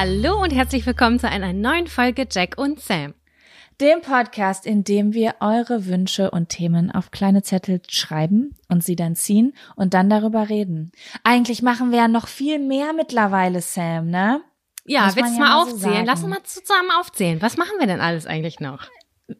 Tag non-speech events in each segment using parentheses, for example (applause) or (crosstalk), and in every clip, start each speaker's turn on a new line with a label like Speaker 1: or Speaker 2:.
Speaker 1: Hallo und herzlich willkommen zu einer neuen Folge Jack und Sam.
Speaker 2: Dem Podcast, in dem wir eure Wünsche und Themen auf kleine Zettel schreiben und sie dann ziehen und dann darüber reden. Eigentlich machen wir ja noch viel mehr mittlerweile, Sam, ne?
Speaker 1: Ja,
Speaker 2: Muss
Speaker 1: willst du
Speaker 2: ja
Speaker 1: mal
Speaker 2: so
Speaker 1: aufzählen?
Speaker 2: sagen.
Speaker 1: Lass uns mal zusammen aufzählen. Was machen wir denn alles eigentlich noch?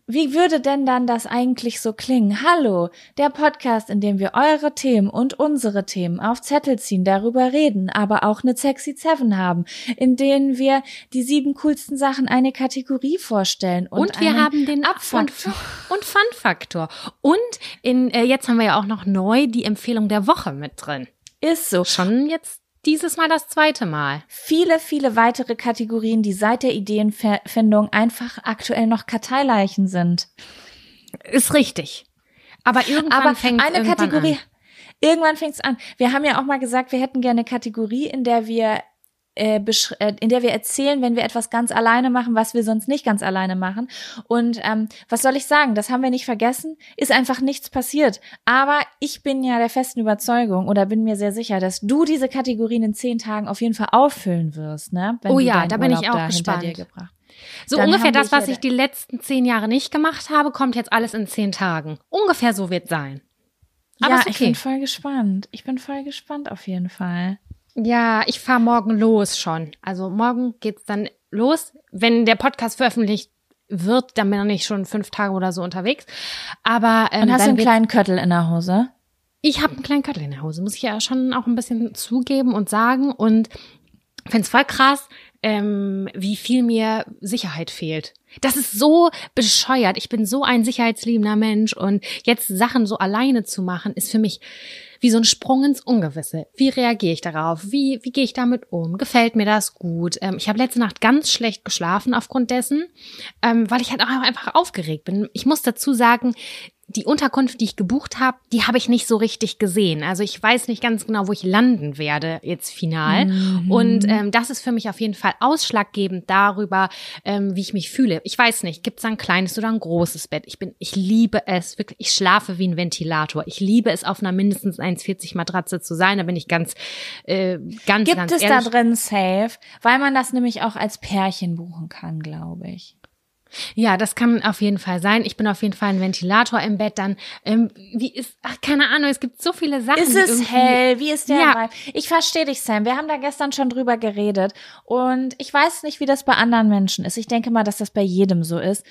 Speaker 2: Wie würde denn dann das eigentlich so klingen? Hallo, der Podcast, in dem wir eure Themen und unsere Themen auf Zettel ziehen, darüber reden, aber auch eine Sexy Seven haben, in denen wir die sieben coolsten Sachen eine Kategorie vorstellen. Und,
Speaker 1: Und, wir haben den
Speaker 2: Abfaktor.
Speaker 1: Und, und Fun-Faktor. Und in, äh, jetzt haben wir ja auch noch neu die Empfehlung der Woche mit drin.
Speaker 2: Ist so.
Speaker 1: Schon jetzt dieses Mal das zweite Mal.
Speaker 2: Viele, viele weitere Kategorien, die seit der Ideenfindung einfach aktuell noch Karteileichen sind.
Speaker 1: Ist richtig. Aber irgendwann
Speaker 2: Aber
Speaker 1: fängt
Speaker 2: eine
Speaker 1: irgendwann
Speaker 2: Kategorie,
Speaker 1: An.
Speaker 2: irgendwann fängt's an. Wir haben ja auch mal gesagt, wir hätten gerne eine Kategorie, in der wir äh, äh, in der wir erzählen, wenn wir etwas ganz alleine machen, was wir sonst nicht ganz alleine machen. Und ähm, was soll ich sagen? Das haben wir nicht vergessen. Ist einfach nichts passiert. Aber ich bin ja der festen Überzeugung oder bin mir sehr sicher, dass du diese Kategorien in zehn Tagen auf jeden Fall auffüllen wirst, ne? Wenn
Speaker 1: Oh ja, da bin ich auch gespannt. So
Speaker 2: Dann
Speaker 1: ungefähr das, was ich die letzten zehn Jahre nicht gemacht habe, kommt jetzt alles in zehn Tagen. Ungefähr so wird sein. Aber
Speaker 2: ja,
Speaker 1: ist
Speaker 2: ich
Speaker 1: okay.
Speaker 2: bin voll gespannt. Ich bin voll gespannt auf jeden Fall.
Speaker 1: Ja, ich fahre morgen los schon. Also morgen geht's dann los. Wenn der Podcast veröffentlicht wird, dann bin ich schon fünf Tage oder so unterwegs. Aber ähm,
Speaker 2: Und hast du einen kleinen Köttel in der Hose?
Speaker 1: Ich habe einen kleinen Köttel in der Hose, muss ich ja schon auch ein bisschen zugeben und sagen. Und finde es voll krass, ähm, wie viel mir Sicherheit fehlt. Das ist so bescheuert. Ich bin so ein sicherheitsliebender Mensch und jetzt Sachen so alleine zu machen, ist für mich wie so ein Sprung ins Ungewisse. Wie reagiere ich darauf? Wie, wie gehe ich damit um? Gefällt mir das gut? Ähm, ich habe letzte Nacht ganz schlecht geschlafen aufgrund dessen, ähm, weil ich halt auch einfach aufgeregt bin. Ich muss dazu sagen, die Unterkunft, die ich gebucht habe, die habe ich nicht so richtig gesehen. Also ich weiß nicht ganz genau, wo ich landen werde jetzt final.
Speaker 2: Mhm.
Speaker 1: Und ähm, das ist für mich auf jeden Fall ausschlaggebend darüber, ähm, wie ich mich fühle. Ich weiß nicht, gibt es ein kleines oder ein großes Bett? Ich bin, ich liebe es wirklich. Ich schlafe wie ein Ventilator. Ich liebe es, auf einer mindestens 1,40 Matratze zu sein. Da bin ich ganz, äh, ganz,
Speaker 2: Gibt
Speaker 1: ganz
Speaker 2: es
Speaker 1: ehrlich.
Speaker 2: da drin Safe? Weil man das nämlich auch als Pärchen buchen kann, glaube ich.
Speaker 1: Ja, das kann auf jeden Fall sein. Ich bin auf jeden Fall ein Ventilator im Bett. Dann, ähm, wie ist, ach, keine Ahnung, es gibt so viele Sachen.
Speaker 2: Ist es hell? Wie ist der
Speaker 1: Ja.
Speaker 2: Vibe? Ich verstehe dich, Sam. Wir haben da gestern schon drüber geredet. Und ich weiß nicht, wie das bei anderen Menschen ist. Ich denke mal, dass das bei jedem so ist.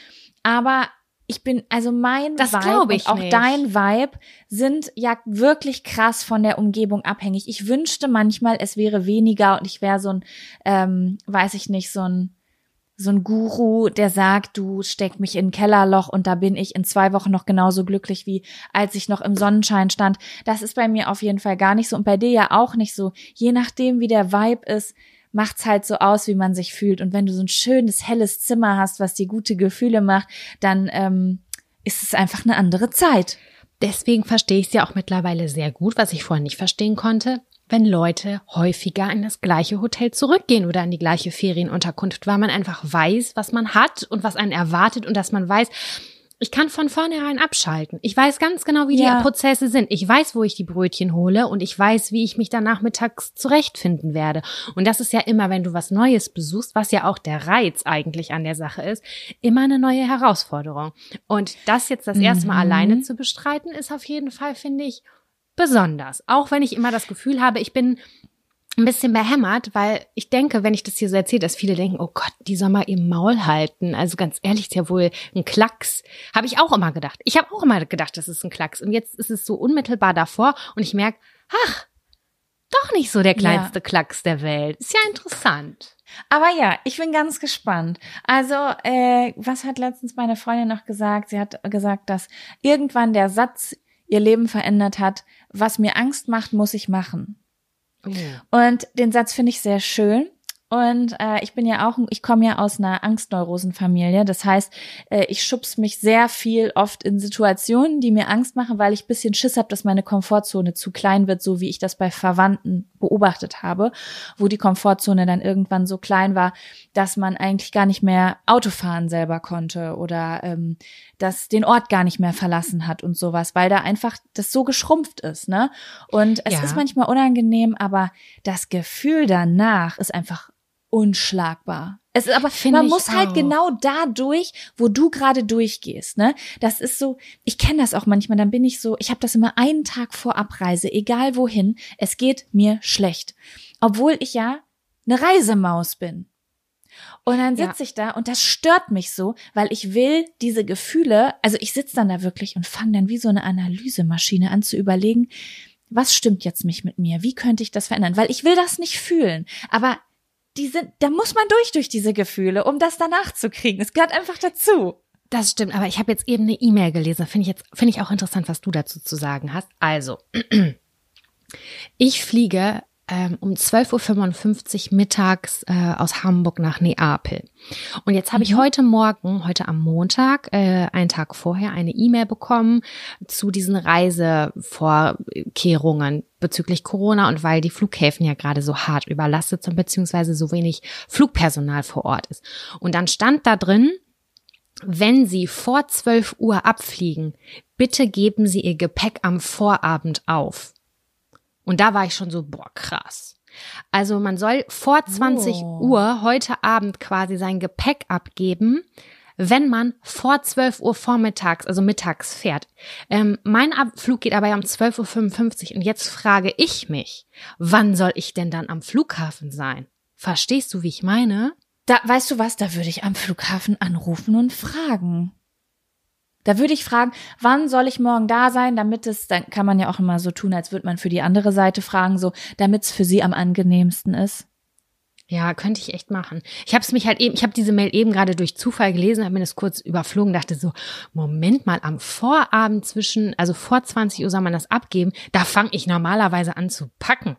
Speaker 2: Aber ich bin, also mein
Speaker 1: Das
Speaker 2: Vibe und auch
Speaker 1: nicht.
Speaker 2: dein Vibe sind ja wirklich krass von der Umgebung abhängig. Ich wünschte manchmal, es wäre weniger und ich wäre so ein, ähm, weiß ich nicht, so ein so ein Guru, der sagt, du steck mich in ein Kellerloch und da bin ich in zwei Wochen noch genauso glücklich wie als ich noch im Sonnenschein stand. Das ist bei mir auf jeden Fall gar nicht so und bei dir ja auch nicht so. Je nachdem, wie der Vibe ist, macht's halt so aus, wie man sich fühlt. Und wenn du so ein schönes, helles Zimmer hast, was dir gute Gefühle macht, dann ähm, ist es einfach eine andere Zeit.
Speaker 1: Deswegen verstehe ich es ja auch mittlerweile sehr gut, was ich vorher nicht verstehen konnte wenn Leute häufiger in das gleiche Hotel zurückgehen oder in die gleiche Ferienunterkunft, weil man einfach weiß, was man hat und was einen erwartet und dass man weiß, ich kann von vornherein abschalten. Ich weiß ganz genau, wie ja. die Prozesse sind. Ich weiß, wo ich die Brötchen hole und ich weiß, wie ich mich dann nachmittags zurechtfinden werde. Und das ist ja immer, wenn du was Neues besuchst, was ja auch der Reiz eigentlich an der Sache ist, immer eine neue Herausforderung. Und das jetzt das erste Mal mhm. alleine zu bestreiten, ist auf jeden Fall, finde ich, besonders. Auch wenn ich immer das Gefühl habe, ich bin ein bisschen behämmert, weil ich denke, wenn ich das hier so erzähle, dass viele denken, oh Gott, die soll mal ihr Maul halten. Also ganz ehrlich, ist ja wohl ein Klacks. Habe ich auch immer gedacht. Ich habe auch immer gedacht, das ist ein Klacks. Und jetzt ist es so unmittelbar davor und ich merke, ach, doch nicht so der kleinste ja. Klacks der Welt. Ist ja interessant.
Speaker 2: Aber ja, ich bin ganz gespannt. Also, äh, was hat letztens meine Freundin noch gesagt? Sie hat gesagt, dass irgendwann der Satz ihr Leben verändert hat, was mir Angst macht, muss ich machen. Oh. Und den Satz finde ich sehr schön. Und äh, ich bin ja auch, ich komme ja aus einer Angstneurosenfamilie. Das heißt, äh, ich schubs mich sehr viel oft in Situationen, die mir Angst machen, weil ich bisschen Schiss habe, dass meine Komfortzone zu klein wird, so wie ich das bei Verwandten beobachtet habe, wo die Komfortzone dann irgendwann so klein war, dass man eigentlich gar nicht mehr Autofahren selber konnte oder ähm, das den Ort gar nicht mehr verlassen hat und sowas, weil da einfach das so geschrumpft ist, ne? Und es ja. ist manchmal unangenehm, aber das Gefühl danach ist einfach unschlagbar. Es ist aber, Find man muss halt auch. halt genau da durch, wo du gerade durchgehst, ne? Das ist so, ich kenne das auch manchmal, dann bin ich so, ich habe das immer einen Tag vor Abreise, egal wohin, es geht mir schlecht. Obwohl ich ja eine Reisemaus bin. Und dann sitze ja. ich da und das stört mich so, weil ich will diese Gefühle, also ich sitze dann da wirklich und fange dann wie so eine Analysemaschine an zu überlegen, was stimmt jetzt mich mit mir? Wie könnte ich das verändern? Weil ich will das nicht fühlen. Aber die sind, da muss man durch durch diese Gefühle, um das danach zu kriegen. Es gehört einfach dazu.
Speaker 1: Das stimmt, aber ich habe jetzt eben eine E-Mail gelesen. Finde ich jetzt finde ich auch interessant, was du dazu zu sagen hast. Also, (clears throat) ich fliege ähm, um 12.55 Uhr mittags äh, aus Hamburg nach Neapel. Und jetzt habe ich mhm. heute Morgen, heute am Montag, äh, einen Tag vorher, eine E-Mail bekommen zu diesen Reisevorkehrungen bezüglich Corona und weil die Flughäfen ja gerade so hart überlastet sind, beziehungsweise so wenig Flugpersonal vor Ort ist. Und dann stand da drin, wenn Sie vor 12 Uhr abfliegen, bitte geben Sie Ihr Gepäck am Vorabend auf. Und da war ich schon so, boah, krass. Also man soll vor 20 oh. Uhr heute Abend quasi sein Gepäck abgeben, wenn man vor 12 Uhr vormittags, also mittags fährt. Ähm, mein Abflug geht aber ja um 12.55 Uhr und jetzt frage ich mich, wann soll ich denn dann am Flughafen sein? Verstehst du, wie ich meine?
Speaker 2: Da, weißt du was, da würde ich am Flughafen anrufen und fragen. Da würde ich fragen, wann soll ich morgen da sein, damit es, dann kann man ja auch immer so tun, als würde man für die andere Seite fragen, so, damit es für sie am angenehmsten ist.
Speaker 1: Ja, könnte ich echt machen. Ich habe es mich halt eben, ich habe diese Mail eben gerade durch Zufall gelesen, habe mir das kurz überflogen, dachte so, Moment mal, am Vorabend zwischen, also vor 20 Uhr soll man das abgeben, da fange ich normalerweise an zu packen.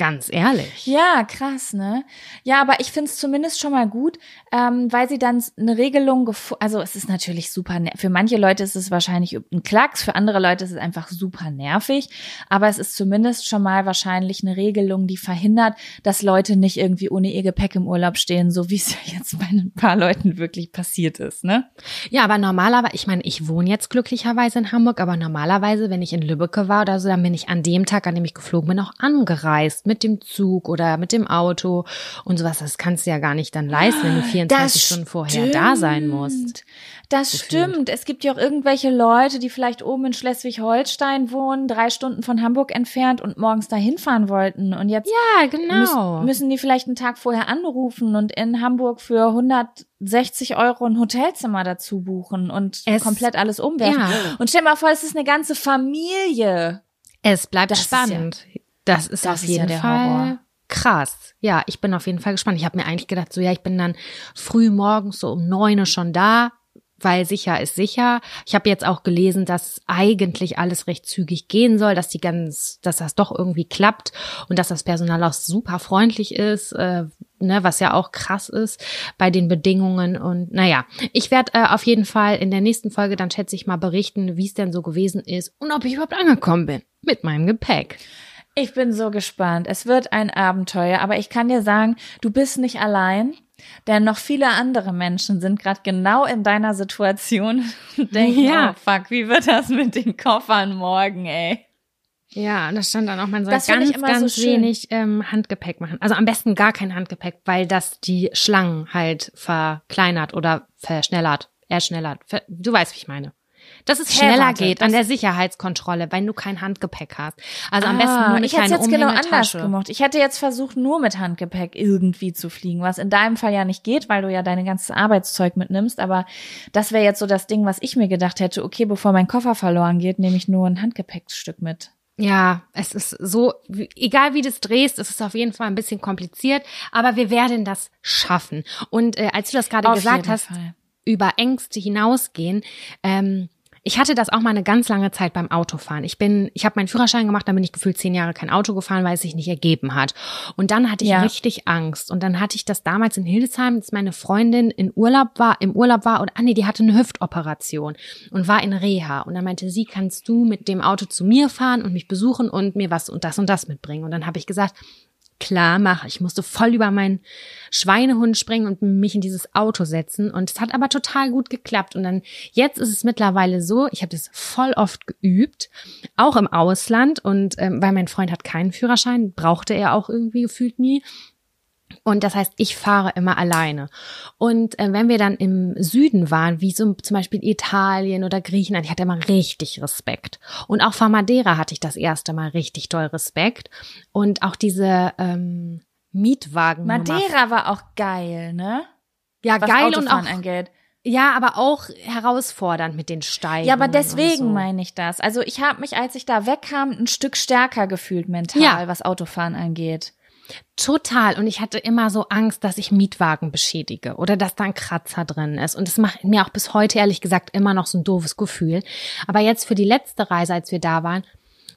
Speaker 1: Ganz ehrlich.
Speaker 2: Ja, krass, ne? Ja, aber ich finde es zumindest schon mal gut, ähm, weil sie dann eine Regelung, also es ist natürlich super, für manche Leute ist es wahrscheinlich ein Klacks, für andere Leute ist es einfach super nervig, aber es ist zumindest schon mal wahrscheinlich eine Regelung, die verhindert, dass Leute nicht irgendwie ohne ihr Gepäck im Urlaub stehen, so wie es ja jetzt bei ein paar Leuten wirklich passiert ist, ne?
Speaker 1: Ja, aber normalerweise, ich meine, ich wohne jetzt glücklicherweise in Hamburg, aber normalerweise, wenn ich in Lübbecke war oder so, dann bin ich an dem Tag, an dem ich geflogen bin, auch angereist mit dem Zug oder mit dem Auto und sowas. Das kannst du ja gar nicht dann leisten, wenn du 24 das Stunden vorher da sein musst.
Speaker 2: Das gefühlt. stimmt. Es gibt ja auch irgendwelche Leute, die vielleicht oben in Schleswig-Holstein wohnen, drei Stunden von Hamburg entfernt und morgens dahin fahren wollten. Und jetzt
Speaker 1: ja, genau.
Speaker 2: müssen, müssen die vielleicht einen Tag vorher anrufen und in Hamburg für 160 Euro ein Hotelzimmer dazu buchen und es, komplett alles umwerfen. Ja. Und stell dir mal vor, es ist eine ganze Familie.
Speaker 1: Es bleibt das spannend. Ja, das ist
Speaker 2: das
Speaker 1: auf jeden
Speaker 2: ja
Speaker 1: Fall
Speaker 2: Horror.
Speaker 1: Krass. Ja, ich bin auf jeden Fall gespannt. Ich habe mir eigentlich gedacht, so ja, ich bin dann früh morgens so um neun schon da, weil sicher ist sicher. Ich habe jetzt auch gelesen, dass eigentlich alles recht zügig gehen soll, dass die ganz, dass das doch irgendwie klappt und dass das Personal auch super freundlich ist, äh, ne, was ja auch krass ist bei den Bedingungen. Und naja, ich werde äh, auf jeden Fall in der nächsten Folge dann schätze ich mal berichten, wie es denn so gewesen ist und ob ich überhaupt angekommen bin mit meinem Gepäck.
Speaker 2: Ich bin so gespannt. Es wird ein Abenteuer, aber ich kann dir sagen, du bist nicht allein. Denn noch viele andere Menschen sind gerade genau in deiner Situation (laughs) und denken, ja. oh fuck, wie wird das mit den Koffern morgen, ey?
Speaker 1: Ja, das stand dann auch, man soll das ganz, ganz so wenig ähm, Handgepäck machen. Also am besten gar kein Handgepäck, weil das die Schlangen halt verkleinert oder verschnellert, erschnellert. Du weißt, wie ich meine dass es schneller geht an der Sicherheitskontrolle, wenn du kein Handgepäck hast. Also am besten nur
Speaker 2: ah,
Speaker 1: eine
Speaker 2: ich hätte jetzt genau anders gemacht. Ich hätte jetzt versucht, nur mit Handgepäck irgendwie zu fliegen, was in deinem Fall ja nicht geht, weil du ja dein ganzes Arbeitszeug mitnimmst. Aber das wäre jetzt so das Ding, was ich mir gedacht hätte. Okay, bevor mein Koffer verloren geht, nehme ich nur ein Handgepäckstück mit.
Speaker 1: Ja, es ist so, egal wie du es drehst, es ist auf jeden Fall ein bisschen kompliziert, aber wir werden das schaffen. Und äh, als du das gerade gesagt hast, Fall. über Ängste hinausgehen, ähm, ich hatte das auch mal eine ganz lange Zeit beim Autofahren. Ich bin, ich habe meinen Führerschein gemacht, dann bin ich gefühlt zehn Jahre kein Auto gefahren, weil es sich nicht ergeben hat. Und dann hatte ich ja. richtig Angst. Und dann hatte ich das damals in Hildesheim, dass meine Freundin in Urlaub war, im Urlaub war und ah nee, die hatte eine Hüftoperation und war in Reha. Und dann meinte sie, kannst du mit dem Auto zu mir fahren und mich besuchen und mir was und das und das mitbringen. Und dann habe ich gesagt, klar mache. Ich musste voll über meinen Schweinehund springen und mich in dieses Auto setzen. Und es hat aber total gut geklappt. Und dann, jetzt ist es mittlerweile so, ich habe das voll oft geübt, auch im Ausland. Und ähm, weil mein Freund hat keinen Führerschein, brauchte er auch irgendwie gefühlt nie. Und das heißt, ich fahre immer alleine. Und äh, wenn wir dann im Süden waren, wie so zum Beispiel Italien oder Griechenland, ich hatte immer richtig Respekt. Und auch vor Madeira hatte ich das erste Mal richtig toll Respekt. Und auch diese ähm, Mietwagen.
Speaker 2: Madeira war auch geil, ne?
Speaker 1: Ja, Was geil Autofahren und auch angeht. Ja, aber auch herausfordernd mit den Steinen.
Speaker 2: Ja, aber deswegen so. meine ich das. Also ich habe mich, als ich da wegkam, ein Stück stärker gefühlt mental, ja. was Autofahren angeht.
Speaker 1: Total. Und ich hatte immer so Angst, dass ich Mietwagen beschädige oder dass da ein Kratzer drin ist. Und das macht mir auch bis heute ehrlich gesagt immer noch so ein doofes Gefühl. Aber jetzt für die letzte Reise, als wir da waren,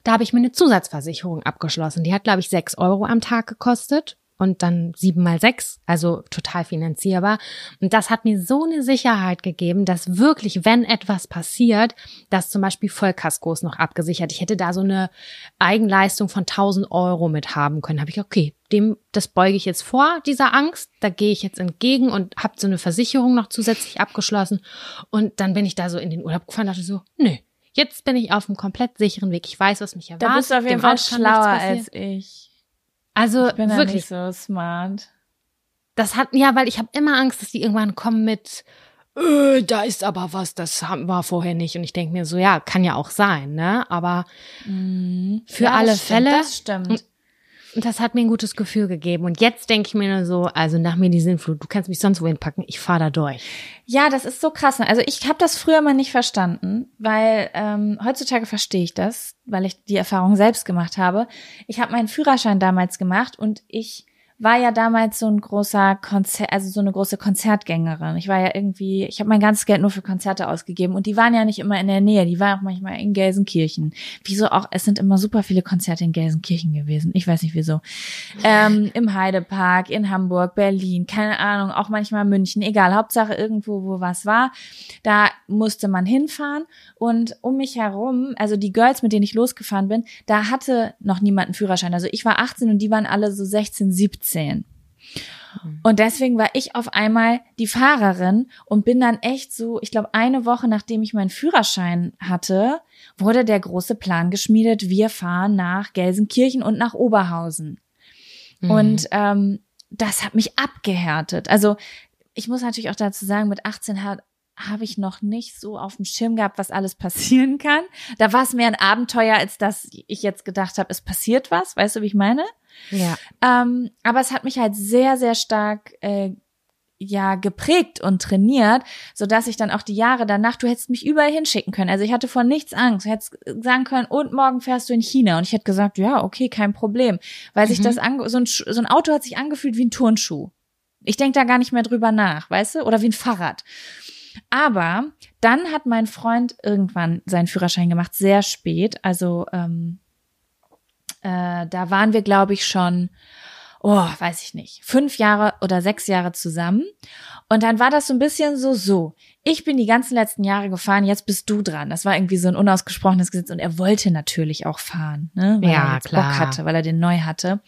Speaker 1: da habe ich mir eine Zusatzversicherung abgeschlossen. Die hat, glaube ich, sechs Euro am Tag gekostet und dann sieben mal sechs, also total finanzierbar. Und das hat mir so eine Sicherheit gegeben, dass wirklich, wenn etwas passiert, dass zum Beispiel Vollkaskos noch abgesichert. Ich hätte da so eine Eigenleistung von 1000 Euro mit haben können. Habe ich, okay, dem, das beuge ich jetzt vor, dieser Angst. Da gehe ich jetzt entgegen und habe so eine Versicherung noch zusätzlich abgeschlossen. Und dann bin ich da so in den Urlaub gefahren, dachte so, nö, Jetzt bin ich auf einem komplett sicheren Weg. Ich weiß, was mich erwartet.
Speaker 2: Da bist du auf jeden Fall schlauer als ich.
Speaker 1: Also
Speaker 2: ich bin
Speaker 1: wirklich
Speaker 2: so smart.
Speaker 1: Das hat ja, weil ich habe immer Angst, dass die irgendwann kommen mit äh, da ist aber was, das war vorher nicht und ich denke mir so, ja, kann ja auch sein, ne? Aber mhm. für ja, alle
Speaker 2: Fälle
Speaker 1: das
Speaker 2: stimmt.
Speaker 1: Und das hat mir ein gutes Gefühl gegeben. Und jetzt denke ich mir nur so, also nach mir die Sinnflut, du kannst mich sonst wohin packen, ich fahre da durch.
Speaker 2: Ja, das ist so krass. Also ich habe das früher mal nicht verstanden, weil ähm, heutzutage verstehe ich das, weil ich die Erfahrung selbst gemacht habe. Ich habe meinen Führerschein damals gemacht und ich war ja damals so ein großer Konzert, also so eine große Konzertgängerin. Ich war ja irgendwie, ich habe mein ganzes Geld nur für Konzerte ausgegeben und die waren ja nicht immer in der Nähe, die waren auch manchmal in Gelsenkirchen. Wieso auch, es sind immer super viele Konzerte in Gelsenkirchen gewesen. Ich weiß nicht wieso. Ähm, Im Heidepark, in Hamburg, Berlin, keine Ahnung, auch manchmal München, egal, Hauptsache irgendwo, wo was war. Da musste man hinfahren und um mich herum, also die Girls, mit denen ich losgefahren bin, da hatte noch niemand einen Führerschein. Also ich war 18 und die waren alle so 16, 17. 17. Mhm. Und deswegen war ich auf einmal die Fahrerin und bin dann echt so, ich glaube, eine Woche nachdem ich meinen Führerschein hatte, wurde der große Plan geschmiedet, wir fahren nach Gelsenkirchen und nach Oberhausen. Mhm. Und ähm, das hat mich abgehärtet. Also ich muss natürlich auch dazu sagen, mit 18 hat habe ich noch nicht so auf dem Schirm gehabt, was alles passieren (laughs) kann. Da war es mehr ein Abenteuer, als dass ich jetzt gedacht habe, es passiert was. Weißt du, wie ich meine?
Speaker 1: Ja.
Speaker 2: Ähm, aber es hat mich halt sehr, sehr stark äh, ja geprägt und trainiert, so dass ich dann auch die Jahre danach, du hättest mich überall hinschicken können. Also ich hatte vor nichts Angst. Du hättest sagen können, und morgen fährst du in China. Und ich hätte gesagt, ja, okay, kein Problem. Weil sich
Speaker 1: Mhm.
Speaker 2: das ange so ein, so ein Auto hat sich angefühlt wie ein Turnschuh. Ich denk da gar nicht mehr drüber nach, weißt du? Oder wie ein Fahrrad. Aber dann hat mein Freund irgendwann seinen Führerschein gemacht, sehr spät. Also ähm, äh, da waren wir, glaube ich, schon, oh, weiß ich nicht, fünf Jahre oder sechs Jahre zusammen. Und dann war das so ein bisschen so, so, ich bin die ganzen letzten Jahre gefahren, jetzt bist du dran. Das war irgendwie so ein unausgesprochenes Gesetz und er wollte natürlich auch fahren, ne? weil
Speaker 1: Ja,
Speaker 2: er
Speaker 1: klar.
Speaker 2: Bock hatte, weil er den neu hatte.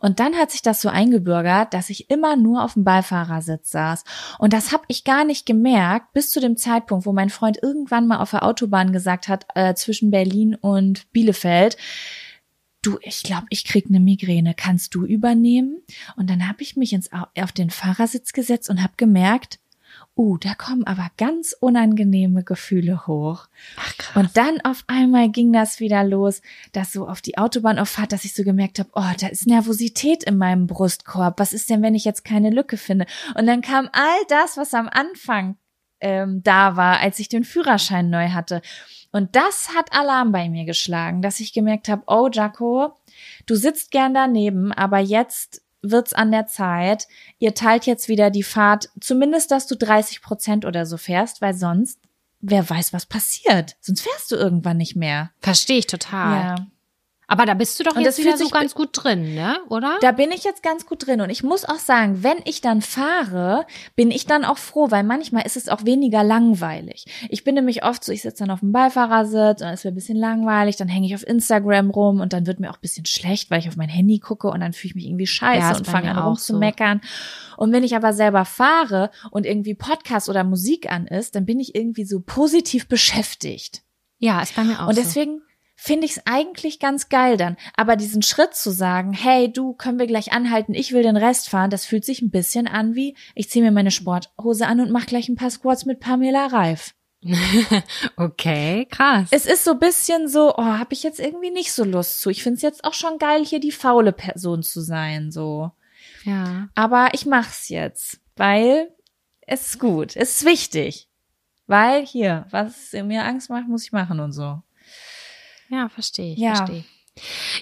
Speaker 2: Und dann hat sich das so eingebürgert, dass ich immer nur auf dem Beifahrersitz saß. Und das habe ich gar nicht gemerkt, bis zu dem Zeitpunkt, wo mein Freund irgendwann mal auf der Autobahn gesagt hat, äh, zwischen Berlin und Bielefeld, du, ich glaube, ich krieg eine Migräne, kannst du übernehmen? Und dann habe ich mich ins, Au- auf den Fahrersitz gesetzt und habe gemerkt, uh, da kommen aber ganz unangenehme Gefühle hoch.
Speaker 1: Ach krass.
Speaker 2: Und dann auf einmal ging das wieder los, dass so auf die Autobahn auffahrt, dass ich so gemerkt habe, oh, da ist Nervosität in meinem Brustkorb. Was ist denn, wenn ich jetzt keine Lücke finde? Und dann kam all das, was am Anfang ähm, da war, als ich den Führerschein neu hatte. Und das hat Alarm bei mir geschlagen, dass ich gemerkt habe, oh Jaco, du sitzt gern daneben, aber jetzt wird's an der Zeit. Ihr teilt jetzt wieder die Fahrt, zumindest, dass du 30 Prozent oder so fährst, weil sonst, wer weiß, was passiert. Sonst fährst du irgendwann nicht mehr.
Speaker 1: Verstehe ich total.
Speaker 2: Ja.
Speaker 1: Aber da bist du doch
Speaker 2: Und
Speaker 1: jetzt
Speaker 2: das
Speaker 1: wieder so ganz gut drin, ne? Oder?
Speaker 2: Da bin ich jetzt ganz gut drin. Und ich muss auch sagen, wenn ich dann fahre, bin ich dann auch froh, weil manchmal ist es auch weniger langweilig. Ich bin nämlich oft so, ich sitze dann auf dem Beifahrersitz und es wird ein bisschen langweilig, dann hänge ich auf Instagram rum und dann wird mir auch ein bisschen schlecht, weil ich auf mein Handy gucke und dann fühle ich mich irgendwie scheiße
Speaker 1: Ja,
Speaker 2: und fange an
Speaker 1: auch
Speaker 2: rumzumeckern. Und wenn ich aber selber fahre und irgendwie Podcast oder Musik an ist, dann bin ich irgendwie so positiv beschäftigt.
Speaker 1: ja, ist bei mir auch
Speaker 2: Und
Speaker 1: so.
Speaker 2: Finde ich es eigentlich ganz geil dann. Aber diesen Schritt zu sagen, hey, du, können wir gleich anhalten, ich will den Rest fahren, das fühlt sich ein bisschen an wie, ich ziehe mir meine Sporthose an und mach gleich ein paar Squats mit Pamela Reif. (laughs)
Speaker 1: okay, krass.
Speaker 2: Es ist so ein bisschen so, oh, habe ich jetzt irgendwie nicht so Lust zu. Ich finde es jetzt auch schon geil, hier die faule Person zu sein, so.
Speaker 1: ja.
Speaker 2: Aber ich mach's jetzt, weil es ist gut, es ist wichtig. Weil hier, was mir Angst macht, muss ich machen und so.
Speaker 1: Ja, verstehe ich,
Speaker 2: Ja.
Speaker 1: verstehe.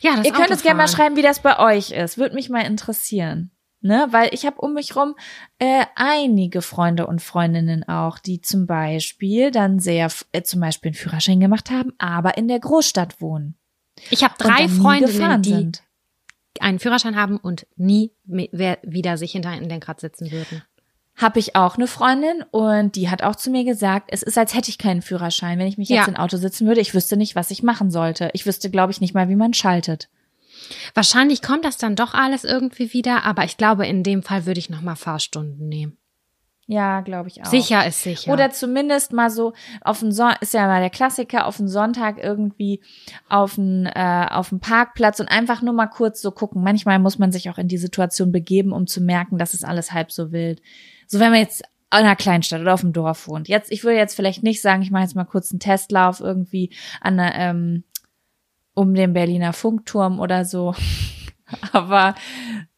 Speaker 1: Ja, das
Speaker 2: Ihr könnt uns gerne mal schreiben, wie das bei euch ist. Würde mich mal interessieren. Ne? Weil ich habe um mich rum äh, einige Freunde und Freundinnen auch, die zum Beispiel dann sehr, äh, zum Beispiel einen Führerschein gemacht haben, aber in der Großstadt wohnen.
Speaker 1: Ich habe drei Freundinnen, die
Speaker 2: sind.
Speaker 1: einen Führerschein haben und nie wieder sich hinter ein Lenkrad sitzen würden.
Speaker 2: Habe ich auch eine Freundin und die hat auch zu mir gesagt, es ist, als hätte ich keinen Führerschein. Wenn ich mich jetzt
Speaker 1: Ja.
Speaker 2: in Auto sitzen würde, ich wüsste nicht, was ich machen sollte. Ich wüsste, glaube ich, nicht mal, wie man schaltet.
Speaker 1: Wahrscheinlich kommt das dann doch alles irgendwie wieder, aber ich glaube, in dem Fall würde ich nochmal Fahrstunden nehmen.
Speaker 2: Ja, glaube ich auch.
Speaker 1: Sicher ist sicher.
Speaker 2: Oder zumindest mal so auf den Son ist ja mal der Klassiker, auf den Sonntag irgendwie auf den, äh, auf den Parkplatz und einfach nur mal kurz so gucken. Manchmal muss man sich auch in die Situation begeben, um zu merken, dass es alles halb so wild. So wenn man jetzt in einer Kleinstadt oder auf dem Dorf wohnt. Jetzt, ich würde jetzt vielleicht nicht sagen, ich mache jetzt mal kurz einen Testlauf irgendwie an ähm, um den Berliner Funkturm oder so. (laughs) Aber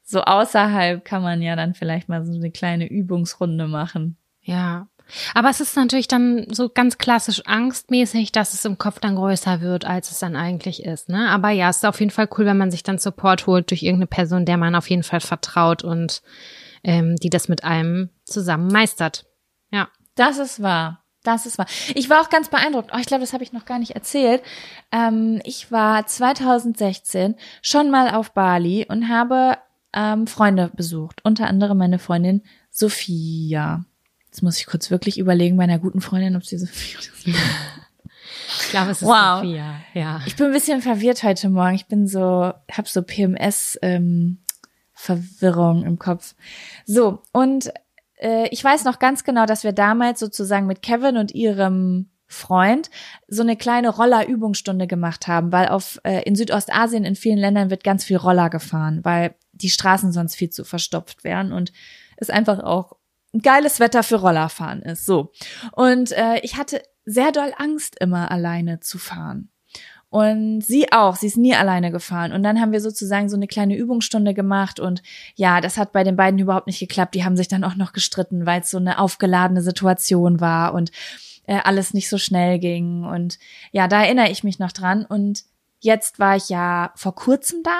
Speaker 2: so außerhalb kann man ja dann vielleicht mal so eine kleine Übungsrunde machen.
Speaker 1: Ja. Aber es ist natürlich dann so ganz klassisch angstmäßig, dass es im Kopf dann größer wird, als es dann eigentlich ist. Ne? Aber ja, es ist auf jeden Fall cool, wenn man sich dann Support holt durch irgendeine Person, der man auf jeden Fall vertraut und ähm, die das mit einem zusammen meistert. Ja.
Speaker 2: Das ist wahr. Das ist wahr. Ich war auch ganz beeindruckt. Oh, ich glaube, das habe ich noch gar nicht erzählt. Ähm, ich war 2016 schon mal auf Bali und habe ähm, Freunde besucht. Unter anderem meine Freundin Sophia. Jetzt muss ich kurz wirklich überlegen bei einer guten Freundin, ob sie Sophia ist. (laughs)
Speaker 1: Ich glaube, es ist
Speaker 2: Wow.
Speaker 1: Sophia. Ja.
Speaker 2: Ich bin ein bisschen verwirrt heute Morgen. Ich bin so, habe so PMS ähm, Verwirrung im Kopf. So und äh, ich weiß noch ganz genau, dass wir damals sozusagen mit Kevin und ihrem Freund so eine kleine Rollerübungsstunde gemacht haben, weil auf äh, in Südostasien in vielen Ländern wird ganz viel Roller gefahren, weil die Straßen sonst viel zu verstopft wären und es einfach auch geiles Wetter für Rollerfahren ist. So und äh, ich hatte sehr doll Angst immer alleine zu fahren. Und sie auch, sie ist nie alleine gefahren. Und dann haben wir sozusagen so eine kleine Übungsstunde gemacht. Und ja, das hat bei den beiden überhaupt nicht geklappt. Die haben sich dann auch noch gestritten, weil es so eine aufgeladene Situation war und äh, alles nicht so schnell ging. Und ja, da erinnere ich mich noch dran. Und jetzt war ich ja vor kurzem da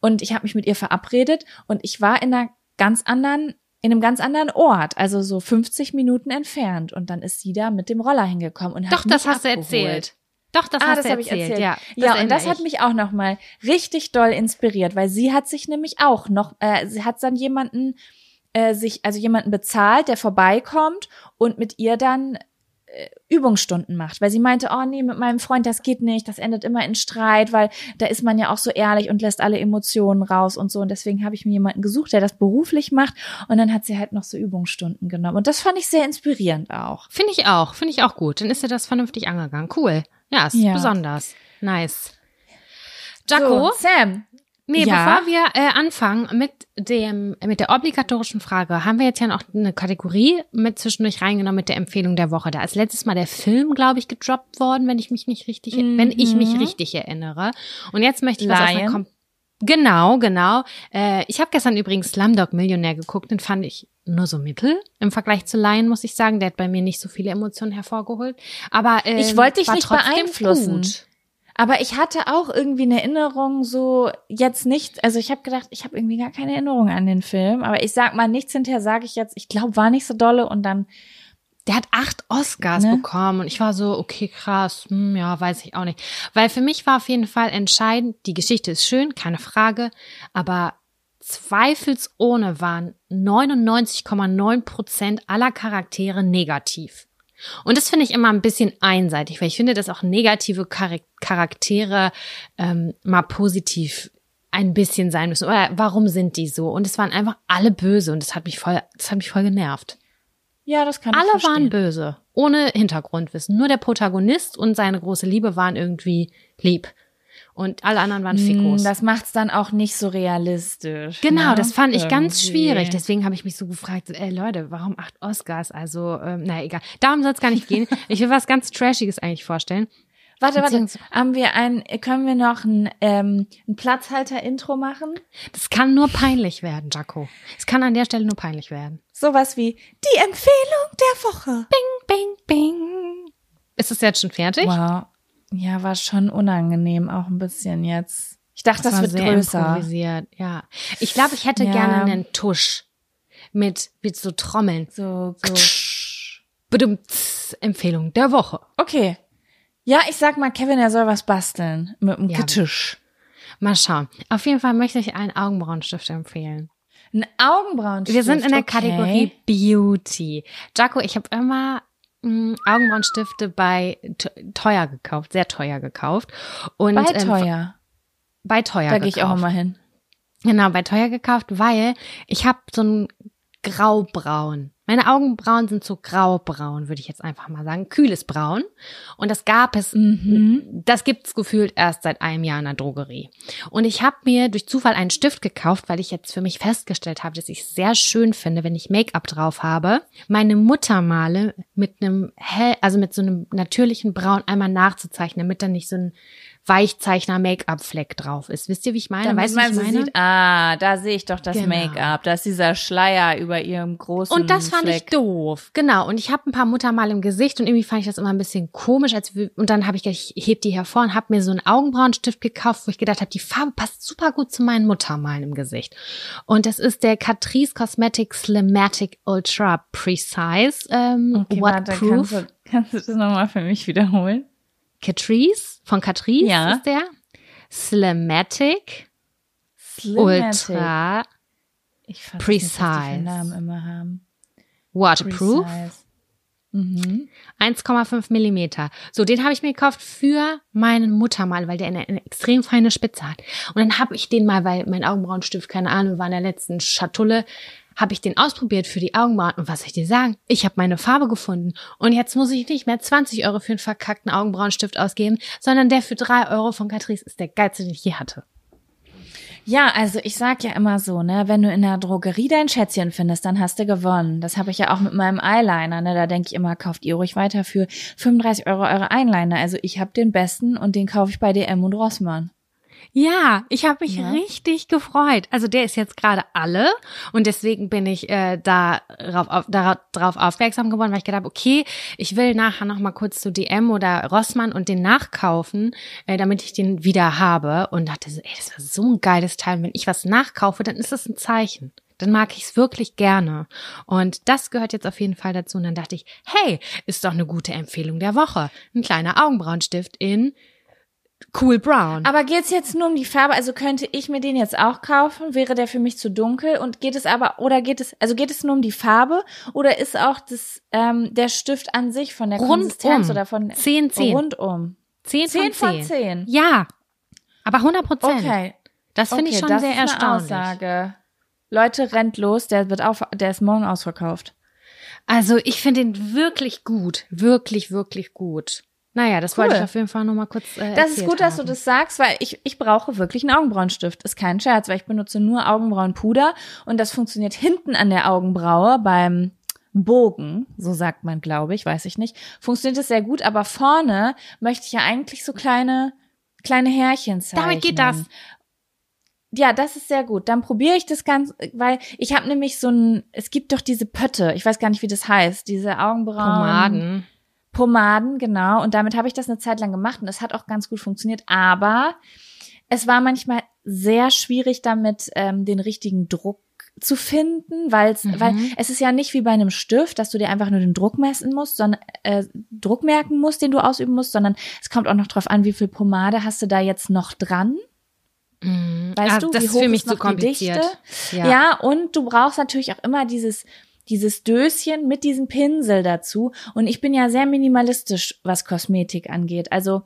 Speaker 2: und ich habe mich mit ihr verabredet und ich war in einer ganz anderen in einem ganz anderen Ort, also so 50 Minuten entfernt. Und dann ist sie da mit dem Roller hingekommen und
Speaker 1: Doch,
Speaker 2: hat
Speaker 1: das
Speaker 2: mich
Speaker 1: hast du
Speaker 2: abgeholt.
Speaker 1: erzählt. Doch, das
Speaker 2: ah,
Speaker 1: hast
Speaker 2: das
Speaker 1: du
Speaker 2: habe ich
Speaker 1: erzählt.
Speaker 2: erzählt.
Speaker 1: Ja,
Speaker 2: ja, und das hat
Speaker 1: ich.
Speaker 2: mich auch noch mal richtig doll inspiriert, weil sie hat sich nämlich auch noch, äh, sie hat dann jemanden äh, sich, also jemanden bezahlt, der vorbeikommt und mit ihr dann äh, Übungsstunden macht, weil sie meinte, oh nee, mit meinem Freund, das geht nicht, das endet immer in Streit, weil da ist man ja auch so ehrlich und lässt alle Emotionen raus und so und deswegen habe ich mir jemanden gesucht, der das beruflich macht und dann hat sie halt noch so Übungsstunden genommen und das fand ich sehr inspirierend auch.
Speaker 1: Finde ich auch, finde ich auch gut. Dann ist dir das vernünftig angegangen. Cool. Ja, ist
Speaker 2: Ja.
Speaker 1: besonders. Nice. Jaco,
Speaker 2: so, Sam,
Speaker 1: nee,
Speaker 2: Ja.
Speaker 1: bevor wir äh, anfangen mit dem mit der obligatorischen Frage, haben wir jetzt ja noch eine Kategorie mit zwischendurch reingenommen mit der Empfehlung der Woche. Da ist letztes Mal der Film, glaube ich, gedroppt worden, wenn ich mich nicht richtig, wenn ich mich
Speaker 2: Mhm.
Speaker 1: richtig erinnere. Und jetzt möchte ich was aus einer
Speaker 2: Lion.
Speaker 1: Genau, genau. Äh, ich habe gestern übrigens Slumdog Millionär geguckt, den fand ich nur so mittel im Vergleich zu Lion, muss ich sagen. Der hat bei mir nicht so viele Emotionen hervorgeholt. Aber ähm,
Speaker 2: Ich wollte dich nicht beeinflussen.
Speaker 1: Gut.
Speaker 2: Aber ich hatte auch irgendwie eine Erinnerung so jetzt nicht, also ich habe gedacht, ich habe irgendwie gar keine Erinnerung an den Film, aber ich sag mal nichts hinterher, sage ich jetzt, ich glaube, war nicht so dolle und dann
Speaker 1: Der hat acht Oscars
Speaker 2: Ne?
Speaker 1: bekommen und ich war so, okay, krass, hm, ja, weiß ich auch nicht. Weil für mich war auf jeden Fall entscheidend, die Geschichte ist schön, keine Frage, aber zweifelsohne waren 99,9 Prozent aller Charaktere negativ. Und das finde ich immer ein bisschen einseitig, weil ich finde, dass auch negative Char Charaktere ähm, mal positiv ein bisschen sein müssen. Oder warum sind die so? Und es waren einfach alle böse und das hat mich voll, das hat mich voll genervt.
Speaker 2: Ja, das kann ich
Speaker 1: Alle
Speaker 2: verstehen.
Speaker 1: waren böse, ohne Hintergrundwissen. Nur der Protagonist und seine große Liebe waren irgendwie lieb. Und alle anderen waren Fickos.
Speaker 2: Hm, Das macht's dann auch nicht so realistisch.
Speaker 1: genau,
Speaker 2: ne?
Speaker 1: das fand ich ganz
Speaker 2: Irgendwie.
Speaker 1: schwierig. Deswegen habe ich mich so gefragt, ey Leute, warum acht Oscars? Also, ähm, naja, egal. Darum soll es gar nicht gehen. (laughs) Ich will was ganz Trashiges eigentlich vorstellen.
Speaker 2: Warte, warte, haben wir ein, können wir noch ein, ähm, ein Platzhalter-Intro machen?
Speaker 1: Das kann nur peinlich werden, Jaco. Es kann an der Stelle nur peinlich werden.
Speaker 2: Sowas wie die Empfehlung der Woche.
Speaker 1: Bing, bing. Ist es jetzt schon fertig?
Speaker 2: Wow. Ja, war schon unangenehm, auch ein bisschen jetzt. Ich dachte, das,
Speaker 1: war
Speaker 2: wird
Speaker 1: sehr
Speaker 2: größer.
Speaker 1: improvisiert, ja. Ich glaube, ich hätte
Speaker 2: Ja.
Speaker 1: gerne einen Tusch mit, mit so Trommeln.
Speaker 2: So, so.
Speaker 1: Bedumts, Empfehlung der Woche.
Speaker 2: Okay. Ja, ich sag mal, Kevin, er soll was basteln mit dem
Speaker 1: Ja.
Speaker 2: Getisch.
Speaker 1: Mal schauen. Auf jeden Fall möchte ich einen Augenbrauenstift empfehlen.
Speaker 2: Ein Augenbrauenstift.
Speaker 1: Wir sind in der
Speaker 2: okay.
Speaker 1: Kategorie Beauty. Jaco, ich habe immer mh, Augenbrauenstifte bei teuer gekauft, sehr teuer gekauft. Und,
Speaker 2: Bei
Speaker 1: ähm,
Speaker 2: teuer.
Speaker 1: bei teuer
Speaker 2: da gehe ich auch immer hin.
Speaker 1: Genau, bei teuer gekauft, weil ich habe so ein graubraun. Meine Augenbrauen sind so graubraun, würde ich jetzt einfach mal sagen. Kühles Braun. Und das gab es,
Speaker 2: Mhm.
Speaker 1: das gibt's gefühlt erst seit einem Jahr in der Drogerie. Und ich habe mir durch Zufall einen Stift gekauft, weil ich jetzt für mich festgestellt habe, dass ich es sehr schön finde, wenn ich Make-up drauf habe, meine Muttermale mit einem hell, also mit so einem natürlichen Braun einmal nachzuzeichnen, damit dann nicht so ein Weichzeichner-Make-up-Fleck drauf ist. Wisst ihr, wie ich meine?
Speaker 2: Damit
Speaker 1: weißt du, wie
Speaker 2: man
Speaker 1: ich meine?
Speaker 2: sieht, ah, da sehe ich doch das
Speaker 1: Genau.
Speaker 2: Make-up. Da ist dieser Schleier über ihrem großen
Speaker 1: Und das fand
Speaker 2: Fleck.
Speaker 1: ich doof. Genau. Und ich habe ein paar Muttermal im Gesicht und irgendwie fand ich das immer ein bisschen komisch. Als und dann habe ich gedacht, ich heb die hervor und habe mir so einen Augenbrauenstift gekauft, wo ich gedacht habe, die Farbe passt super gut zu meinen Muttermalen im Gesicht. Und das ist der Catrice Cosmetics Slimatic Ultra Precise ähm,
Speaker 2: Okay,
Speaker 1: Waterproof.
Speaker 2: kannst du, kannst du das nochmal für mich wiederholen?
Speaker 1: Catrice von Catrice
Speaker 2: Ja.
Speaker 1: ist der. Slimatic
Speaker 2: Slimatic.
Speaker 1: Ultra
Speaker 2: Ich nicht,
Speaker 1: Precise.
Speaker 2: Namen immer haben.
Speaker 1: Waterproof.
Speaker 2: Mhm.
Speaker 1: 1,5 Millimeter. So, den habe ich mir gekauft für meinen Muttermal, weil der eine, eine extrem feine Spitze hat. Und dann habe ich den mal, weil mein Augenbrauenstift, keine Ahnung, war in der letzten Schatulle, habe ich den ausprobiert für die Augenbrauen. Und was soll ich dir sagen? Ich habe meine Farbe gefunden. Und jetzt muss ich nicht mehr 20 Euro für einen verkackten Augenbrauenstift ausgeben, sondern der für 3 Euro von Catrice ist der geilste, den ich je hatte.
Speaker 2: Ja, also ich sag ja immer so, ne, wenn du in der Drogerie dein Schätzchen findest, dann hast du gewonnen. Das habe ich ja auch mit meinem Eyeliner, ne? Da denke ich immer, kauft ihr ruhig weiter für 35 Euro eure Eyeliner. Also ich habe den besten und den kaufe ich bei DM und Rossmann.
Speaker 1: Ja, ich habe mich
Speaker 2: Ja.
Speaker 1: richtig gefreut. Also der ist jetzt gerade alle und deswegen bin ich äh, da darauf, auf, darauf aufmerksam geworden, weil ich gedacht habe, okay, ich will nachher noch mal kurz zu DM oder Rossmann und den nachkaufen, äh, damit ich den wieder habe und dachte so, ey, das war so ein geiles Teil. Wenn ich was nachkaufe, dann ist das ein Zeichen. Dann mag ich es wirklich gerne. Und das gehört jetzt auf jeden Fall dazu. Und dann dachte ich, hey, ist doch eine gute Empfehlung der Woche. Ein kleiner Augenbrauenstift in Cool Brown.
Speaker 2: Aber geht's jetzt nur um die Farbe? Also könnte ich mir den jetzt auch kaufen? Wäre der für mich zu dunkel? Und geht es aber, oder geht es, also geht es nur um die Farbe? Oder ist auch das, ähm, der Stift an sich von der
Speaker 1: Rundum.
Speaker 2: Konsistenz oder von
Speaker 1: 10, 10.
Speaker 2: rundum?
Speaker 1: 10
Speaker 2: 10
Speaker 1: von
Speaker 2: von
Speaker 1: 10.
Speaker 2: 10.
Speaker 1: Ja, aber 100 Prozent.
Speaker 2: Okay.
Speaker 1: Das finde ich
Speaker 2: okay,
Speaker 1: schon
Speaker 2: das
Speaker 1: sehr
Speaker 2: ist eine
Speaker 1: erstaunlich.
Speaker 2: Aussage. Leute, rennt los, der wird auf, der ist morgen ausverkauft.
Speaker 1: Also ich finde ihn wirklich gut. Wirklich, wirklich gut. Naja, das wollte
Speaker 2: Cool.
Speaker 1: ich auf jeden Fall nochmal kurz äh,
Speaker 2: Das ist gut, dass du
Speaker 1: haben.
Speaker 2: das sagst, weil ich, ich brauche wirklich einen Augenbrauenstift. Ist kein Scherz, weil ich benutze nur Augenbrauenpuder und das funktioniert hinten an der Augenbraue beim Bogen, so sagt man, glaube ich, weiß ich nicht, funktioniert es sehr gut, aber vorne möchte ich ja eigentlich so kleine, kleine Härchen zeichnen.
Speaker 1: Damit geht das.
Speaker 2: Ja, das ist sehr gut. Dann probiere ich das ganz, weil ich habe nämlich so ein, es gibt doch diese Pötte, ich weiß gar nicht, wie das heißt, diese Augenbrauen.
Speaker 1: Pomaden.
Speaker 2: Pomaden, genau. Und damit habe ich das eine Zeit lang gemacht und es hat auch ganz gut funktioniert. Aber es war manchmal sehr schwierig, damit ähm, den richtigen Druck zu finden, weil's,
Speaker 1: Mhm.
Speaker 2: weil es ist ja nicht wie bei einem Stift, dass du dir einfach nur den Druck messen musst, sondern äh, Druck merken musst, den du ausüben musst, sondern es kommt auch noch drauf an, wie viel Pomade hast du da jetzt noch dran.
Speaker 1: Mhm.
Speaker 2: Weißt
Speaker 1: Ah,
Speaker 2: du,
Speaker 1: das
Speaker 2: wie
Speaker 1: ist
Speaker 2: hoch
Speaker 1: für mich
Speaker 2: ist
Speaker 1: zu
Speaker 2: noch die
Speaker 1: kompliziert.
Speaker 2: Dichte?
Speaker 1: Ja.
Speaker 2: Ja. und du brauchst natürlich auch immer dieses dieses Döschen mit diesem Pinsel dazu. Und ich bin ja sehr minimalistisch, was Kosmetik angeht. Also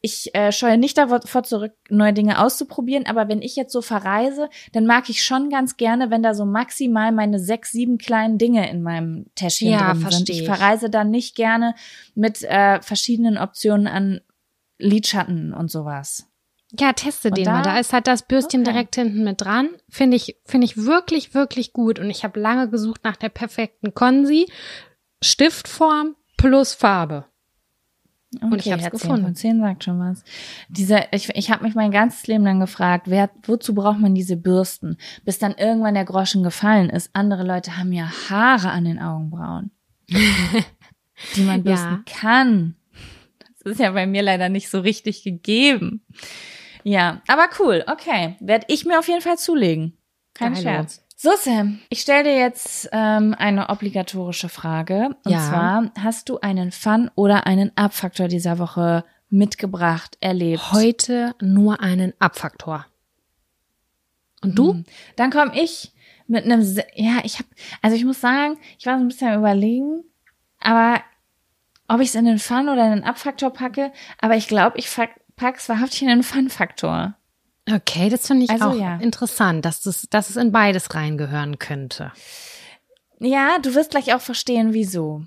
Speaker 2: ich äh, scheue nicht davor zurück, neue Dinge auszuprobieren. Aber wenn ich jetzt so verreise, dann mag ich schon ganz gerne, wenn da so maximal meine sechs, sieben kleinen Dinge in meinem Täschchen
Speaker 1: Ja,
Speaker 2: drin sind. ich. verreise dann nicht gerne mit äh, verschiedenen Optionen an Lidschatten und sowas.
Speaker 1: Ja, teste
Speaker 2: Und
Speaker 1: den
Speaker 2: da-
Speaker 1: mal. Da ist halt das Bürstchen
Speaker 2: Okay.
Speaker 1: direkt hinten mit dran. Finde ich, finde ich wirklich, wirklich gut. Und ich habe lange gesucht nach der perfekten Konsi. Stiftform plus Farbe. Und ich hab's
Speaker 2: ja, 10
Speaker 1: gefunden.
Speaker 2: Von 10 sagt schon was. Dieser, ich, ich habe mich mein ganzes Leben lang gefragt, wer, wozu braucht man diese Bürsten? Bis dann irgendwann der Groschen gefallen ist. Andere Leute haben ja Haare an den Augenbrauen, (laughs) die man bürsten kann. Das ist ja bei mir leider nicht so richtig gegeben. Ja, aber cool. Okay, werde ich mir auf jeden Fall zulegen. Kein
Speaker 1: Geilo.
Speaker 2: Scherz. So, Sam, ich stelle dir jetzt ähm, eine obligatorische Frage. Und
Speaker 1: Ja.
Speaker 2: zwar, hast du einen Fun- oder einen Abfaktor dieser Woche mitgebracht, erlebt?
Speaker 1: Heute nur einen Abfaktor. Und du?
Speaker 2: Hm. Dann komme ich mit einem, se- ja, ich habe, also ich muss sagen, ich war so ein bisschen überlegen, aber ob ich es in den Fun- oder in den Abfaktor packe, aber ich glaube, ich fak- pack's wahrhaftig in den Fun-Faktor.
Speaker 1: Okay, das finde ich
Speaker 2: Also,
Speaker 1: auch
Speaker 2: ja.
Speaker 1: interessant, dass, das, dass es in beides reingehören könnte.
Speaker 2: Ja, du wirst gleich auch verstehen, wieso.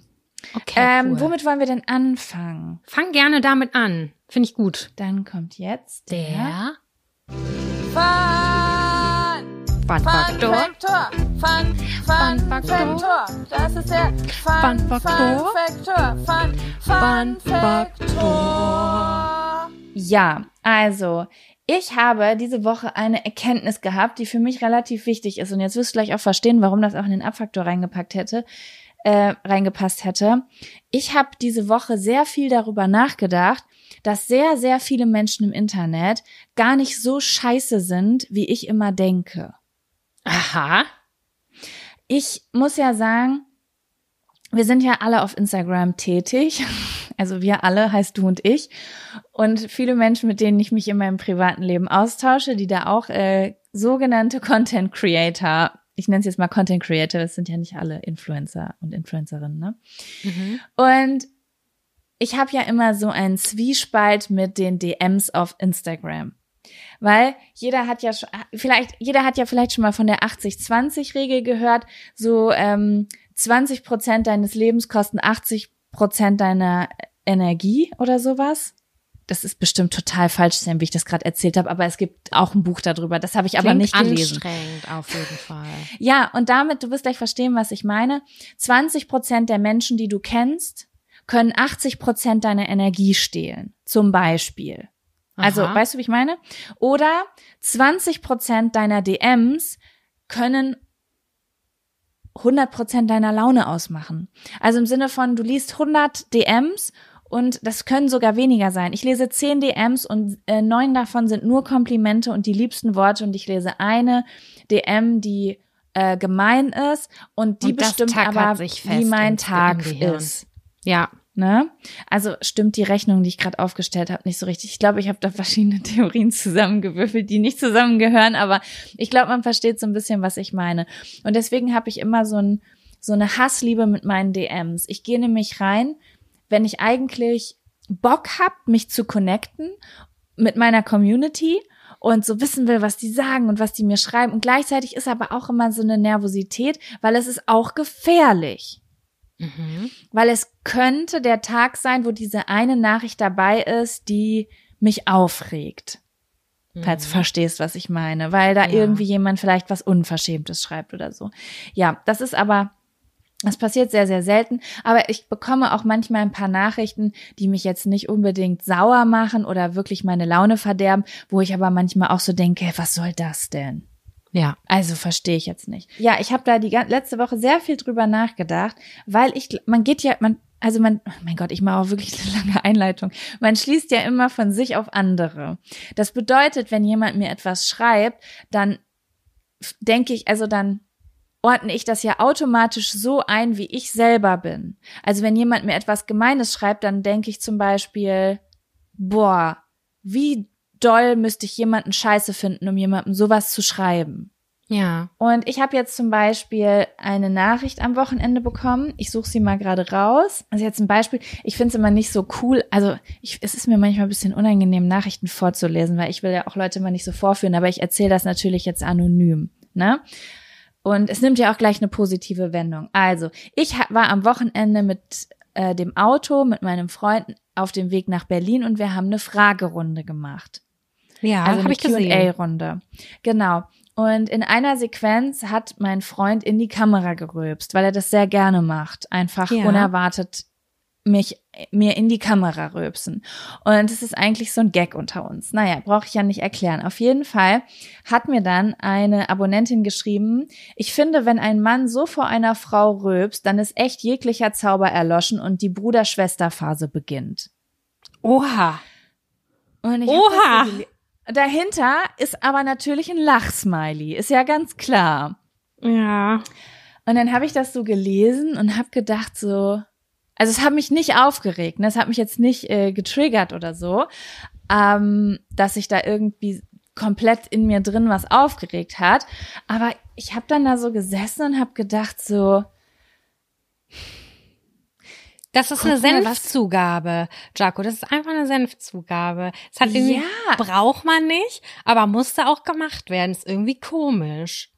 Speaker 1: Okay,
Speaker 2: ähm,
Speaker 1: cool.
Speaker 2: Womit wollen wir denn anfangen?
Speaker 1: Fang gerne damit an. Finde ich gut.
Speaker 2: Dann kommt jetzt
Speaker 1: Der
Speaker 3: Fun,
Speaker 1: Fun-Faktor.
Speaker 3: Faktor. Fun, Fun,
Speaker 1: Fun Faktor.
Speaker 3: Faktor. Das ist der Fun,
Speaker 1: Fun Faktor.
Speaker 3: Faktor. Fun, Fun,
Speaker 1: Fun
Speaker 3: Faktor.
Speaker 2: Ja, also ich habe diese Woche eine Erkenntnis gehabt, die für mich relativ wichtig ist. Und jetzt wirst du gleich auch verstehen, warum das auch in den Abfaktor reingepackt hätte, äh, reingepasst hätte. Ich habe diese Woche sehr viel darüber nachgedacht, dass sehr, sehr viele Menschen im Internet gar nicht so scheiße sind, wie ich immer denke.
Speaker 1: Aha.
Speaker 2: Ich muss ja sagen, wir sind ja alle auf Instagram tätig. Also wir alle, heißt du und ich. Und viele Menschen, mit denen ich mich in meinem privaten Leben austausche, die da auch äh, sogenannte Content Creator, ich nenne es jetzt mal Content Creator, das sind ja nicht alle Influencer und Influencerinnen, ne?
Speaker 1: Mhm.
Speaker 2: Und ich habe ja immer so einen Zwiespalt mit den DMs auf Instagram. Weil jeder hat ja schon, vielleicht, jeder hat ja vielleicht schon mal von der 80-20-Regel gehört. So ähm, 20 Prozent deines Lebens kosten 80 Prozent deiner Energie oder sowas. das ist bestimmt total falsch, Sam, wie ich das gerade erzählt habe, aber es gibt auch ein Buch darüber. Das habe ich aber
Speaker 1: Klingt
Speaker 2: nicht gelesen.
Speaker 1: anstrengend auf jeden Fall.
Speaker 2: Ja, und damit, du wirst gleich verstehen, was ich meine. 20 Prozent der Menschen, die du kennst, können 80 Prozent deiner Energie stehlen. Zum Beispiel. Also,
Speaker 1: Aha.
Speaker 2: weißt du, wie ich meine? Oder 20 Prozent deiner DMs können 100 Prozent deiner Laune ausmachen. Also im Sinne von, du liest 100 DMs und das können sogar weniger sein. Ich lese 10 DMs und äh, neun davon sind nur Komplimente und die liebsten Worte und ich lese eine DM, die äh, gemein ist und die
Speaker 1: Und
Speaker 2: bestimmt aber, wie mein Tag ist.
Speaker 1: Ja.
Speaker 2: Ne? Also stimmt die Rechnung, die ich gerade aufgestellt habe, nicht so richtig. Ich glaube, ich habe da verschiedene (laughs) Theorien zusammengewürfelt, die nicht zusammengehören, aber ich glaube, man versteht so ein bisschen, was ich meine. Und deswegen habe ich immer so, ein, so eine Hassliebe mit meinen DMs. Ich gehe nämlich rein, wenn ich eigentlich Bock hab, mich zu connecten mit meiner Community und so wissen will, was die sagen und was die mir schreiben. Und gleichzeitig ist aber auch immer so eine Nervosität, weil es ist auch gefährlich.
Speaker 1: Mhm.
Speaker 2: Weil es könnte der Tag sein, wo diese eine Nachricht dabei ist, die mich aufregt. Falls du verstehst, was ich meine. Weil da
Speaker 1: Mhm. Ja.
Speaker 2: irgendwie jemand vielleicht was Unverschämtes schreibt oder so. Ja, das ist aber, das passiert sehr, sehr selten. Aber ich bekomme auch manchmal ein paar Nachrichten, die mich jetzt nicht unbedingt sauer machen oder wirklich meine Laune verderben, wo ich aber manchmal auch so denke, was soll das denn?
Speaker 1: Ja.
Speaker 2: Also verstehe ich jetzt nicht. Ja, ich habe da die letzte Woche sehr viel drüber nachgedacht, weil ich, man geht ja, man, also man, oh mein Gott, ich mache auch wirklich (laughs) eine lange Einleitung. Man schließt ja immer von sich auf andere. Das bedeutet, wenn jemand mir etwas schreibt, dann denke ich, also dann ordne ich das ja automatisch so ein, wie ich selber bin. Also wenn jemand mir etwas Gemeines schreibt, dann denke ich zum Beispiel, boah, wie doll müsste ich jemanden scheiße finden, um jemandem sowas zu schreiben.
Speaker 1: Ja.
Speaker 2: Und ich habe jetzt zum Beispiel eine Nachricht am Wochenende bekommen. Ich suche sie mal gerade raus. Also jetzt ein Beispiel. Ich finde es immer nicht so cool. Also ich, es ist mir manchmal ein bisschen unangenehm, Nachrichten vorzulesen, weil ich will ja auch Leute mal nicht so vorführen. Aber ich erzähle das natürlich jetzt anonym. Ne? Und es nimmt ja auch gleich eine positive Wendung. Also ich war am Wochenende mit äh, dem Auto, mit meinem Freund auf dem Weg nach Berlin und wir haben eine Fragerunde gemacht.
Speaker 1: Ja,
Speaker 2: Also
Speaker 1: habe ich gesehen.
Speaker 2: Q&A-Runde. Genau. Und in einer Sequenz hat mein Freund in die Kamera gerülpst, weil er das sehr gerne macht. Einfach
Speaker 1: Ja.
Speaker 2: unerwartet mich mir in die Kamera rülpsen. Und es ist eigentlich so ein Gag unter uns. Naja, brauche ich ja nicht erklären. Auf jeden Fall hat mir dann eine Abonnentin geschrieben, ich finde, wenn ein Mann so vor einer Frau rülpst, dann ist echt jeglicher Zauber erloschen und die Bruder-Schwester-Phase beginnt.
Speaker 1: Oha.
Speaker 2: Und ich
Speaker 1: Oha.
Speaker 2: Dahinter ist aber natürlich ein Lachsmiley, ist ja ganz klar.
Speaker 1: Ja.
Speaker 2: Und dann habe ich das so gelesen und habe gedacht so, also es hat mich nicht aufgeregt, ne? es hat mich jetzt nicht äh, getriggert oder so, ähm, dass sich da irgendwie komplett in mir drin was aufgeregt hat. Aber ich habe dann da so gesessen und habe gedacht so,
Speaker 1: Das ist
Speaker 2: Guck
Speaker 1: eine Senfzugabe, Jaco. Das ist einfach eine Senfzugabe. Es hat irgendwie,
Speaker 2: Ja.
Speaker 1: braucht man nicht, aber musste auch gemacht werden. Ist irgendwie komisch.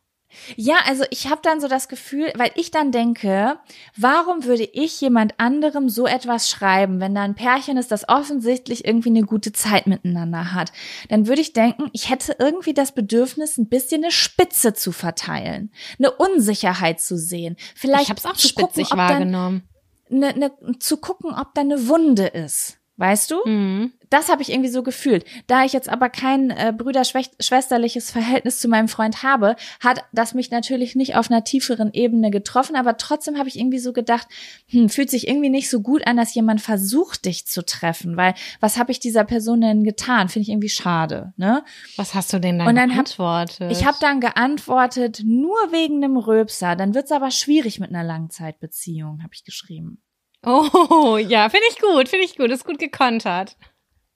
Speaker 2: Ja, also ich habe dann so das Gefühl, weil ich dann denke, warum würde ich jemand anderem so etwas schreiben, wenn da ein Pärchen ist, das offensichtlich irgendwie eine gute Zeit miteinander hat? Dann würde ich denken, ich hätte irgendwie das Bedürfnis, ein bisschen eine Spitze zu verteilen, eine Unsicherheit zu sehen. Vielleicht
Speaker 1: ich habe es auch
Speaker 2: zu
Speaker 1: spitzig
Speaker 2: gucken, ob dann eine, eine, zu gucken, ob da eine Wunde ist. Weißt du?
Speaker 1: Mhm.
Speaker 2: Das habe ich irgendwie so gefühlt. Da ich jetzt aber kein äh, brüderschwesterliches Verhältnis zu meinem Freund habe, hat das mich natürlich nicht auf einer tieferen Ebene getroffen, aber trotzdem habe ich irgendwie so gedacht, hm, fühlt sich irgendwie nicht so gut an, dass jemand versucht, dich zu treffen, weil was habe ich dieser Person denn getan? Finde ich irgendwie schade, ne?
Speaker 1: Was hast du denn dann,
Speaker 2: Und dann hab-
Speaker 1: geantwortet?
Speaker 2: Ich habe dann geantwortet, nur wegen einem Röpser, dann wird's aber schwierig mit einer Langzeitbeziehung, habe ich geschrieben.
Speaker 1: Oh, ja, finde ich gut, finde ich gut. Ist gut gekontert.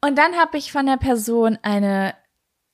Speaker 2: Und dann habe ich von der Person eine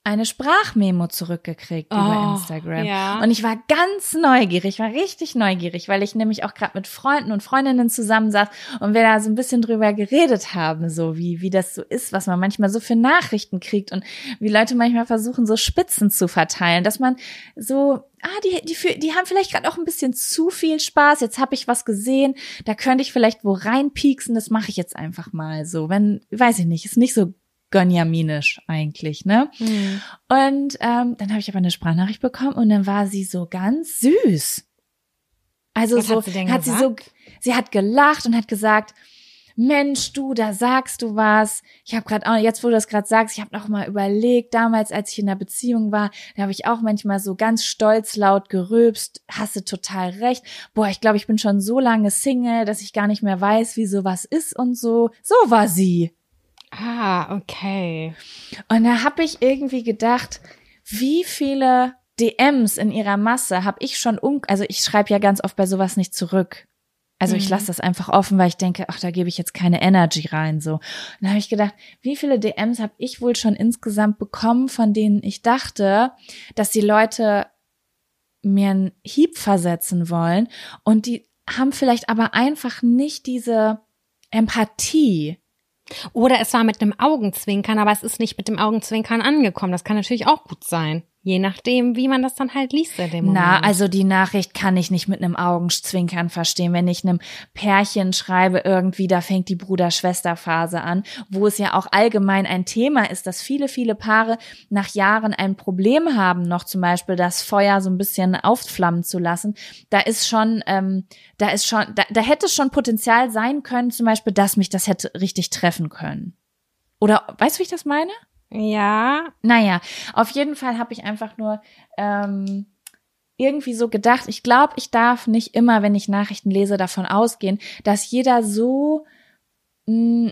Speaker 2: eine Sprachmemo zurückgekriegt über
Speaker 1: Oh,
Speaker 2: Instagram.
Speaker 1: ja.
Speaker 2: Und ich war ganz neugierig, war richtig neugierig, weil ich nämlich auch gerade mit Freunden und Freundinnen zusammensaß und wir da so ein bisschen drüber geredet haben, so wie, wie das so ist, was man manchmal so für Nachrichten kriegt und wie Leute manchmal versuchen, so Spitzen zu verteilen, dass man so, ah, die, die, die haben vielleicht gerade auch ein bisschen zu viel Spaß, jetzt habe ich was gesehen, da könnte ich vielleicht wo reinpieksen, das mache ich jetzt einfach mal so. Wenn, weiß ich nicht, ist nicht so gönjaminisch eigentlich, ne?
Speaker 1: Mhm.
Speaker 2: Und ähm, dann habe ich aber eine Sprachnachricht bekommen und dann war sie so ganz süß. Also
Speaker 1: Was
Speaker 2: so
Speaker 1: hat sie
Speaker 2: hat sie so sie hat gelacht und hat gesagt, Mensch, du, da sagst du was. Ich habe gerade auch jetzt, wo du das gerade sagst, ich habe noch mal überlegt, damals, als ich in der Beziehung war, da habe ich auch manchmal so ganz stolz laut gerülpst, hast du total recht. Boah, ich glaube, ich bin schon so lange Single, dass ich gar nicht mehr weiß, wie sowas ist und so. So war sie.
Speaker 1: Ah, okay.
Speaker 2: Und da habe ich irgendwie gedacht, wie viele DMs in ihrer Masse habe ich schon um, also ich schreibe ja ganz oft bei sowas nicht zurück. Also ich
Speaker 1: Mhm.
Speaker 2: lasse das einfach offen, weil ich denke, ach, da gebe ich jetzt keine Energy rein so. Und dann habe ich gedacht, wie viele DMs habe ich wohl schon insgesamt bekommen, von denen ich dachte, dass die Leute mir einen Hieb versetzen wollen und die haben vielleicht aber einfach nicht diese Empathie.
Speaker 1: Oder es war mit einem Augenzwinkern, aber es ist nicht mit dem Augenzwinkern angekommen. Das kann natürlich auch gut sein. Je nachdem, wie man das dann halt liest in dem Moment.
Speaker 2: Na, also die Nachricht kann ich nicht mit einem Augenzwinkern verstehen. Wenn ich einem Pärchen schreibe, irgendwie, da fängt die Bruder-Schwester-Phase an, wo es ja auch allgemein ein Thema ist, dass viele, viele Paare nach Jahren ein Problem haben, noch zum Beispiel das Feuer so ein bisschen aufflammen zu lassen. Da ist schon, ähm, da ist schon, da, da hätte schon Potenzial sein können, zum Beispiel, dass mich das hätte richtig treffen können. Oder weißt du, wie ich das meine?
Speaker 1: Ja,
Speaker 2: Naja, auf jeden Fall habe ich einfach nur ähm, irgendwie so gedacht, ich glaube, ich darf nicht immer, wenn ich Nachrichten lese, davon ausgehen, dass jeder so mh,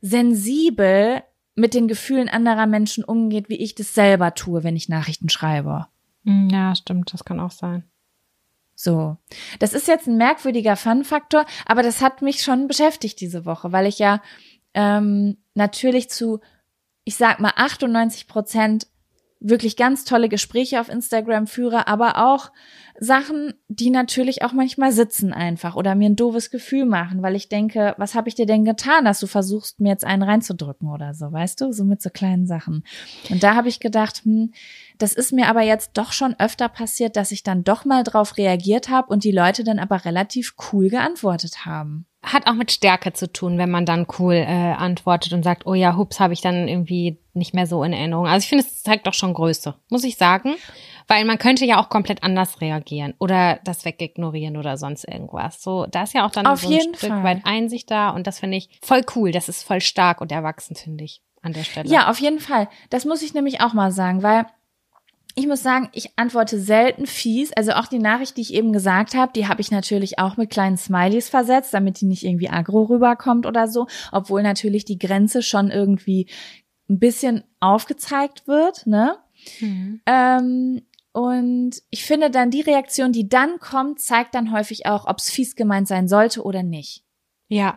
Speaker 2: sensibel mit den Gefühlen anderer Menschen umgeht, wie ich das selber tue, wenn ich Nachrichten schreibe.
Speaker 1: Hm, ja, stimmt, das kann auch sein.
Speaker 2: So. Das ist jetzt ein merkwürdiger Fun-Faktor, aber das hat mich schon beschäftigt diese Woche, weil ich ja ähm, natürlich zu, ich sag mal, 98 Prozent wirklich ganz tolle Gespräche auf Instagram führe, aber auch Sachen, die natürlich auch manchmal sitzen einfach oder mir ein doofes Gefühl machen, weil ich denke, was habe ich dir denn getan, dass du versuchst, mir jetzt einen reinzudrücken oder so, weißt du, so mit so kleinen Sachen. Und da habe ich gedacht, hm, das ist mir aber jetzt doch schon öfter passiert, dass ich dann doch mal drauf reagiert habe und die Leute dann aber relativ cool geantwortet haben.
Speaker 1: Hat auch mit Stärke zu tun, wenn man dann cool äh, antwortet und sagt, oh ja, hups, habe ich dann irgendwie nicht mehr so in Erinnerung. Also ich finde, es zeigt doch schon Größe, muss ich sagen. Weil man könnte ja auch komplett anders reagieren oder das wegignorieren oder sonst irgendwas. So, da ist ja auch dann
Speaker 2: Auf
Speaker 1: so ein
Speaker 2: jeden
Speaker 1: Stück
Speaker 2: Fall.
Speaker 1: weit Einsicht da und das finde ich voll cool. Das ist voll stark und erwachsen, finde ich, an der Stelle.
Speaker 2: Ja, auf jeden Fall. Das muss ich nämlich auch mal sagen, weil ich muss sagen, ich antworte selten fies. Also auch die Nachricht, die ich eben gesagt habe, die habe ich natürlich auch mit kleinen Smileys versetzt, damit die nicht irgendwie aggro rüberkommt oder so. Obwohl natürlich die Grenze schon irgendwie ein bisschen aufgezeigt wird, ne?
Speaker 1: Mhm.
Speaker 2: Ähm, und ich finde dann die Reaktion, die dann kommt, zeigt dann häufig auch, ob es fies gemeint sein sollte oder nicht.
Speaker 1: Ja.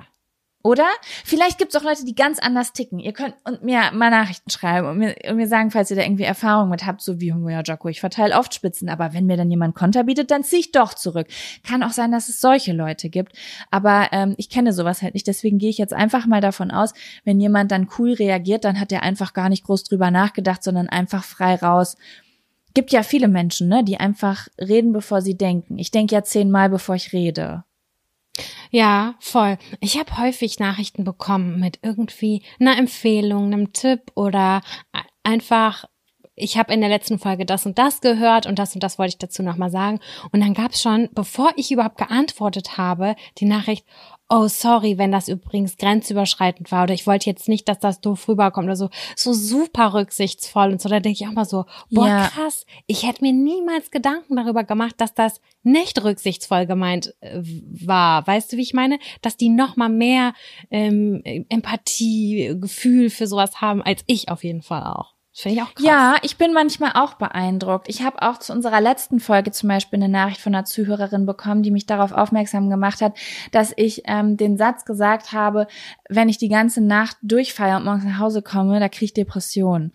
Speaker 2: Oder? Vielleicht gibt es auch Leute, die ganz anders ticken. Ihr könnt und mir mal Nachrichten schreiben und mir, und mir sagen, falls ihr da irgendwie Erfahrung mit habt, so wie, ja, Jacko, ich verteile oft Spitzen, aber wenn mir dann jemand Konter bietet, dann ziehe ich doch zurück. Kann auch sein, dass es solche Leute gibt, aber ähm, ich kenne sowas halt nicht, deswegen gehe ich jetzt einfach mal davon aus, wenn jemand dann cool reagiert, dann hat er einfach gar nicht groß drüber nachgedacht, sondern einfach frei raus. Gibt ja viele Menschen, ne, die einfach reden, bevor sie denken. Ich denke ja zehnmal, bevor ich rede.
Speaker 1: Ja, voll. Ich habe häufig Nachrichten bekommen mit irgendwie einer Empfehlung, einem Tipp oder einfach, ich habe in der letzten Folge das und das gehört und das und das wollte ich dazu nochmal sagen. Und dann gab es schon, bevor ich überhaupt geantwortet habe, die Nachricht, oh sorry, wenn das übrigens grenzüberschreitend war oder ich wollte jetzt nicht, dass das doof rüberkommt oder so. So super rücksichtsvoll und so. Da denke ich auch mal so, boah,
Speaker 2: Ja.
Speaker 1: krass, ich hätte mir niemals Gedanken darüber gemacht, dass das nicht rücksichtsvoll gemeint äh, war. Weißt du, wie ich meine? Dass die noch mal mehr ähm, Empathie, Gefühl für sowas haben, als ich auf jeden Fall auch. Finde ich auch krass.
Speaker 2: Ja, ich bin manchmal auch beeindruckt. Ich habe auch zu unserer letzten Folge zum Beispiel eine Nachricht von einer Zuhörerin bekommen, die mich darauf aufmerksam gemacht hat, dass ich ähm, den Satz gesagt habe, wenn ich die ganze Nacht durchfeiere und morgens nach Hause komme, da kriege ich Depressionen.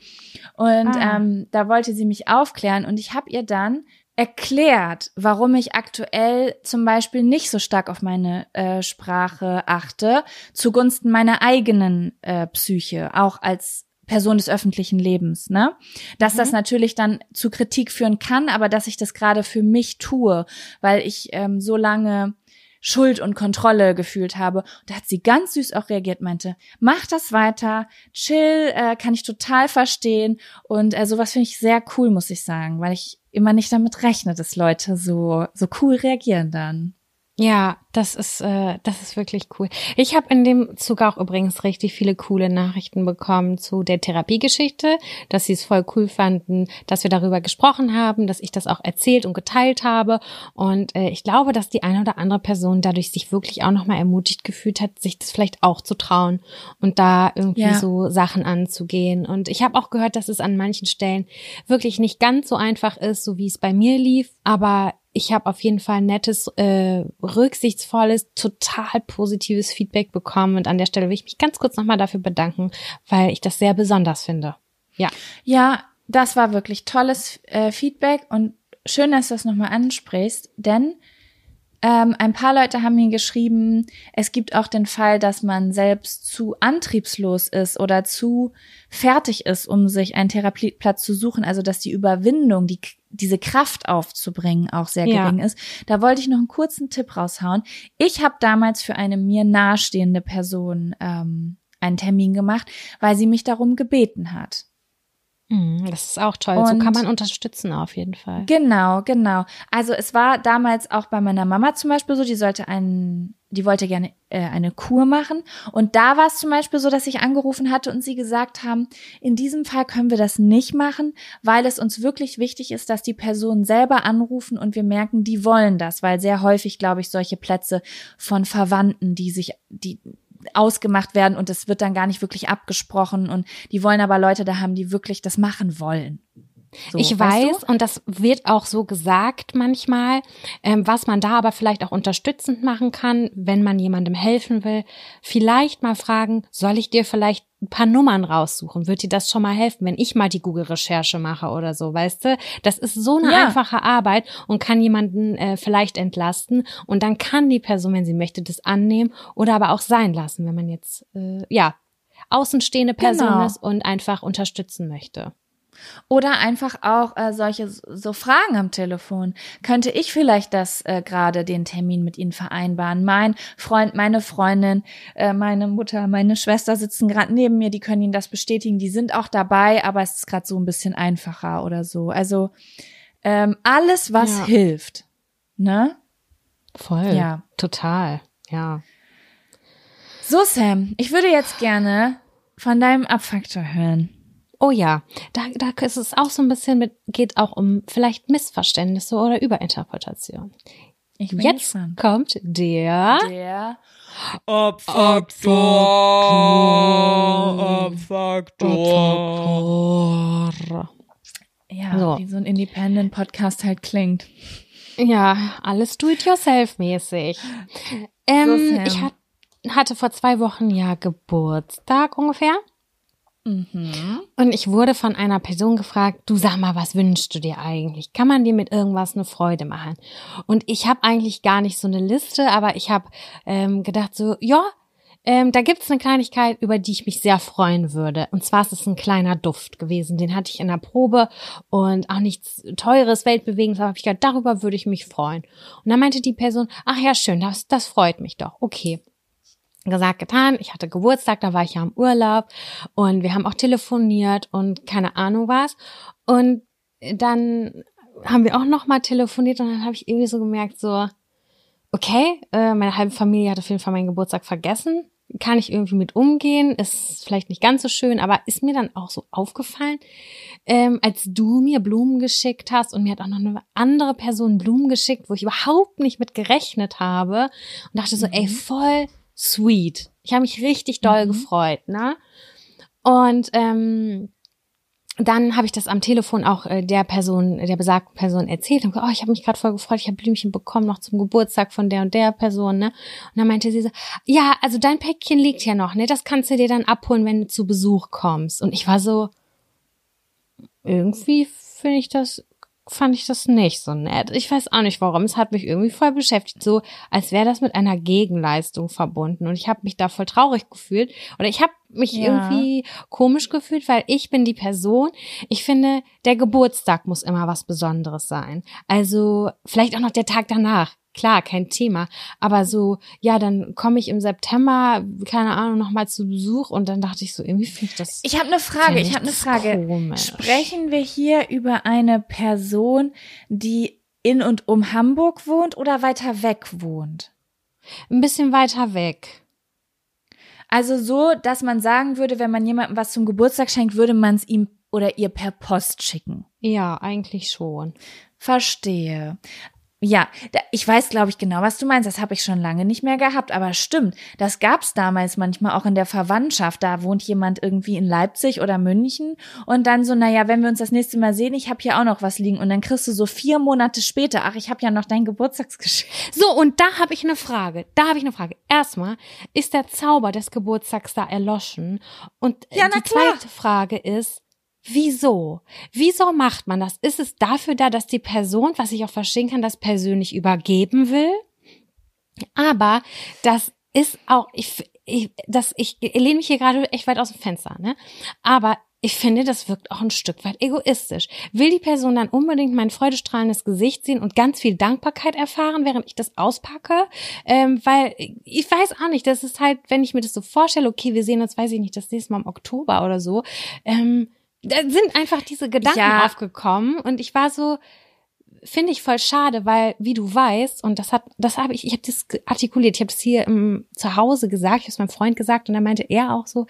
Speaker 2: Und
Speaker 1: Ah.
Speaker 2: ähm, da wollte sie mich aufklären und ich habe ihr dann erklärt, warum ich aktuell zum Beispiel nicht so stark auf meine äh, Sprache achte, zugunsten meiner eigenen äh, Psyche, auch als Person des öffentlichen Lebens, ne? Dass das natürlich dann zu Kritik führen kann, aber dass ich das gerade für mich tue, weil ich ähm, so lange Schuld und Kontrolle gefühlt habe. Da hat sie ganz süß auch reagiert, meinte, mach das weiter, chill, äh, kann ich total verstehen. Und äh, sowas finde ich sehr cool, muss ich sagen, weil ich immer nicht damit rechne, dass Leute so, so cool reagieren dann.
Speaker 1: Ja, das ist, äh, das ist wirklich cool. Ich habe in dem Zug auch übrigens richtig viele coole Nachrichten bekommen zu der Therapiegeschichte, dass sie es voll cool fanden, dass wir darüber gesprochen haben, dass ich das auch erzählt und geteilt habe. Und äh, ich glaube, dass die eine oder andere Person dadurch sich wirklich auch nochmal ermutigt gefühlt hat, sich das vielleicht auch zu trauen und da irgendwie
Speaker 2: Ja.
Speaker 1: so Sachen anzugehen. Und ich habe auch gehört, dass es an manchen Stellen wirklich nicht ganz so einfach ist, so wie es bei mir lief. Aber ich habe auf jeden Fall nettes, äh, rücksichtsvolles, total positives Feedback bekommen. Und an der Stelle will ich mich ganz kurz nochmal dafür bedanken, weil ich das sehr besonders finde. Ja.
Speaker 2: Ja, das war wirklich tolles äh, Feedback und schön, dass du das nochmal ansprichst, denn ähm, ein paar Leute haben mir geschrieben, es gibt auch den Fall, dass man selbst zu antriebslos ist oder zu fertig ist, um sich einen Therapieplatz zu suchen. Also dass die Überwindung, die, diese Kraft aufzubringen, auch sehr
Speaker 1: Ja.
Speaker 2: gering ist. Da wollte ich noch einen kurzen Tipp raushauen. Ich habe damals für eine mir nahestehende Person ähm, einen Termin gemacht, weil sie mich darum gebeten hat.
Speaker 1: Mhm, Das ist auch toll. so
Speaker 2: Und-
Speaker 1: kann man unterstützen auf jeden Fall.
Speaker 2: Genau, genau. Also es war damals auch bei meiner Mama zum Beispiel so, die sollte einen, die wollte gerne äh, eine Kur machen. Und da war es zum Beispiel so, dass ich angerufen hatte und sie gesagt haben, in diesem Fall können wir das nicht machen, weil es uns wirklich wichtig ist, dass die Personen selber anrufen und wir merken, die wollen das, weil sehr häufig, glaube ich, solche Plätze von Verwandten, die sich, die ausgemacht werden und es wird dann gar nicht wirklich abgesprochen und die wollen aber Leute da haben, die wirklich das machen wollen. So,
Speaker 1: ich
Speaker 2: weißt du?
Speaker 1: weiß, und das wird auch so gesagt manchmal, ähm, was man da aber vielleicht auch unterstützend machen kann, wenn man jemandem helfen will. Vielleicht mal fragen, soll ich dir vielleicht ein paar Nummern raussuchen? Wird dir das schon mal helfen, wenn ich mal die Google-Recherche mache oder so, weißt du? Das ist so eine
Speaker 2: Ja.
Speaker 1: einfache Arbeit und kann jemanden äh, vielleicht entlasten. Und dann kann die Person, wenn sie möchte, das annehmen oder aber auch sein lassen, wenn man jetzt, äh, ja, außenstehende Person
Speaker 2: Genau.
Speaker 1: ist und einfach unterstützen möchte.
Speaker 2: Oder einfach auch äh, solche so Fragen am Telefon. Könnte ich vielleicht das äh, gerade den Termin mit Ihnen vereinbaren? Mein Freund, meine Freundin, äh, meine Mutter, meine Schwester sitzen gerade neben mir, die können Ihnen das bestätigen. Die sind auch dabei, aber es ist gerade so ein bisschen einfacher oder so. Also ähm, alles, was
Speaker 1: Ja.
Speaker 2: hilft. Ne?
Speaker 1: Voll.
Speaker 2: Ja.
Speaker 1: Total. Ja.
Speaker 2: So, Sam, ich würde jetzt gerne von deinem Abfaktor hören.
Speaker 1: Oh ja, da, da ist es auch so ein bisschen mit, geht auch um vielleicht Missverständnisse oder Überinterpretation.
Speaker 2: Ich bin
Speaker 1: Jetzt
Speaker 2: gespannt.
Speaker 1: kommt der
Speaker 2: Der ja,
Speaker 1: So.
Speaker 2: wie so ein Independent-Podcast halt klingt.
Speaker 1: Ja, alles do-it-yourself-mäßig. Ähm,
Speaker 2: So,
Speaker 1: ich hat, hatte vor zwei Wochen ja Geburtstag ungefähr. Und ich wurde von einer Person gefragt, du sag mal, was wünschst du dir eigentlich? Kann man dir mit irgendwas eine Freude machen? Und ich habe eigentlich gar nicht so eine Liste, aber ich habe ähm, gedacht so, ja, ähm, da gibt's eine Kleinigkeit, über die ich mich sehr freuen würde. Und zwar ist es ein kleiner Duft gewesen. Den hatte ich in der Probe und auch nichts Teures, Weltbewegendes, aber hab ich gedacht, darüber würde ich mich freuen. Und dann meinte die Person, ach ja, schön, das, das freut mich doch. Okay gesagt, getan. Ich hatte Geburtstag, da war ich ja im Urlaub und wir haben auch telefoniert und keine Ahnung was. Und dann haben wir auch noch mal telefoniert und dann habe ich irgendwie so gemerkt, so, okay, äh, meine halbe Familie hat auf jeden Fall meinen Geburtstag vergessen. Kann ich irgendwie mit umgehen? Ist vielleicht nicht ganz so schön, aber ist mir dann auch so aufgefallen, ähm, als du mir Blumen geschickt hast und mir hat auch noch eine andere Person Blumen geschickt, wo ich überhaupt nicht mit gerechnet habe und dachte so, ey, voll sweet. Ich habe mich richtig doll gefreut, ne? Und ähm, dann habe ich das am Telefon auch äh, der Person, der besagten Person erzählt und gesagt, oh, ich habe mich gerade voll gefreut, ich habe Blümchen bekommen noch zum Geburtstag von der und der Person, ne? Und dann meinte sie so, ja, also dein Päckchen liegt ja noch, ne? Das kannst du dir dann abholen, wenn du zu Besuch kommst. Und ich war so, irgendwie finde ich das, fand ich das nicht so nett. Ich weiß auch nicht warum. Es hat mich irgendwie voll beschäftigt, so als wäre das mit einer Gegenleistung verbunden. Und ich habe mich da voll traurig gefühlt. Oder ich habe mich
Speaker 2: Ja.
Speaker 1: irgendwie komisch gefühlt, weil ich bin die Person. Ich finde, der Geburtstag muss immer was Besonderes sein. Also vielleicht auch noch der Tag danach. Klar, kein Thema. Aber so, ja, dann komme ich im September, keine Ahnung, nochmal zu Besuch und dann dachte ich so, irgendwie finde ich das.
Speaker 2: Ich habe eine Frage, ich habe eine Frage.
Speaker 1: Komisch.
Speaker 2: Sprechen wir hier über eine Person, die in und um Hamburg wohnt oder weiter weg wohnt?
Speaker 1: Ein bisschen weiter weg.
Speaker 2: Also so, dass man sagen würde, wenn man jemandem was zum Geburtstag schenkt, würde man es ihm oder ihr per Post schicken.
Speaker 1: Ja, eigentlich schon.
Speaker 2: Verstehe. Ja, ich weiß, glaube ich, genau, was du meinst. Das habe ich schon lange nicht mehr gehabt. Aber stimmt, das gab's damals manchmal auch in der Verwandtschaft. Da wohnt jemand irgendwie in Leipzig oder München und dann so, naja, wenn wir uns das nächste Mal sehen, ich habe hier auch noch was liegen. Und dann kriegst du so vier Monate später, ach, ich habe ja noch dein Geburtstagsgeschenk. (laughs)
Speaker 1: So, und da habe ich eine Frage. Da habe ich eine Frage. Erstmal, ist der Zauber des Geburtstags da erloschen? Und äh,
Speaker 2: Ja, na
Speaker 1: die zweite Frage ist, wieso? Wieso macht man das? Ist es dafür da, dass die Person, was ich auch verstehen kann, das persönlich übergeben will? Aber das ist auch, ich, ich, das, ich lehne mich hier gerade echt weit aus dem Fenster, ne? Aber ich finde, das wirkt auch ein Stück weit egoistisch. Will die Person dann unbedingt mein freudestrahlendes Gesicht sehen und ganz viel Dankbarkeit erfahren, während ich das auspacke? Ähm, weil ich weiß auch nicht, das ist halt, wenn ich mir das so vorstelle, okay, wir sehen uns, weiß ich nicht, das nächste Mal im Oktober oder so, ähm, da sind einfach diese Gedanken
Speaker 2: Ja.
Speaker 1: aufgekommen und ich war so, finde ich voll schade, weil wie du weißt und das hat das habe ich ich habe das artikuliert, ich habe das hier im, zu Hause gesagt, ich habe es meinem Freund gesagt und dann meinte er auch so,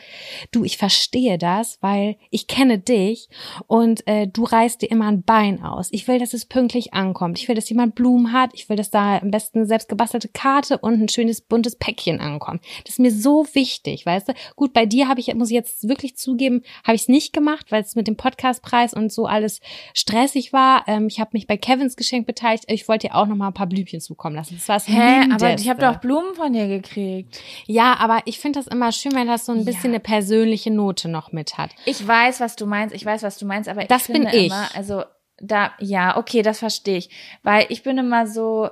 Speaker 1: du, ich verstehe das, weil ich kenne dich und äh, du reißt dir immer ein Bein aus. Ich will, dass es pünktlich ankommt. Ich will, dass jemand Blumen hat. Ich will, dass da am besten selbst gebastelte Karte und ein schönes buntes Päckchen ankommt. Das ist mir so wichtig, weißt du? Gut, bei dir habe ich muss ich jetzt wirklich zugeben, habe ich es nicht gemacht, weil es mit dem Podcastpreis und so alles stressig war. Ähm, ich habe mich bei Kevins Geschenk beteiligt. Ich wollte dir auch noch mal ein paar Blümchen zukommen lassen. Das war das
Speaker 2: Hä, aber ich habe doch Blumen von dir gekriegt.
Speaker 1: Ja, aber ich finde das immer schön, wenn das so ein bisschen
Speaker 2: Ja.
Speaker 1: eine persönliche Note noch mit hat.
Speaker 2: Ich weiß, was du meinst, ich weiß, was du meinst, aber
Speaker 1: Das
Speaker 2: ich
Speaker 1: bin ich.
Speaker 2: immer, also da, ja, okay, das verstehe ich. Weil ich bin immer so,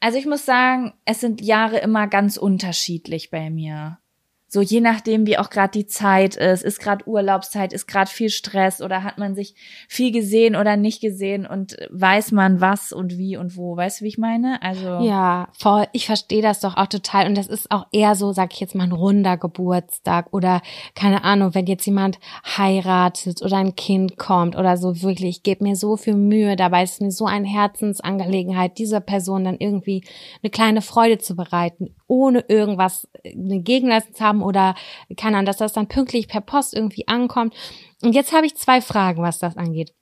Speaker 2: also ich muss sagen, es sind Jahre immer ganz unterschiedlich bei mir. So je nachdem, wie auch gerade die Zeit ist, ist gerade Urlaubszeit, ist gerade viel Stress oder hat man sich viel gesehen oder nicht gesehen und weiß man was und wie und wo. Weißt du, wie ich meine? Also
Speaker 1: Ja, voll. Ich verstehe das doch auch total. Und das ist auch eher so, sag ich jetzt mal, ein runder Geburtstag oder keine Ahnung, wenn jetzt jemand heiratet oder ein Kind kommt oder so wirklich. Ich gebe mir so viel Mühe dabei. Ist mir so eine Herzensangelegenheit, dieser Person dann irgendwie eine kleine Freude zu bereiten, ohne irgendwas äh, eine Gegenleistung zu haben oder keine Ahnung, dass das dann pünktlich per Post irgendwie ankommt. Und jetzt habe ich zwei Fragen, was das angeht.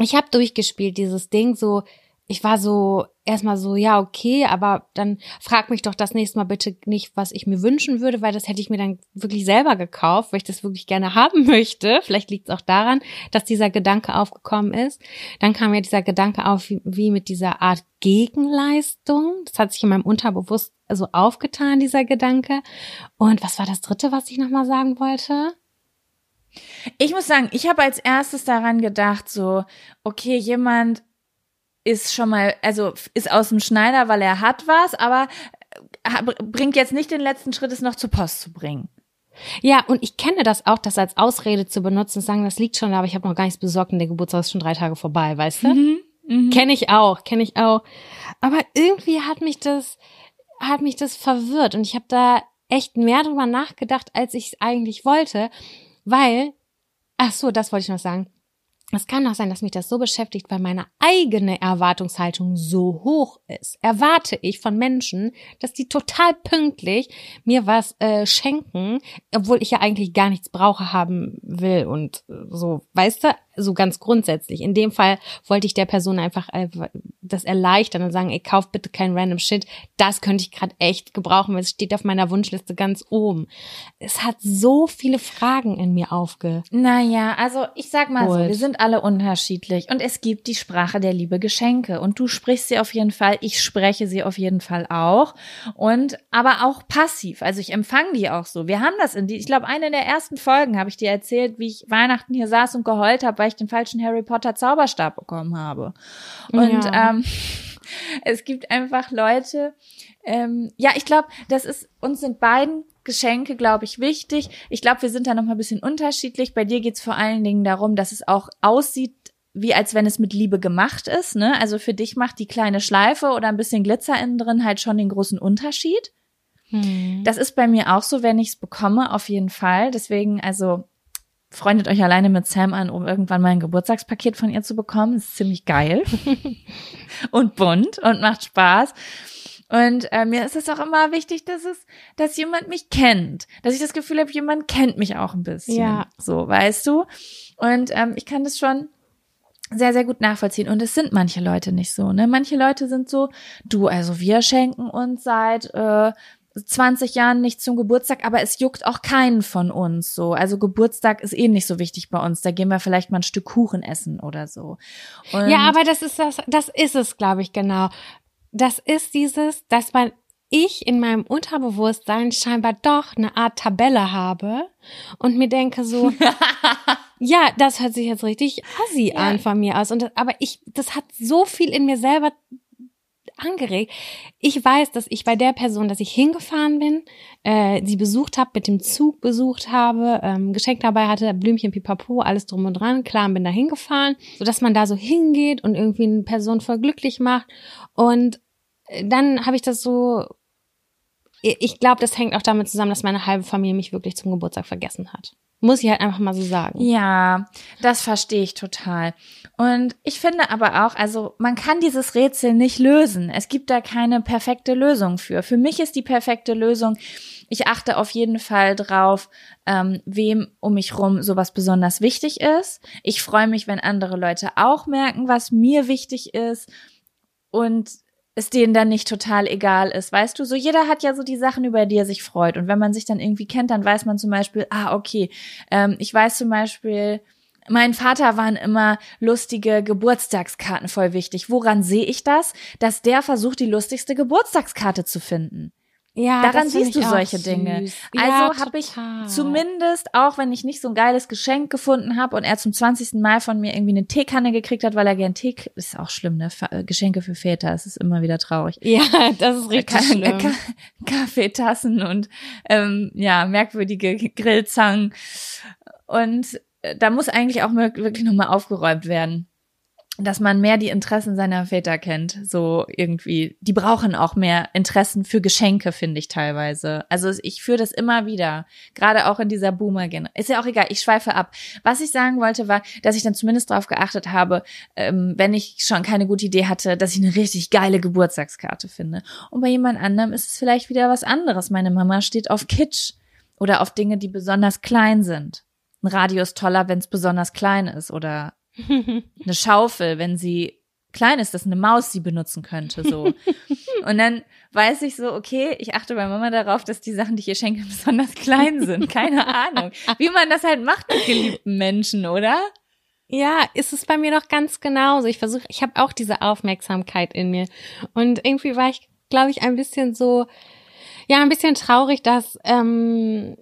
Speaker 1: Ich habe durchgespielt dieses Ding so, ich war so erstmal so, ja, okay, aber dann frag mich doch das nächste Mal bitte nicht, was ich mir wünschen würde, weil das hätte ich mir dann wirklich selber gekauft, weil ich das wirklich gerne haben (laughs) möchte. Vielleicht liegt es auch daran, dass dieser Gedanke aufgekommen ist. Dann kam ja dieser Gedanke auf, wie, wie mit dieser Art Gegenleistung. Das hat sich in meinem Unterbewusst so aufgetan, dieser Gedanke. Und was war das dritte, was ich nochmal sagen wollte?
Speaker 2: Ich muss sagen, ich habe als erstes daran gedacht, so, okay, jemand ist schon mal, also ist aus dem Schneider, weil er hat was, aber äh, bringt jetzt nicht den letzten Schritt, es noch zur Post zu bringen.
Speaker 1: Ja, und ich kenne das auch, das als Ausrede zu benutzen, sagen, das liegt schon, da, aber ich habe noch gar nichts besorgt und der Geburtstag ist schon drei Tage vorbei, weißt du?
Speaker 2: Mhm.
Speaker 1: Kenne ich auch, kenne ich auch. Aber irgendwie hat mich das, hat mich das verwirrt und ich habe da echt mehr drüber nachgedacht, als ich es eigentlich wollte, weil, ach so, das wollte ich noch sagen. Es kann auch sein, dass mich das so beschäftigt, weil meine eigene Erwartungshaltung so hoch ist. Erwarte ich von Menschen, dass die total pünktlich mir was äh, schenken, obwohl ich ja eigentlich gar nichts brauche haben will und äh, so, weißt du, so ganz grundsätzlich. In dem Fall wollte ich der Person einfach äh, das erleichtern und sagen, ey, kauf bitte kein random Shit. Das könnte ich gerade echt gebrauchen, weil es steht auf meiner Wunschliste ganz oben. Es hat so viele Fragen in mir aufge.
Speaker 2: Naja, also ich sag mal so, wir sind alle unterschiedlich und es gibt die Sprache der Liebe Geschenke und du sprichst sie auf jeden Fall, ich spreche sie auf jeden Fall auch und aber auch passiv, also ich empfange die auch so. Wir haben das in die, ich glaube, eine der ersten Folgen habe ich dir erzählt, wie ich Weihnachten hier saß und geheult habe, weil ich den falschen Harry Potter Zauberstab bekommen habe. Und
Speaker 1: Ja.
Speaker 2: ähm, (laughs) es gibt einfach Leute, ähm, ja, ich glaube, das ist, uns sind beiden Geschenke, glaube ich, wichtig. Ich glaube, wir sind da noch mal ein bisschen unterschiedlich. Bei dir geht es vor allen Dingen darum, dass es auch aussieht wie als wenn es mit Liebe gemacht ist, ne? Also für dich macht die kleine Schleife oder ein bisschen Glitzer innen drin halt schon den großen Unterschied.
Speaker 1: Hm.
Speaker 2: Das ist bei mir auch so, wenn ich es bekomme, auf jeden Fall. Deswegen, also freundet euch alleine mit Sam an, um irgendwann mal ein Geburtstagspaket von ihr zu bekommen. Das ist ziemlich geil (laughs) und bunt und macht Spaß. Und äh, mir ist es auch immer wichtig, dass es, dass jemand mich kennt, dass ich das Gefühl habe, jemand kennt mich auch ein bisschen.
Speaker 1: Ja.
Speaker 2: So, weißt du? Und ähm, ich kann das schon sehr, sehr gut nachvollziehen. Und es sind manche Leute nicht so, ne? Manche Leute sind so, du, also wir schenken uns seit äh, 20 Jahren nicht zum Geburtstag, aber es juckt auch keinen von uns so. Also Geburtstag ist eh nicht so wichtig bei uns. Da gehen wir vielleicht mal ein Stück Kuchen essen oder so. Und
Speaker 1: Ja, aber das ist das, das ist es, glaube ich, genau. Das ist dieses, dass man ich in meinem Unterbewusstsein scheinbar doch eine Art Tabelle habe und mir denke so, (laughs) ja, das hört sich jetzt richtig assi
Speaker 2: Ja.
Speaker 1: an von mir aus. Und das, aber ich, das hat so viel in mir selber angeregt. Ich weiß, dass ich bei der Person, dass ich hingefahren bin, äh, sie besucht habe, mit dem Zug besucht habe, ähm, Geschenk dabei hatte, Blümchen, Pipapo, alles drum und dran, klar, bin da hingefahren, sodass man da so hingeht und irgendwie eine Person voll glücklich macht. Und äh, dann habe ich das so, ich glaube, das hängt auch damit zusammen, dass meine halbe Familie mich wirklich zum Geburtstag vergessen hat. Muss ich halt einfach mal so sagen.
Speaker 2: Ja, das verstehe ich total. Und ich finde aber auch, also man kann dieses Rätsel nicht lösen. Es gibt da keine perfekte Lösung für. Für mich ist die perfekte Lösung, ich achte auf jeden Fall drauf, ähm, wem um mich rum sowas besonders wichtig ist. Ich freue mich, wenn andere Leute auch merken, was mir wichtig ist. Und es denen dann nicht total egal ist. Weißt du, so jeder hat ja so die Sachen, über die er sich freut. Und wenn man sich dann irgendwie kennt, dann weiß man zum Beispiel, ah, okay, ähm, ich weiß zum Beispiel, mein Vater waren immer lustige Geburtstagskarten voll wichtig. Woran sehe ich das? Dass der versucht, die lustigste Geburtstagskarte zu finden.
Speaker 1: Ja,
Speaker 2: Daran siehst du solche
Speaker 1: süß.
Speaker 2: Dinge.
Speaker 1: Ja,
Speaker 2: Also habe ich zumindest, auch wenn ich nicht so ein geiles Geschenk gefunden habe und er zum 20. Mal von mir irgendwie eine Teekanne gekriegt hat, weil er gern Tee, ist auch schlimm, ne? Äh, Geschenke für Väter, es ist immer wieder traurig.
Speaker 1: Ja, (laughs) das ist richtig
Speaker 2: Ka-
Speaker 1: schlimm.
Speaker 2: Ka- (laughs) Kaffeetassen und ähm, ja, merkwürdige Grillzangen. Und äh, da muss eigentlich auch wirklich nochmal aufgeräumt werden. Dass man mehr die Interessen seiner Väter kennt, so irgendwie. Die brauchen auch mehr Interessen für Geschenke, finde ich teilweise. Also ich führe das immer wieder, gerade auch in dieser Boomer-Generation. Ist ja auch egal, ich schweife ab. Was ich sagen wollte, war, dass ich dann zumindest darauf geachtet habe, ähm, wenn ich schon keine gute Idee hatte, dass ich eine richtig geile Geburtstagskarte finde. Und bei jemand anderem ist es vielleicht wieder was anderes. Meine Mama steht auf Kitsch oder auf Dinge, die besonders klein sind. Ein Radio ist toller, wenn es besonders klein ist oder (laughs) eine Schaufel, wenn sie klein ist, dass eine Maus sie benutzen könnte, so. (laughs) Und dann weiß ich so, okay, ich achte bei Mama darauf, dass die Sachen, die ich ihr schenke, (laughs) besonders klein sind. Keine Ahnung. Wie man das halt macht mit geliebten Menschen, oder?
Speaker 1: Ja, ist es bei mir doch ganz genauso. Ich versuche, ich habe auch diese Aufmerksamkeit in mir. Und irgendwie war ich, glaube ich, ein bisschen so, ja, ein bisschen traurig, dass ähm,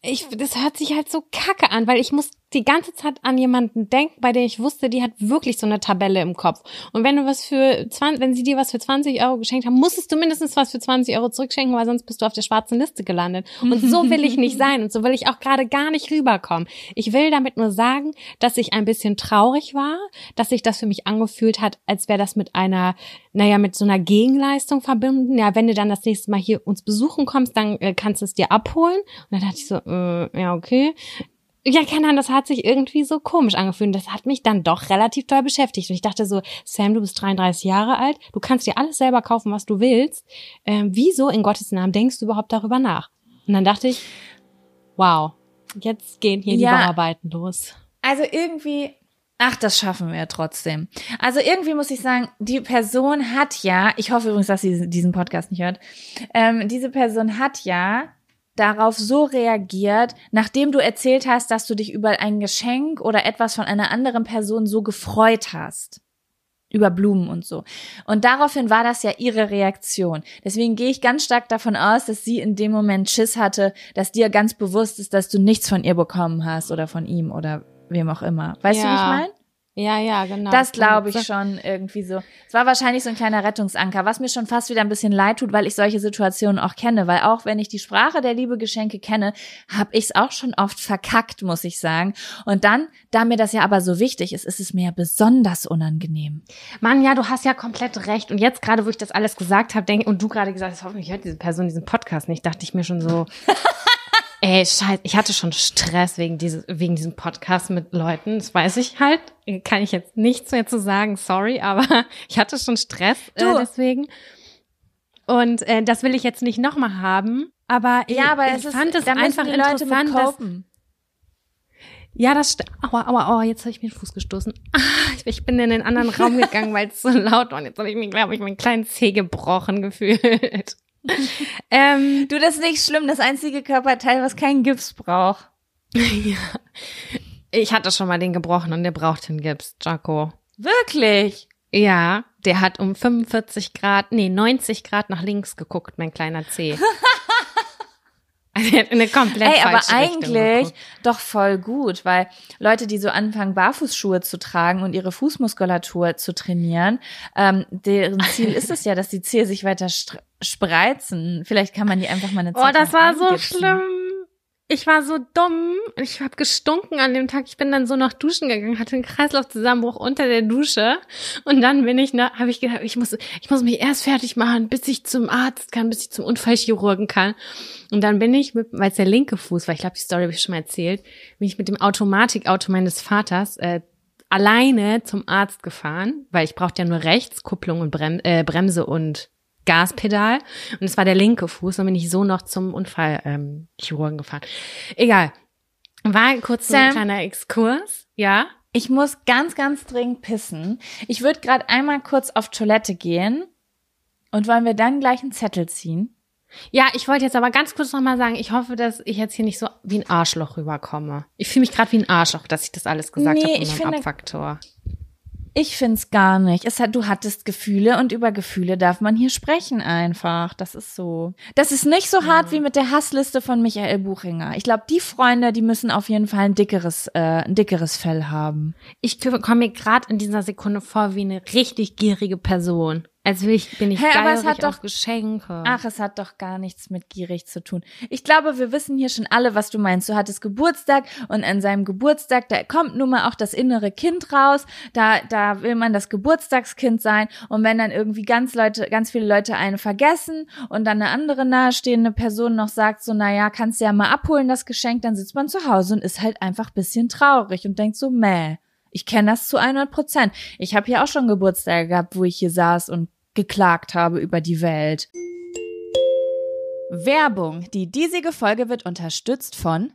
Speaker 1: ich, das hört sich halt so kacke an, weil ich muss die ganze Zeit an jemanden denken, bei der ich wusste, die hat wirklich so eine Tabelle im Kopf. Und wenn du was für 20, wenn sie dir was für 20 Euro geschenkt haben, musstest du mindestens was für 20 Euro zurückschenken, weil sonst bist du auf der schwarzen Liste gelandet. Und so will ich nicht (laughs) sein und so will ich auch gerade gar nicht rüberkommen. Ich will damit nur sagen, dass ich ein bisschen traurig war, dass sich das für mich angefühlt hat, als wäre das mit einer, naja, mit so einer Gegenleistung verbunden. Ja, wenn du dann das nächste Mal hier uns besuchen kommst, dann äh, kannst du es dir abholen. Und dann dachte ich so, äh, ja, okay. Ja, keine Ahnung, das hat sich irgendwie so komisch angefühlt. Das hat mich dann doch relativ doll beschäftigt. Und ich dachte so, Sam, du bist 33 Jahre alt, du kannst dir alles selber kaufen, was du willst. Ähm, wieso in Gottes Namen denkst du überhaupt darüber nach? Und dann dachte ich, wow, jetzt gehen hier die
Speaker 2: Ja.
Speaker 1: Bauarbeiten los.
Speaker 2: Also irgendwie, ach, das schaffen wir ja trotzdem. Also irgendwie muss ich sagen, die Person hat ja, ich hoffe übrigens, dass sie diesen Podcast nicht hört, ähm, diese Person hat ja darauf so reagiert, nachdem du erzählt hast, dass du dich über ein Geschenk oder etwas von einer anderen Person so gefreut hast. Über Blumen und so. Und daraufhin war das ja ihre Reaktion. Deswegen gehe ich ganz stark davon aus, dass sie in dem Moment Schiss hatte, dass dir ganz bewusst ist, dass du nichts von ihr bekommen hast oder von ihm oder wem auch immer. Weißt du, wie ich
Speaker 1: Ja.
Speaker 2: meine?
Speaker 1: Ja, ja, genau.
Speaker 2: Das glaube ich schon irgendwie so. Es war wahrscheinlich so ein kleiner Rettungsanker, was mir schon fast wieder ein bisschen leid tut, weil ich solche Situationen auch kenne. Weil auch wenn ich die Sprache der Liebe Geschenke kenne, habe ich es auch schon oft verkackt, muss ich sagen. Und dann, da mir das ja aber so wichtig ist, ist es mir besonders unangenehm.
Speaker 1: Mann, ja, du hast ja komplett recht. Und jetzt gerade, wo ich das alles gesagt habe, denke und du gerade gesagt hast, hoffentlich hört diese Person diesen Podcast nicht, dachte ich mir schon so, (laughs) ey, scheiße, ich hatte schon Stress wegen dieses, wegen diesem Podcast mit Leuten. Das weiß ich halt. Kann ich jetzt nichts mehr zu sagen, sorry, aber (laughs) ich hatte schon Stress äh, deswegen. Und äh, das will ich jetzt nicht nochmal haben. Aber ich,
Speaker 2: Ja, aber
Speaker 1: ich
Speaker 2: es ist,
Speaker 1: fand es
Speaker 2: da müssen
Speaker 1: einfach
Speaker 2: die Leute
Speaker 1: interessant, dass, ja, das stimmt. Aua, aua, aua, jetzt habe ich mir den Fuß gestoßen. (laughs) Ah, ich, ich bin in den anderen Raum (laughs) gegangen, weil es so laut war. Und jetzt habe ich mir, glaube ich, meinen kleinen Zeh gebrochen gefühlt. (laughs) ähm,
Speaker 2: Du, das ist nicht schlimm. Das einzige Körperteil, was keinen Gips braucht. (laughs)
Speaker 1: ja. Ich hatte schon mal den gebrochen und der braucht den Gips, Jaco.
Speaker 2: Wirklich?
Speaker 1: Ja, der hat um 45 Grad, nee, 90 Grad nach links geguckt, mein kleiner Zeh. (laughs) Also eine komplett
Speaker 2: Ey, aber eigentlich doch voll gut, weil Leute, die so anfangen, Barfußschuhe zu tragen und ihre Fußmuskulatur zu trainieren, ähm, deren (laughs) Ziel ist es ja, dass die Zehe sich weiter spreizen. Vielleicht kann man die einfach mal eine
Speaker 1: Oh,
Speaker 2: Zeit
Speaker 1: das
Speaker 2: lang
Speaker 1: war so schlimm. Ich war so dumm. Ich habe gestunken an dem Tag. Ich bin dann so noch duschen gegangen, hatte einen Kreislaufzusammenbruch unter der Dusche und dann bin ich, habe ich gedacht, ich muss, ich muss mich erst fertig machen, bis ich zum Arzt kann, bis ich zum Unfallchirurgen kann. Und dann bin ich, weil es der linke Fuß war, ich glaube, die Story habe ich schon mal erzählt, bin ich mit dem Automatikauto meines Vaters äh, alleine zum Arzt gefahren, weil ich brauchte ja nur rechts Kupplung und Brem äh, Bremse und Gaspedal und es war der linke Fuß und bin ich so noch zum Unfallchirurgen ähm, gefahren. Egal. War kurz so ein
Speaker 2: Sam?
Speaker 1: kleiner Exkurs, ja.
Speaker 2: Ich muss ganz, ganz dringend pissen. Ich würde gerade einmal kurz auf Toilette gehen und wollen wir dann gleich einen Zettel ziehen?
Speaker 1: Ja, ich wollte jetzt aber ganz kurz nochmal sagen, ich hoffe, dass ich jetzt hier nicht so wie ein Arschloch rüberkomme. Ich fühle mich gerade wie ein Arschloch, dass ich das alles gesagt
Speaker 2: Nee,
Speaker 1: habe
Speaker 2: ich
Speaker 1: meinem
Speaker 2: finde-
Speaker 1: Abfaktor.
Speaker 2: Ich find's gar nicht. Es hat, du hattest Gefühle und über Gefühle darf man hier sprechen einfach. Das ist so. Das ist nicht so hart wie mit der Hassliste von Michael Buchinger. Ich glaube, die Freunde, die müssen auf jeden Fall ein dickeres, äh, ein dickeres Fell haben.
Speaker 1: Ich komme mir gerade in dieser Sekunde vor wie eine richtig gierige Person. Als will ich, bin ich
Speaker 2: Hä, aber es hat doch-
Speaker 1: Geschenke.
Speaker 2: Ach, es hat doch gar nichts mit gierig zu tun. Ich glaube, wir wissen hier schon alle, was du meinst. Du hattest Geburtstag und an seinem Geburtstag, da kommt nun mal auch das innere Kind raus. Da, da will man das Geburtstagskind sein. Und wenn dann irgendwie ganz Leute, ganz viele Leute einen vergessen und dann eine andere nahestehende Person noch sagt so, na ja, kannst du ja mal abholen, das Geschenk, dann sitzt man zu Hause und ist halt einfach bisschen traurig und denkt so, meh. Ich kenne das zu 100 Prozent. Ich habe hier auch schon Geburtstage gehabt, wo ich hier saß und geklagt habe über die Welt. Werbung. Die diesige Folge wird unterstützt von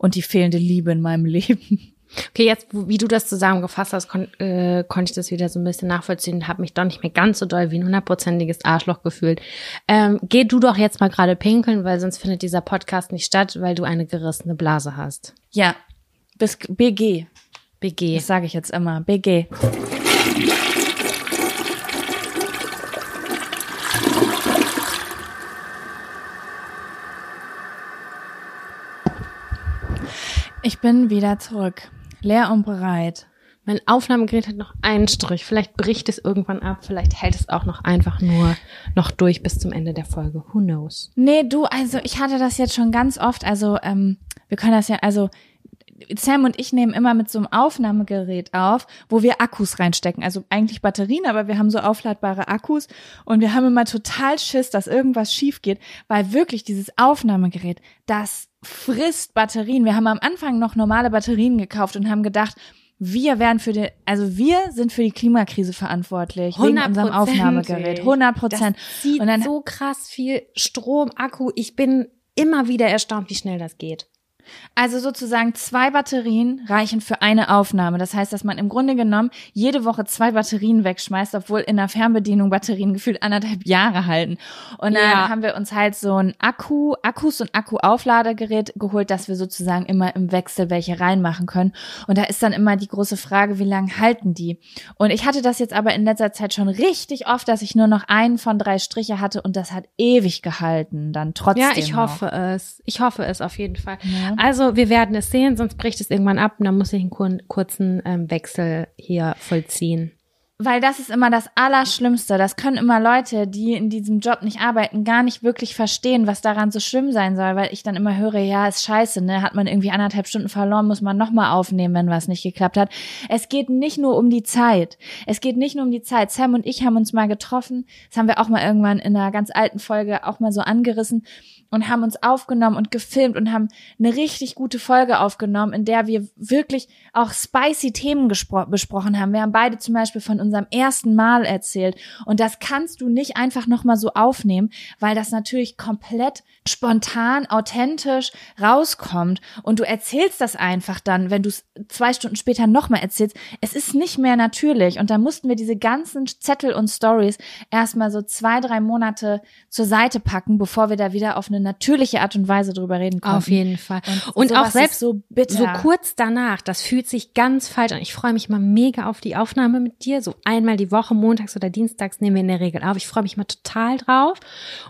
Speaker 2: Und die fehlende Liebe in meinem (laughs) Leben.
Speaker 1: Okay, jetzt, wie du das zusammengefasst hast, kon äh, konnte ich das wieder so ein bisschen nachvollziehen und habe mich doch nicht mehr ganz so doll wie ein hundertprozentiges Arschloch gefühlt. Ähm, geh du doch jetzt mal gerade pinkeln, weil sonst findet dieser Podcast nicht statt, weil du eine gerissene Blase hast.
Speaker 2: Ja, Bis BG.
Speaker 1: BG.
Speaker 2: Das sage ich jetzt immer. BG. Ich bin wieder zurück. Leer und bereit.
Speaker 1: Mein Aufnahmegerät hat noch einen Strich. Vielleicht bricht es irgendwann ab. Vielleicht hält es auch noch einfach nur noch durch bis zum Ende der Folge. Who knows?
Speaker 2: Nee, du, also ich hatte das jetzt schon ganz oft. Also, ähm, wir können das ja, also Sam und ich nehmen immer mit so einem Aufnahmegerät auf, wo wir Akkus reinstecken. Also eigentlich Batterien, aber wir haben so aufladbare Akkus und wir haben immer total Schiss, dass irgendwas schief geht, weil wirklich dieses Aufnahmegerät, das frisst Batterien. Wir haben am Anfang noch normale Batterien gekauft und haben gedacht, wir werden für die, also wir sind für die Klimakrise verantwortlich wegen unserem Aufnahmegerät. 100 Prozent.
Speaker 1: Das zieht
Speaker 2: Und dann-
Speaker 1: so krass viel Strom, Akku. Ich bin immer wieder erstaunt, wie schnell das geht.
Speaker 2: Also sozusagen zwei Batterien reichen für eine Aufnahme. Das heißt, dass man im Grunde genommen jede Woche zwei Batterien wegschmeißt, obwohl in der Fernbedienung Batterien gefühlt anderthalb Jahre halten. Und dann
Speaker 1: Ja.
Speaker 2: haben wir uns halt so ein Akku, Akkus und Akku-Aufladegerät geholt, dass wir sozusagen immer im Wechsel welche reinmachen können. Und da ist dann immer die große Frage, wie lange halten die? Und ich hatte das jetzt aber in letzter Zeit schon richtig oft, dass ich nur noch einen von drei Striche hatte und das hat ewig gehalten. Dann trotzdem.
Speaker 1: Ja, ich
Speaker 2: noch.
Speaker 1: hoffe es. Ich hoffe es auf jeden Fall.
Speaker 2: Ja.
Speaker 1: Also, wir werden es sehen, sonst bricht es irgendwann ab und dann muss ich einen kur kurzen ähm, Wechsel hier vollziehen.
Speaker 2: Weil das ist immer das Allerschlimmste. Das können immer Leute, die in diesem Job nicht arbeiten, gar nicht wirklich verstehen, was daran so schlimm sein soll, weil ich dann immer höre, ja, ist scheiße, ne? Hat man irgendwie anderthalb Stunden verloren, muss man nochmal aufnehmen, wenn was nicht geklappt hat. Es geht nicht nur um die Zeit. Es geht nicht nur um die Zeit. Sam und ich haben uns mal getroffen. Das haben wir auch mal irgendwann in einer ganz alten Folge auch mal so angerissen und haben uns aufgenommen und gefilmt und haben eine richtig gute Folge aufgenommen, in der wir wirklich auch spicy Themen besprochen haben. Wir haben beide zum Beispiel von unserem ersten Mal erzählt und das kannst du nicht einfach nochmal so aufnehmen, weil das natürlich komplett spontan, authentisch rauskommt und du erzählst das einfach dann, wenn du es zwei Stunden später nochmal erzählst. Es ist nicht mehr natürlich und da mussten wir diese ganzen Zettel und Stories erstmal so zwei, drei Monate zur Seite packen, bevor wir da wieder auf eine natürliche Art und Weise drüber reden konnten.
Speaker 1: Auf jeden Fall.
Speaker 2: Und,
Speaker 1: Und, auch selbst
Speaker 2: so
Speaker 1: so kurz danach, das fühlt sich ganz falsch an. Ich freue mich mal mega auf die Aufnahme mit dir. So einmal die Woche, montags oder dienstags nehmen wir in der Regel auf. Ich freue mich mal total drauf.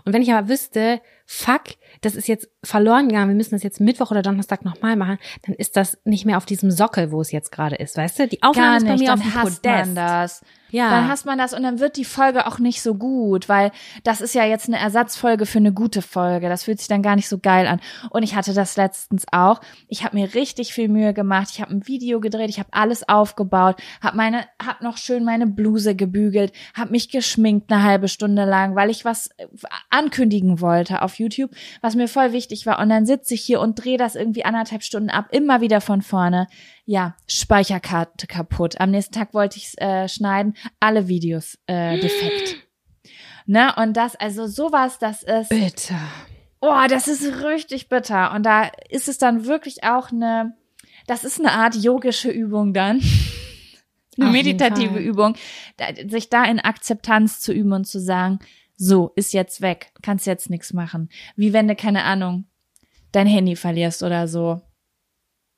Speaker 1: Und wenn ich aber wüsste, fuck, das ist jetzt verloren gegangen, wir müssen das jetzt Mittwoch oder Donnerstag nochmal machen, dann ist das nicht mehr auf diesem Sockel, wo es jetzt gerade ist, weißt du? Die Aufnahme
Speaker 2: Gar
Speaker 1: ist bei
Speaker 2: nicht,
Speaker 1: mir auf dem Podest.
Speaker 2: man das.
Speaker 1: Ja.
Speaker 2: Dann hasst man das und dann wird die Folge auch nicht so gut, weil das ist ja jetzt eine Ersatzfolge für eine gute Folge. Das fühlt sich dann gar nicht so geil an. Und ich hatte das letztens auch. Ich habe mir richtig viel Mühe gemacht. Ich habe ein Video gedreht, ich habe alles aufgebaut, habe meine, habe noch schön meine Bluse gebügelt, habe mich geschminkt eine halbe Stunde lang, weil ich was äh, ankündigen wollte auf YouTube, was mir voll wichtig war. Und dann sitze ich hier und drehe das irgendwie anderthalb Stunden ab, immer wieder von vorne. Ja, Speicherkarte kaputt. Am nächsten Tag wollte ich äh, schneiden, alle Videos äh, defekt. Ne? Und das, also sowas, das ist,
Speaker 1: Bitte.
Speaker 2: oh, das ist richtig bitter. Und da ist es dann wirklich auch eine, das ist eine Art yogische Übung dann. (laughs) Eine
Speaker 1: Auf
Speaker 2: meditative. Übung, da, sich da in Akzeptanz zu üben und zu sagen, so, ist jetzt weg, kannst jetzt nichts machen. Wie wenn du, keine Ahnung, dein Handy verlierst oder so.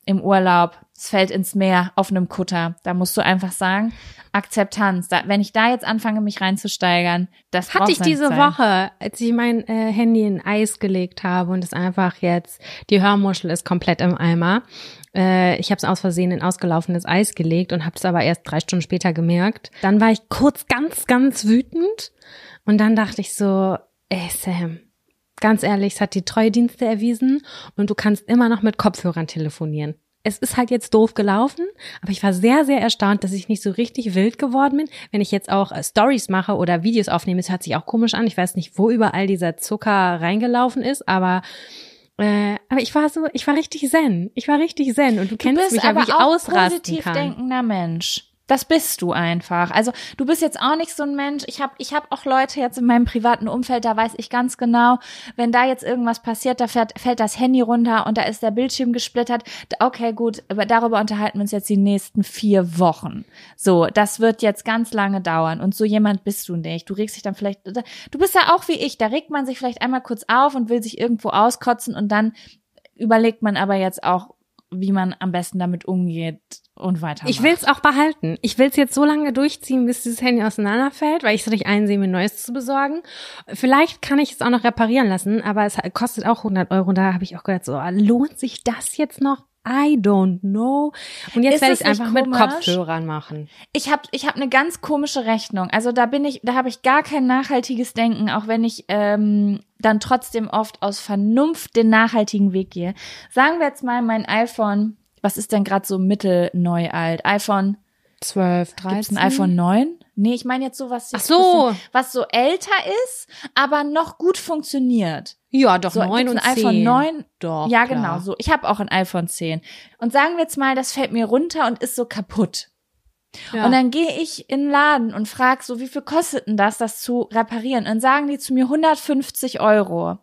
Speaker 2: Im Urlaub, es fällt ins Meer auf einem Kutter. Da musst du einfach sagen, Akzeptanz. Da, wenn ich da jetzt anfange, mich reinzusteigern, das
Speaker 1: Hatte ich diese
Speaker 2: Zeit.
Speaker 1: Woche, als ich mein äh, Handy in Eis gelegt habe und es einfach jetzt, die Hörmuschel ist komplett im Eimer. Äh, ich habe es aus Versehen in ausgelaufenes Eis gelegt und habe es aber erst drei Stunden später gemerkt. Dann war ich kurz ganz, ganz wütend und dann dachte ich so, ey Sam, ganz ehrlich, es hat die Treuedienste erwiesen und du kannst immer noch mit Kopfhörern telefonieren. Es ist halt jetzt doof gelaufen, aber ich war sehr, sehr erstaunt, dass ich nicht so richtig wild geworden bin. Wenn ich jetzt auch äh, Stories mache oder Videos aufnehme, es hört sich auch komisch an. Ich weiß nicht, wo überall dieser Zucker reingelaufen ist, aber äh, aber ich war so, ich war richtig zen. Ich war richtig zen und du
Speaker 2: Du
Speaker 1: kennst mich
Speaker 2: aber
Speaker 1: wie ich
Speaker 2: auch
Speaker 1: ausrasten
Speaker 2: positiv
Speaker 1: kann.
Speaker 2: denkender Mensch. Das bist du einfach. Also du bist jetzt auch nicht so ein Mensch. Ich habe ich hab auch Leute jetzt in meinem privaten Umfeld, da weiß ich ganz genau, wenn da jetzt irgendwas passiert, da fährt, fällt das Handy runter und da ist der Bildschirm gesplittert. Okay, gut, aber darüber unterhalten wir uns jetzt die nächsten vier Wochen. So, das wird jetzt ganz lange dauern und so jemand bist du nicht. Du regst dich dann vielleicht, du bist ja auch wie ich, da regt man sich vielleicht einmal kurz auf und will sich irgendwo auskotzen und dann überlegt man aber jetzt auch, wie man am besten damit umgeht und weitermacht.
Speaker 1: Ich will's auch behalten. Ich will's jetzt so lange durchziehen, bis dieses Handy auseinanderfällt, weil ich es nicht einsehe, mir neues zu besorgen. Vielleicht kann ich es auch noch reparieren lassen, aber es kostet auch 100 Euro. Und da habe ich auch gedacht, so lohnt sich das jetzt noch? I don't know. Und jetzt
Speaker 2: Ist
Speaker 1: werde
Speaker 2: es
Speaker 1: ich einfach
Speaker 2: nicht
Speaker 1: mit
Speaker 2: komisch?
Speaker 1: Kopfhörern machen.
Speaker 2: Ich habe ich hab eine ganz komische Rechnung. Also da bin ich, da habe ich gar kein nachhaltiges Denken, auch wenn ich ähm, dann trotzdem oft aus Vernunft den nachhaltigen Weg gehe. Sagen wir jetzt mal mein iPhone, was ist denn gerade so mittelneu alt? iPhone,
Speaker 1: 12,
Speaker 2: gibt's
Speaker 1: 13.
Speaker 2: ein iPhone 9? Nee, ich meine jetzt so was,
Speaker 1: Ach so.
Speaker 2: bisschen- was so älter ist, aber noch gut funktioniert.
Speaker 1: Ja, doch,
Speaker 2: So,
Speaker 1: 9
Speaker 2: gibt's
Speaker 1: und
Speaker 2: ein
Speaker 1: 10.
Speaker 2: iPhone 9?
Speaker 1: Doch,
Speaker 2: ja,
Speaker 1: klar.
Speaker 2: genau, so. Ich habe auch ein iPhone 10. Und sagen wir jetzt mal, das fällt mir runter und ist so kaputt.
Speaker 1: Ja.
Speaker 2: Und dann gehe ich in den Laden und frage so, wie viel kostet denn das, das zu reparieren? Und dann sagen die zu mir 150 Euro.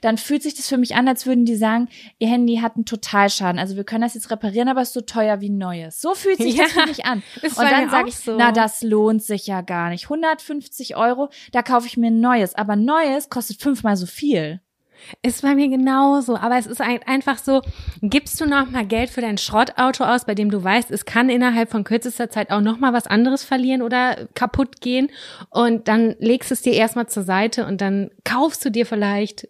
Speaker 2: Dann fühlt sich das für mich an, als würden die sagen, ihr Handy hat einen Totalschaden. Also wir können das jetzt reparieren, aber es ist so teuer wie ein neues. So fühlt sich das
Speaker 1: Ja,
Speaker 2: für mich an. (laughs) Und dann sage ich,
Speaker 1: so.
Speaker 2: na, das lohnt sich ja gar nicht. 150 Euro, da kaufe ich mir ein neues. Aber neues kostet fünfmal so viel.
Speaker 1: Ist bei mir genauso, aber es ist ein- einfach so, gibst du noch mal Geld für dein Schrottauto aus, bei dem du weißt, es kann innerhalb von kürzester Zeit auch noch mal was anderes verlieren oder kaputt gehen und dann legst es dir erstmal zur Seite und dann kaufst du dir vielleicht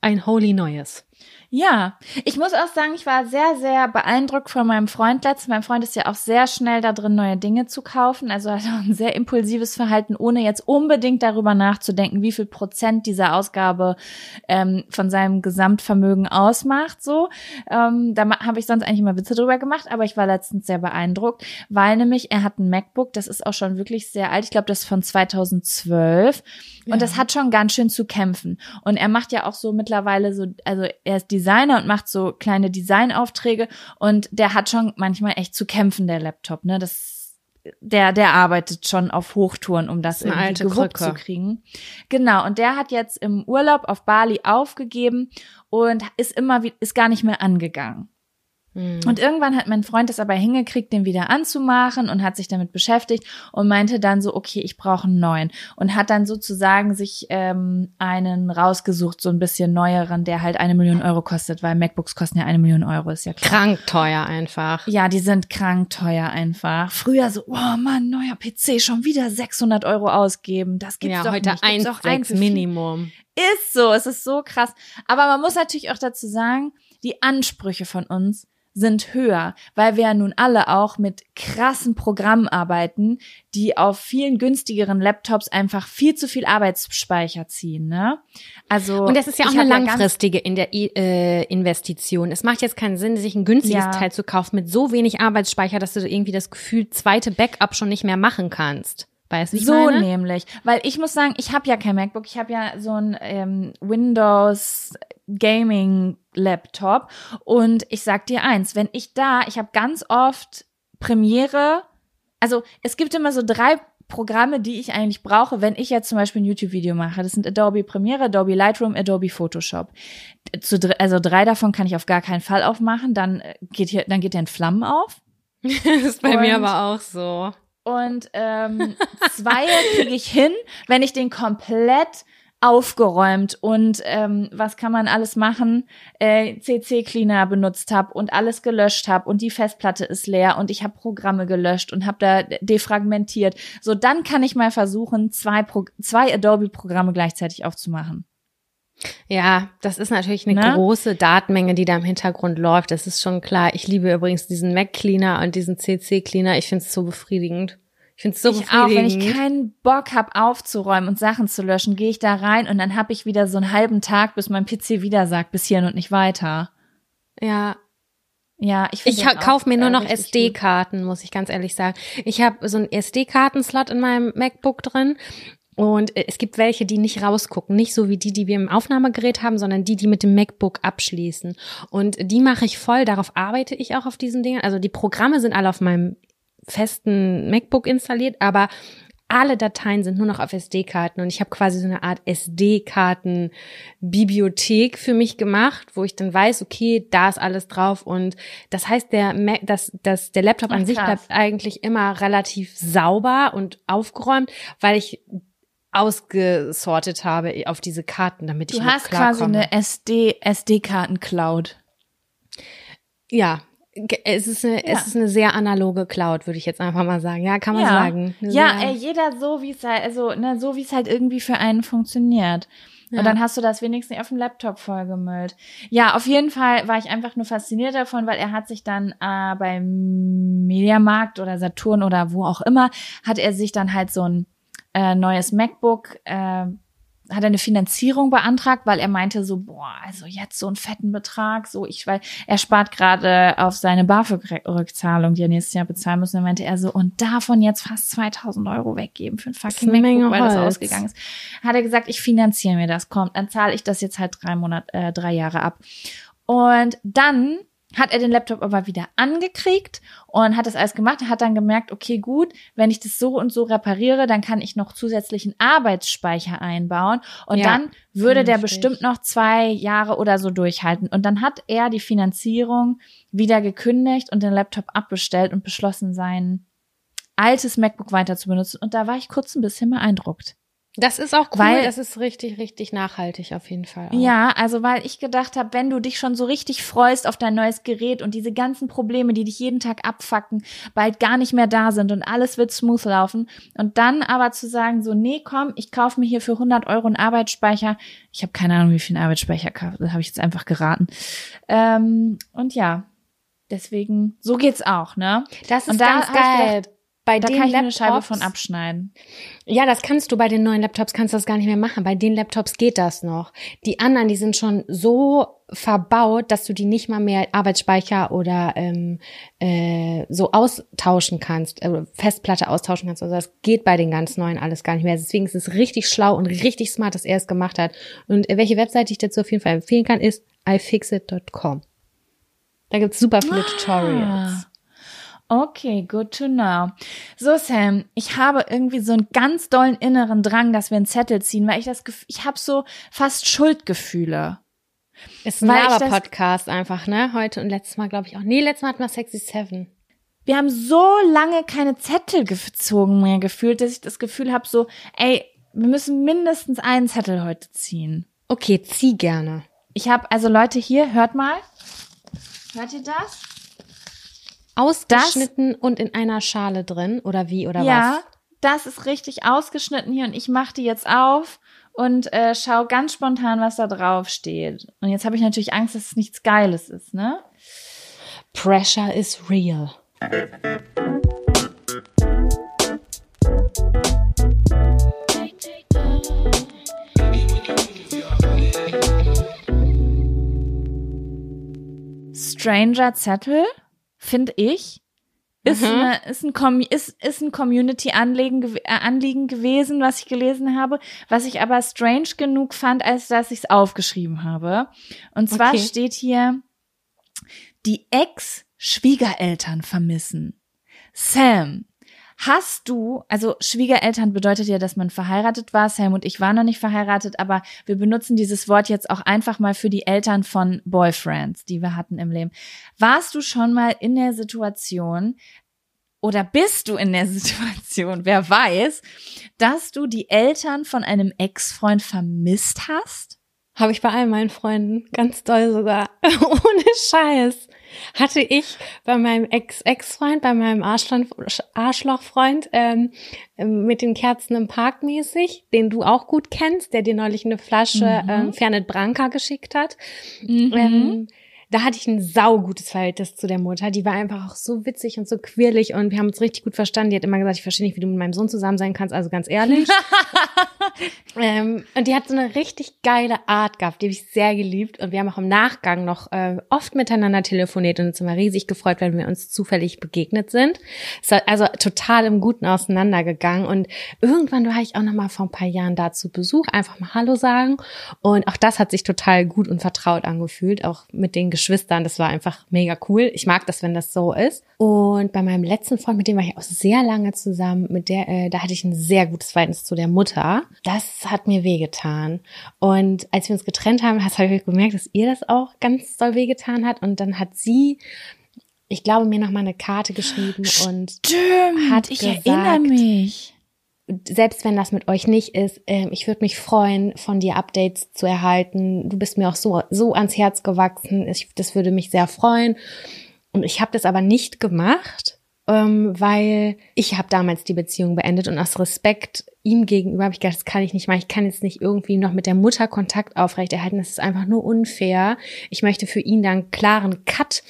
Speaker 1: ein Holy Neues.
Speaker 2: Ja, ich muss auch sagen, ich war sehr, sehr beeindruckt von meinem Freund letztens. Mein Freund ist ja auch sehr schnell da drin, neue Dinge zu kaufen. Also hat auch ein sehr impulsives Verhalten, ohne jetzt unbedingt darüber nachzudenken, wie viel Prozent dieser Ausgabe ähm, von seinem Gesamtvermögen ausmacht. So, ähm, da habe ich sonst eigentlich immer Witze drüber gemacht, aber ich war letztens sehr beeindruckt, weil nämlich er hat ein MacBook, das ist auch schon wirklich sehr alt. Ich glaube, das ist von 2012 und das hat schon ganz schön zu kämpfen. Und er macht ja auch so mittlerweile so, also er ist Designer und macht so kleine Designaufträge und der hat schon manchmal echt zu kämpfen, der Laptop, ne? Das, der, der arbeitet schon auf Hochtouren, um das
Speaker 1: eine
Speaker 2: irgendwie
Speaker 1: alte
Speaker 2: gewuppt zu kriegen. Genau. Und der hat jetzt im Urlaub auf Bali aufgegeben und ist immer, wie- ist gar nicht mehr angegangen. Und irgendwann hat mein Freund es aber hingekriegt, den wieder anzumachen und hat sich damit beschäftigt und meinte dann so, okay, ich brauche einen neuen. Und hat dann sozusagen sich ähm, einen rausgesucht, so ein bisschen neueren, der halt eine Million Euro kostet, weil MacBooks kosten ja eine Million Euro, ist ja klar.
Speaker 1: Krank teuer einfach.
Speaker 2: Ja, die sind krank teuer einfach. Früher so, oh Mann, neuer PC, schon wieder 600 Euro ausgeben. Das gibt's
Speaker 1: Ja,
Speaker 2: doch
Speaker 1: heute
Speaker 2: nicht. Gibt's
Speaker 1: 1,6
Speaker 2: für viel.
Speaker 1: Minimum.
Speaker 2: Ist so, es ist so krass. Aber man muss natürlich auch dazu sagen, die Ansprüche von uns sind höher, weil wir ja nun alle auch mit krassen Programmen arbeiten, die auf vielen günstigeren Laptops einfach viel zu viel Arbeitsspeicher ziehen, ne? Also
Speaker 1: Und das ist ja auch eine langfristige in der äh, Investition. Es macht jetzt keinen Sinn, sich ein günstiges
Speaker 2: Ja.
Speaker 1: Teil zu kaufen mit so wenig Arbeitsspeicher, dass du irgendwie das Gefühl zweite Backup schon nicht mehr machen kannst. Weißt du,
Speaker 2: So
Speaker 1: meine?
Speaker 2: nämlich, weil ich muss sagen, ich habe ja kein MacBook, ich habe ja so ein ähm, Windows Gaming Laptop und ich sag dir eins, wenn ich da, ich habe ganz oft Premiere, also es gibt immer so drei Programme, die ich eigentlich brauche, wenn ich jetzt zum Beispiel ein YouTube-Video mache. Das sind Adobe Premiere, Adobe Lightroom, Adobe Photoshop. Zu, also drei davon kann ich auf gar keinen Fall aufmachen, dann äh, geht hier, dann geht der in Flammen auf. (laughs)
Speaker 1: das ist bei mir
Speaker 2: Und-
Speaker 1: aber auch so.
Speaker 2: Und ähm, zwei kriege ich hin, wenn ich den komplett aufgeräumt und ähm, was kann man alles machen, äh, CC-Cleaner benutzt habe und alles gelöscht habe und die Festplatte ist leer und ich habe Programme gelöscht und habe da defragmentiert. So, dann kann ich mal versuchen, zwei, zwei Adobe-Programme gleichzeitig aufzumachen.
Speaker 1: Ja, das ist natürlich eine
Speaker 2: Ne?
Speaker 1: große Datenmenge, die da im Hintergrund läuft. Das ist schon klar. Ich liebe übrigens diesen Mac Cleaner und diesen CC Cleaner. Ich finde es so befriedigend. Ich finde es so
Speaker 2: ich auch, wenn
Speaker 1: befriedigend.
Speaker 2: ich keinen Bock habe aufzuräumen und Sachen zu löschen, gehe ich da rein und dann habe ich wieder so einen halben Tag, bis mein PC wieder sagt, bis hierhin und nicht weiter.
Speaker 1: ja,
Speaker 2: Ja, ich,
Speaker 1: Ich kaufe mir nur
Speaker 2: äh,
Speaker 1: noch. SD-Karten, muss ich ganz ehrlich sagen. Ich habe so einen SD-Karten-Slot in meinem MacBook drin. Und äh, es gibt welche, die nicht rausgucken. Nicht so wie die, die wir im Aufnahmegerät haben, sondern die, die mit dem MacBook abschließen. Und die mache ich voll. Darauf arbeite ich auch auf diesen Dingen. Also die Programme sind alle auf meinem festen MacBook installiert, aber alle Dateien sind nur noch auf SD-Karten und ich habe quasi so eine Art SD-Karten-Bibliothek für mich gemacht, wo ich dann weiß, okay, da ist alles drauf und das heißt, der, Mac, das, das, der Laptop an
Speaker 2: Ach,
Speaker 1: sich
Speaker 2: krass.
Speaker 1: bleibt eigentlich immer relativ sauber und aufgeräumt, weil ich ausgesortet habe auf diese Karten, damit ich
Speaker 2: Du hast quasi eine SD, SD-Karten-Cloud.
Speaker 1: Ja, ge- es ist eine,
Speaker 2: Ja.
Speaker 1: es ist eine sehr analoge Cloud, würde ich jetzt einfach mal sagen. Ja, kann man
Speaker 2: ja.
Speaker 1: sagen. Eine
Speaker 2: Ja, ey, jeder so, wie es halt, also, ne, so wie es halt irgendwie für einen funktioniert.
Speaker 1: Ja.
Speaker 2: Und dann hast du das wenigstens nicht auf dem Laptop vollgemüllt. Ja, auf jeden Fall war ich einfach nur fasziniert davon, weil er hat sich dann äh, beim Mediamarkt oder Saturn oder wo auch immer, hat er sich dann halt so ein äh, neues MacBook, äh, hat er eine Finanzierung beantragt, weil er meinte so, boah, also jetzt so einen fetten Betrag, so ich, weil er spart gerade auf seine BAföG-Rückzahlung, die er nächstes Jahr bezahlen muss. Und dann meinte er so, und davon jetzt fast 2000 Euro weggeben für ein fucking
Speaker 1: eine Menge
Speaker 2: MacBook, weil das
Speaker 1: Holz.
Speaker 2: ausgegangen ist. Hat er gesagt, ich finanziere mir das, kommt, dann zahle ich das jetzt halt drei Monate, äh, drei Jahre ab. Und dann hat er den Laptop aber wieder angekriegt und hat das alles gemacht, hat dann gemerkt, okay, gut, wenn ich das so und so repariere, dann kann ich noch zusätzlichen Arbeitsspeicher einbauen und
Speaker 1: Ja,
Speaker 2: dann würde der bestimmt noch zwei Jahre oder so durchhalten. Und dann hat er die Finanzierung wieder gekündigt und den Laptop abbestellt und beschlossen, sein altes MacBook weiter zu benutzen. Und da war ich kurz ein bisschen beeindruckt.
Speaker 1: Das ist auch cool,
Speaker 2: Weil-
Speaker 1: das ist richtig, richtig nachhaltig auf jeden Fall. Auch.
Speaker 2: Ja, also weil ich gedacht habe, wenn du dich schon so richtig freust auf dein neues Gerät und diese ganzen Probleme, die dich jeden Tag abfacken, bald gar nicht mehr da sind und alles wird smooth laufen und dann aber zu sagen so, nee, komm, ich kaufe mir hier für 100 Euro einen Arbeitsspeicher. Ich habe keine Ahnung, wie viel ein Arbeitsspeicher kaufe, das habe ich jetzt einfach geraten. Ähm, und ja, deswegen, so geht's auch, ne?
Speaker 1: Das ist
Speaker 2: Und da
Speaker 1: ganz geil.
Speaker 2: gedacht,
Speaker 1: bei
Speaker 2: Da
Speaker 1: den
Speaker 2: kann ich mir eine
Speaker 1: Laptops,
Speaker 2: Scheibe von abschneiden.
Speaker 1: Ja, das kannst du bei den neuen Laptops, kannst du das gar nicht mehr machen. Bei den Laptops geht das noch. Die anderen, die sind schon so verbaut, dass du die nicht mal mehr Arbeitsspeicher oder ähm, äh, so austauschen kannst, äh, Festplatte austauschen kannst. Also das geht bei den ganz neuen alles gar nicht mehr. Deswegen ist es richtig schlau und richtig smart, dass er es gemacht hat. Und welche Webseite ich dazu auf jeden Fall empfehlen kann, ist ifixit.com. Da gibt's super viele Tutorials.
Speaker 2: Okay, good to know. So, Sam, ich habe irgendwie so einen ganz dollen inneren Drang, dass wir einen Zettel ziehen, weil ich das Gefühl, ich habe so fast Schuldgefühle.
Speaker 1: Ist ein Laber-Podcast einfach, ne? Heute und letztes Mal, glaube ich, auch. Nee, letztes Mal hatten wir Sexy Seven.
Speaker 2: Wir haben so lange keine Zettel gezogen mehr gefühlt, dass ich das Gefühl habe, so, ey, wir müssen mindestens einen Zettel heute ziehen.
Speaker 1: Okay, zieh gerne.
Speaker 2: Ich habe, also Leute hier, hört mal. Hört ihr das?
Speaker 1: Ausgeschnitten und in einer Schale drin oder wie oder
Speaker 2: ja,
Speaker 1: was?
Speaker 2: das ist richtig ausgeschnitten hier und ich mache die jetzt auf und äh, schau ganz spontan, was da drauf steht. Und jetzt habe ich natürlich Angst, dass es nichts Geiles ist, ne?
Speaker 1: Pressure is real.
Speaker 2: Stranger Zettel, finde ich, ist,
Speaker 1: Mhm.
Speaker 2: eine, ist ein, Com ist, ist ein Community-Anliegen äh, Anliegen gewesen, was ich gelesen habe, was ich aber strange genug fand, als dass ich es aufgeschrieben habe. Und zwar
Speaker 1: Okay.
Speaker 2: steht hier, die Ex-Schwiegereltern vermissen. Sam, hast du, also Schwiegereltern bedeutet ja, dass man verheiratet war. Sam und ich waren noch nicht verheiratet, aber wir benutzen dieses Wort jetzt auch einfach mal für die Eltern von Boyfriends, die wir hatten im Leben. Warst du schon mal in der Situation, oder bist du in der (laughs) Situation, wer weiß, dass du die Eltern von einem Ex-Freund vermisst hast?
Speaker 1: Habe ich bei all meinen Freunden, ganz doll sogar, (laughs) ohne Scheiß, hatte ich bei meinem Ex-Ex-Freund, bei meinem Arschloch- Arschlochfreund ähm, mit den Kerzen im Park mäßig, den du auch gut kennst, der dir neulich eine Flasche
Speaker 2: Mhm.
Speaker 1: ähm, Fernet Branca geschickt hat.
Speaker 2: Mhm.
Speaker 1: Ähm, da hatte ich ein saugutes Verhältnis zu der Mutter. Die war einfach auch so witzig und so quirlig und wir haben uns richtig gut verstanden. Die hat immer gesagt, ich verstehe nicht, wie du mit meinem Sohn zusammen sein kannst, also ganz ehrlich. (laughs) ähm, und die hat so eine richtig geile Art gehabt, die habe ich sehr geliebt. Und wir haben auch im Nachgang noch äh, oft miteinander telefoniert und uns immer riesig gefreut, wenn wir uns zufällig begegnet sind. Es war also total im Guten auseinandergegangen. Und irgendwann war ich auch noch mal vor ein paar Jahren da zu Besuch, einfach mal Hallo sagen. Und auch das hat sich total gut und vertraut angefühlt, auch mit den Geschwistern. Das war einfach mega cool. Ich mag das, wenn das so ist. Und bei meinem letzten Freund, mit dem war ich auch sehr lange zusammen, mit der, äh, da hatte ich ein sehr gutes Verhältnis zu der Mutter. Das hat mir wehgetan. Und als wir uns getrennt haben, hast habe ich gemerkt, dass ihr das auch ganz doll wehgetan hat. Und dann hat sie, ich glaube, mir noch mal eine Karte geschrieben und
Speaker 2: Stimmt,
Speaker 1: hat
Speaker 2: ich
Speaker 1: gesagt-
Speaker 2: erinnere mich.
Speaker 1: Selbst wenn das mit euch nicht ist, ähm, ich würde mich freuen, von dir Updates zu erhalten. Du bist mir auch so, so ans Herz gewachsen. Ich, das würde mich sehr freuen. Und ich habe das aber nicht gemacht, ähm, weil ich habe damals die Beziehung beendet und aus Respekt ihm gegenüber habe ich gedacht, das kann ich nicht machen. Ich kann jetzt nicht irgendwie noch mit der Mutter Kontakt aufrechterhalten. Das ist einfach nur unfair. Ich möchte für ihn dann klaren Cut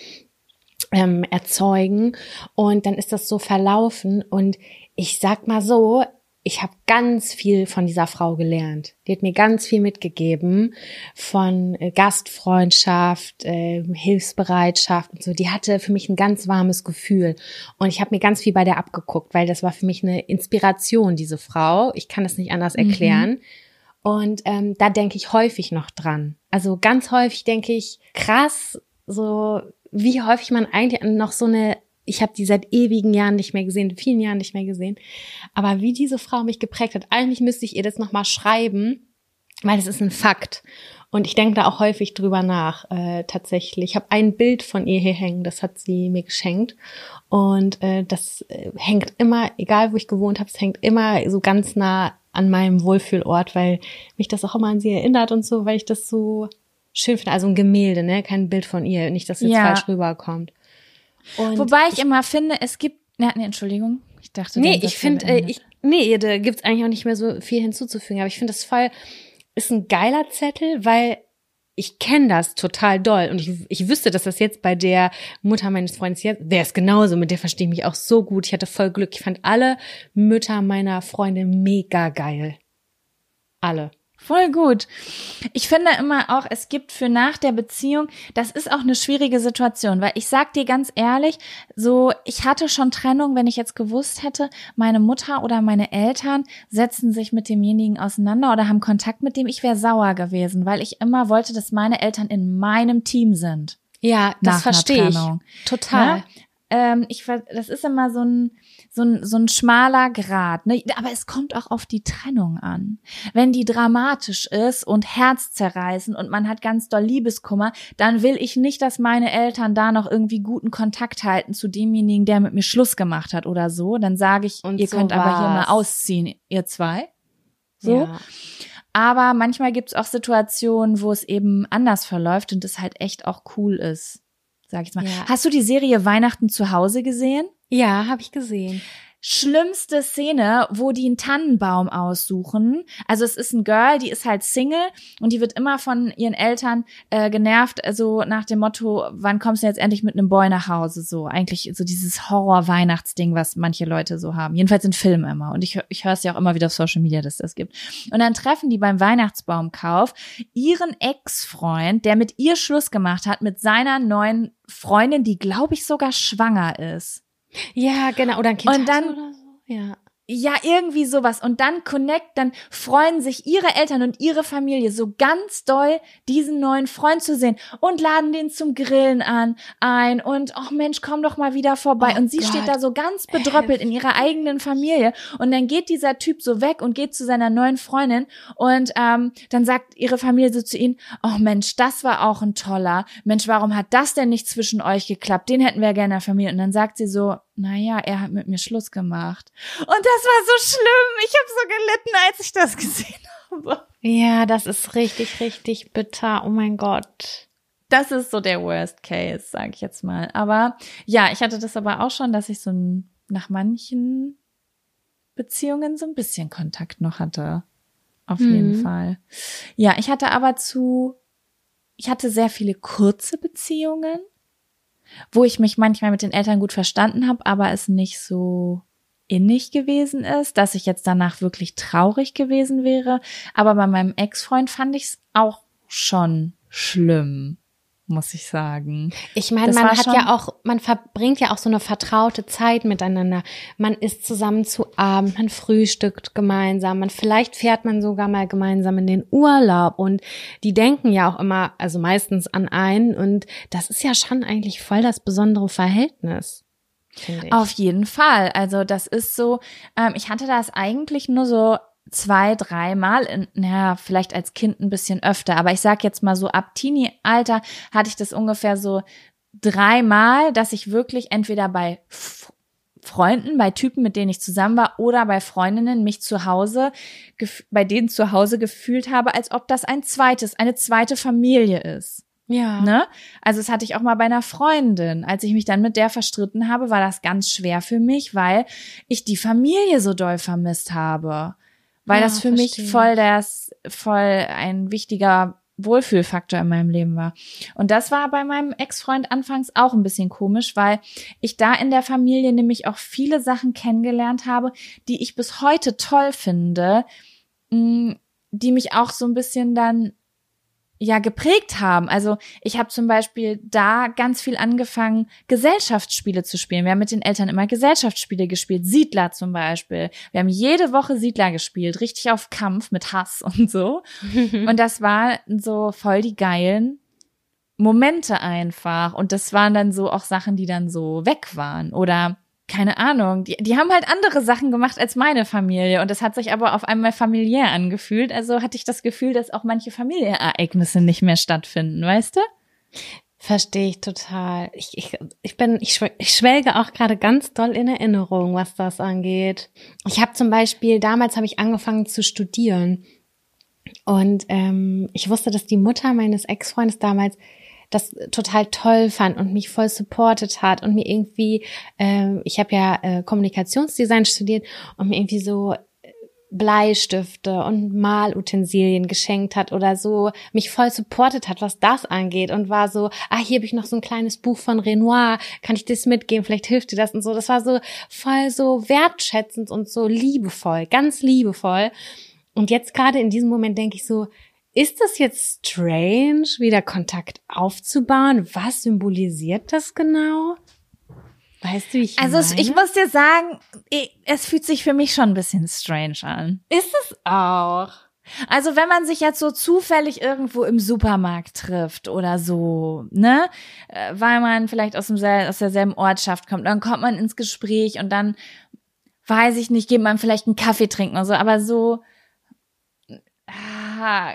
Speaker 1: ähm, erzeugen und dann ist das so verlaufen und ich sag mal so, ich habe ganz viel von dieser Frau gelernt. Die hat mir ganz viel mitgegeben von äh, Gastfreundschaft, äh, Hilfsbereitschaft und so. Die hatte für mich ein ganz warmes Gefühl und ich habe mir ganz viel bei der abgeguckt, weil das war für mich eine Inspiration, diese Frau. Ich kann das nicht anders
Speaker 2: Mhm.
Speaker 1: erklären. Und ähm, da denke ich häufig noch dran. Also ganz häufig denke ich, krass, so wie häufig man eigentlich noch so eine, ich habe die seit ewigen Jahren nicht mehr gesehen, vielen Jahren nicht mehr gesehen, aber wie diese Frau mich geprägt hat, eigentlich müsste ich ihr das nochmal schreiben, weil das ist ein Fakt. Und ich denke da auch häufig drüber nach, äh, tatsächlich. Ich habe ein Bild von ihr hier hängen, das hat sie mir geschenkt. Und äh, das äh, hängt immer, egal wo ich gewohnt habe, es hängt immer so ganz nah an meinem Wohlfühlort, weil mich das auch immer an sie erinnert und so, weil ich das so schön finde. Also ein Gemälde, ne? Kein Bild von ihr, nicht, dass jetzt
Speaker 2: Ja.
Speaker 1: falsch rüberkommt. Und
Speaker 2: Wobei ich immer finde, es gibt. Ja, nee, Entschuldigung. Ich dachte,
Speaker 1: Nee, ich finde,
Speaker 2: wäre
Speaker 1: äh, ich, nee, da gibt's eigentlich auch nicht mehr so viel hinzuzufügen. Aber ich finde das voll, ist ein geiler Zettel, weil ich kenne das total doll. Und ich, ich wüsste, dass das jetzt bei der Mutter meines Freundes jetzt, der ist genauso, mit der verstehe ich mich auch so gut. Ich hatte voll Glück. Ich fand alle Mütter meiner Freunde mega geil. Alle.
Speaker 2: Voll gut. Ich finde immer auch, es gibt für nach der Beziehung, das ist auch eine schwierige Situation, weil ich sag dir ganz ehrlich, so, ich hatte schon Trennung, wenn ich jetzt gewusst hätte, meine Mutter oder meine Eltern setzen sich mit demjenigen auseinander oder haben Kontakt mit dem, ich wäre sauer gewesen, weil ich immer wollte, dass meine Eltern in meinem Team sind.
Speaker 1: Ja, das verstehe ich. Total.
Speaker 2: Ne? Ähm, ich, das ist immer so ein, so ein, so ein schmaler Grad. Ne? Aber es kommt auch auf die Trennung an. Wenn die dramatisch ist und herzzerreißend und man hat ganz doll Liebeskummer, dann will ich nicht, dass meine Eltern da noch irgendwie guten Kontakt halten zu demjenigen, der mit mir Schluss gemacht hat oder so. Dann sage ich,
Speaker 1: Und
Speaker 2: ihr
Speaker 1: so
Speaker 2: könnt aber hier mal
Speaker 1: war's.
Speaker 2: ausziehen, ihr zwei. So.
Speaker 1: Ja.
Speaker 2: Aber manchmal gibt's auch Situationen, wo es eben anders verläuft und es halt echt auch cool ist. Sag ich jetzt mal.
Speaker 1: Ja.
Speaker 2: Hast du die Serie Weihnachten zu Hause gesehen?
Speaker 1: Ja, habe ich gesehen.
Speaker 2: Schlimmste Szene, wo die einen Tannenbaum aussuchen. Also es ist ein Girl, die ist halt Single und die wird immer von ihren Eltern äh, genervt, also nach dem Motto, wann kommst du jetzt endlich mit einem Boy nach Hause? So eigentlich so dieses Horror-Weihnachtsding, was manche Leute so haben. Jedenfalls in Filmen immer. Und ich, ich höre es ja auch immer wieder auf Social Media, dass das gibt. Und dann treffen die beim Weihnachtsbaumkauf ihren Ex-Freund, der mit ihr Schluss gemacht hat, mit seiner neuen Freundin, die glaube ich sogar schwanger ist.
Speaker 1: Ja, genau. Oder ein Kind
Speaker 2: Und dann-
Speaker 1: oder so. Ja.
Speaker 2: Ja, irgendwie sowas. Und dann connect, dann freuen sich ihre Eltern und ihre Familie so ganz doll, diesen neuen Freund zu sehen und laden den zum Grillen an, ein und, ach Mensch, komm doch mal wieder vorbei.
Speaker 1: Oh
Speaker 2: und sie
Speaker 1: Gott.
Speaker 2: steht da so ganz bedröppelt in ihrer eigenen Familie. Und dann geht dieser Typ so weg und geht zu seiner neuen Freundin und ähm, dann sagt ihre Familie so zu ihnen, oh Mensch, das war auch ein toller. Mensch, warum hat das denn nicht zwischen euch geklappt? Den hätten wir gerne in der Familie. Und dann sagt sie so, naja, er hat mit mir Schluss gemacht. Und das war so schlimm. Ich habe so gelitten, als ich das (laughs) gesehen habe.
Speaker 1: Ja, das ist richtig, richtig bitter. Oh mein Gott.
Speaker 2: Das ist so der Worst Case, sage ich jetzt mal. Aber ja, ich hatte das aber auch schon, dass ich so nach manchen Beziehungen so ein bisschen Kontakt noch hatte. Auf jeden
Speaker 1: Mhm.
Speaker 2: Fall. Ja, ich hatte aber zu, ich hatte sehr viele kurze Beziehungen, wo ich mich manchmal mit den Eltern gut verstanden habe, aber es nicht so innig gewesen ist, dass ich jetzt danach wirklich traurig gewesen wäre. Aber bei meinem Ex-Freund fand ich es auch schon schlimm, muss ich sagen.
Speaker 1: Ich meine, man hat ja auch, man verbringt ja auch so eine vertraute Zeit miteinander. Man isst zusammen zu Abend, man frühstückt gemeinsam, man vielleicht fährt man sogar mal gemeinsam in den Urlaub und die denken ja auch immer, also meistens an einen und das ist ja schon eigentlich voll das besondere Verhältnis.
Speaker 2: Auf jeden Fall. Also das ist so, ähm, ich hatte das eigentlich nur so zwei, dreimal, naja, vielleicht als Kind ein bisschen öfter, aber ich sag jetzt mal so, ab Teenie-Alter hatte ich das ungefähr so dreimal, dass ich wirklich entweder bei Freunden, bei Typen, mit denen ich zusammen war, oder bei Freundinnen mich zu Hause, bei denen zu Hause gefühlt habe, als ob das ein zweites, eine zweite Familie ist.
Speaker 1: Ja.
Speaker 2: Ne? Also das hatte ich auch mal bei einer Freundin. Als ich mich dann mit der verstritten habe, war das ganz schwer für mich, weil ich die Familie so doll vermisst habe. Weil
Speaker 1: Ja,
Speaker 2: das für mich
Speaker 1: verstehe.
Speaker 2: voll das, voll ein wichtiger Wohlfühlfaktor in meinem Leben war. Und das war bei meinem Ex-Freund anfangs auch ein bisschen komisch, weil ich da in der Familie nämlich auch viele Sachen kennengelernt habe, die ich bis heute toll finde, mh, die mich auch so ein bisschen dann ja geprägt haben. Also ich habe zum Beispiel da ganz viel angefangen, Gesellschaftsspiele zu spielen. Wir haben mit den Eltern immer Gesellschaftsspiele gespielt, Siedler zum Beispiel. Wir haben jede Woche Siedler gespielt, richtig auf Kampf mit Hass (laughs) und so. (laughs) Und das war so voll die geilen Momente einfach. Und das waren dann so auch Sachen, die dann so weg waren. Oder keine Ahnung, die, die haben halt andere Sachen gemacht als meine Familie. Und das hat sich aber auf einmal familiär angefühlt. Also hatte ich das Gefühl, dass auch manche Familienereignisse nicht mehr stattfinden, weißt du?
Speaker 1: Verstehe ich total. Ich, ich, ich bin, ich, ich schwelge auch gerade ganz doll in Erinnerung, was das angeht. Ich habe zum Beispiel, damals habe ich angefangen zu studieren. Und ähm, ich wusste, dass die Mutter meines Ex-Freundes damals das total toll fand und mich voll supportet hat und mir irgendwie, ähm, ich habe ja äh, Kommunikationsdesign studiert und mir irgendwie so Bleistifte und Malutensilien geschenkt hat oder so, mich voll supportet hat, was das angeht und war so, ah, hier habe ich noch so ein kleines Buch von Renoir, kann ich das mitgeben, vielleicht hilft dir das und so. Das war so voll so wertschätzend und so liebevoll, ganz liebevoll. Und jetzt gerade in diesem Moment denke ich so, ist das jetzt strange, wieder Kontakt aufzubauen? Was symbolisiert das genau? Weißt du, wie ich
Speaker 2: Also
Speaker 1: meine?
Speaker 2: ich muss dir sagen, es fühlt sich für mich schon ein bisschen strange an.
Speaker 1: ist es auch.
Speaker 2: Also wenn man sich jetzt so zufällig irgendwo im Supermarkt trifft oder so, ne, Äh, weil man vielleicht aus, dem, aus derselben Ortschaft kommt, dann kommt man ins Gespräch und dann, weiß ich nicht, geht man vielleicht einen Kaffee trinken oder so, aber so, ah,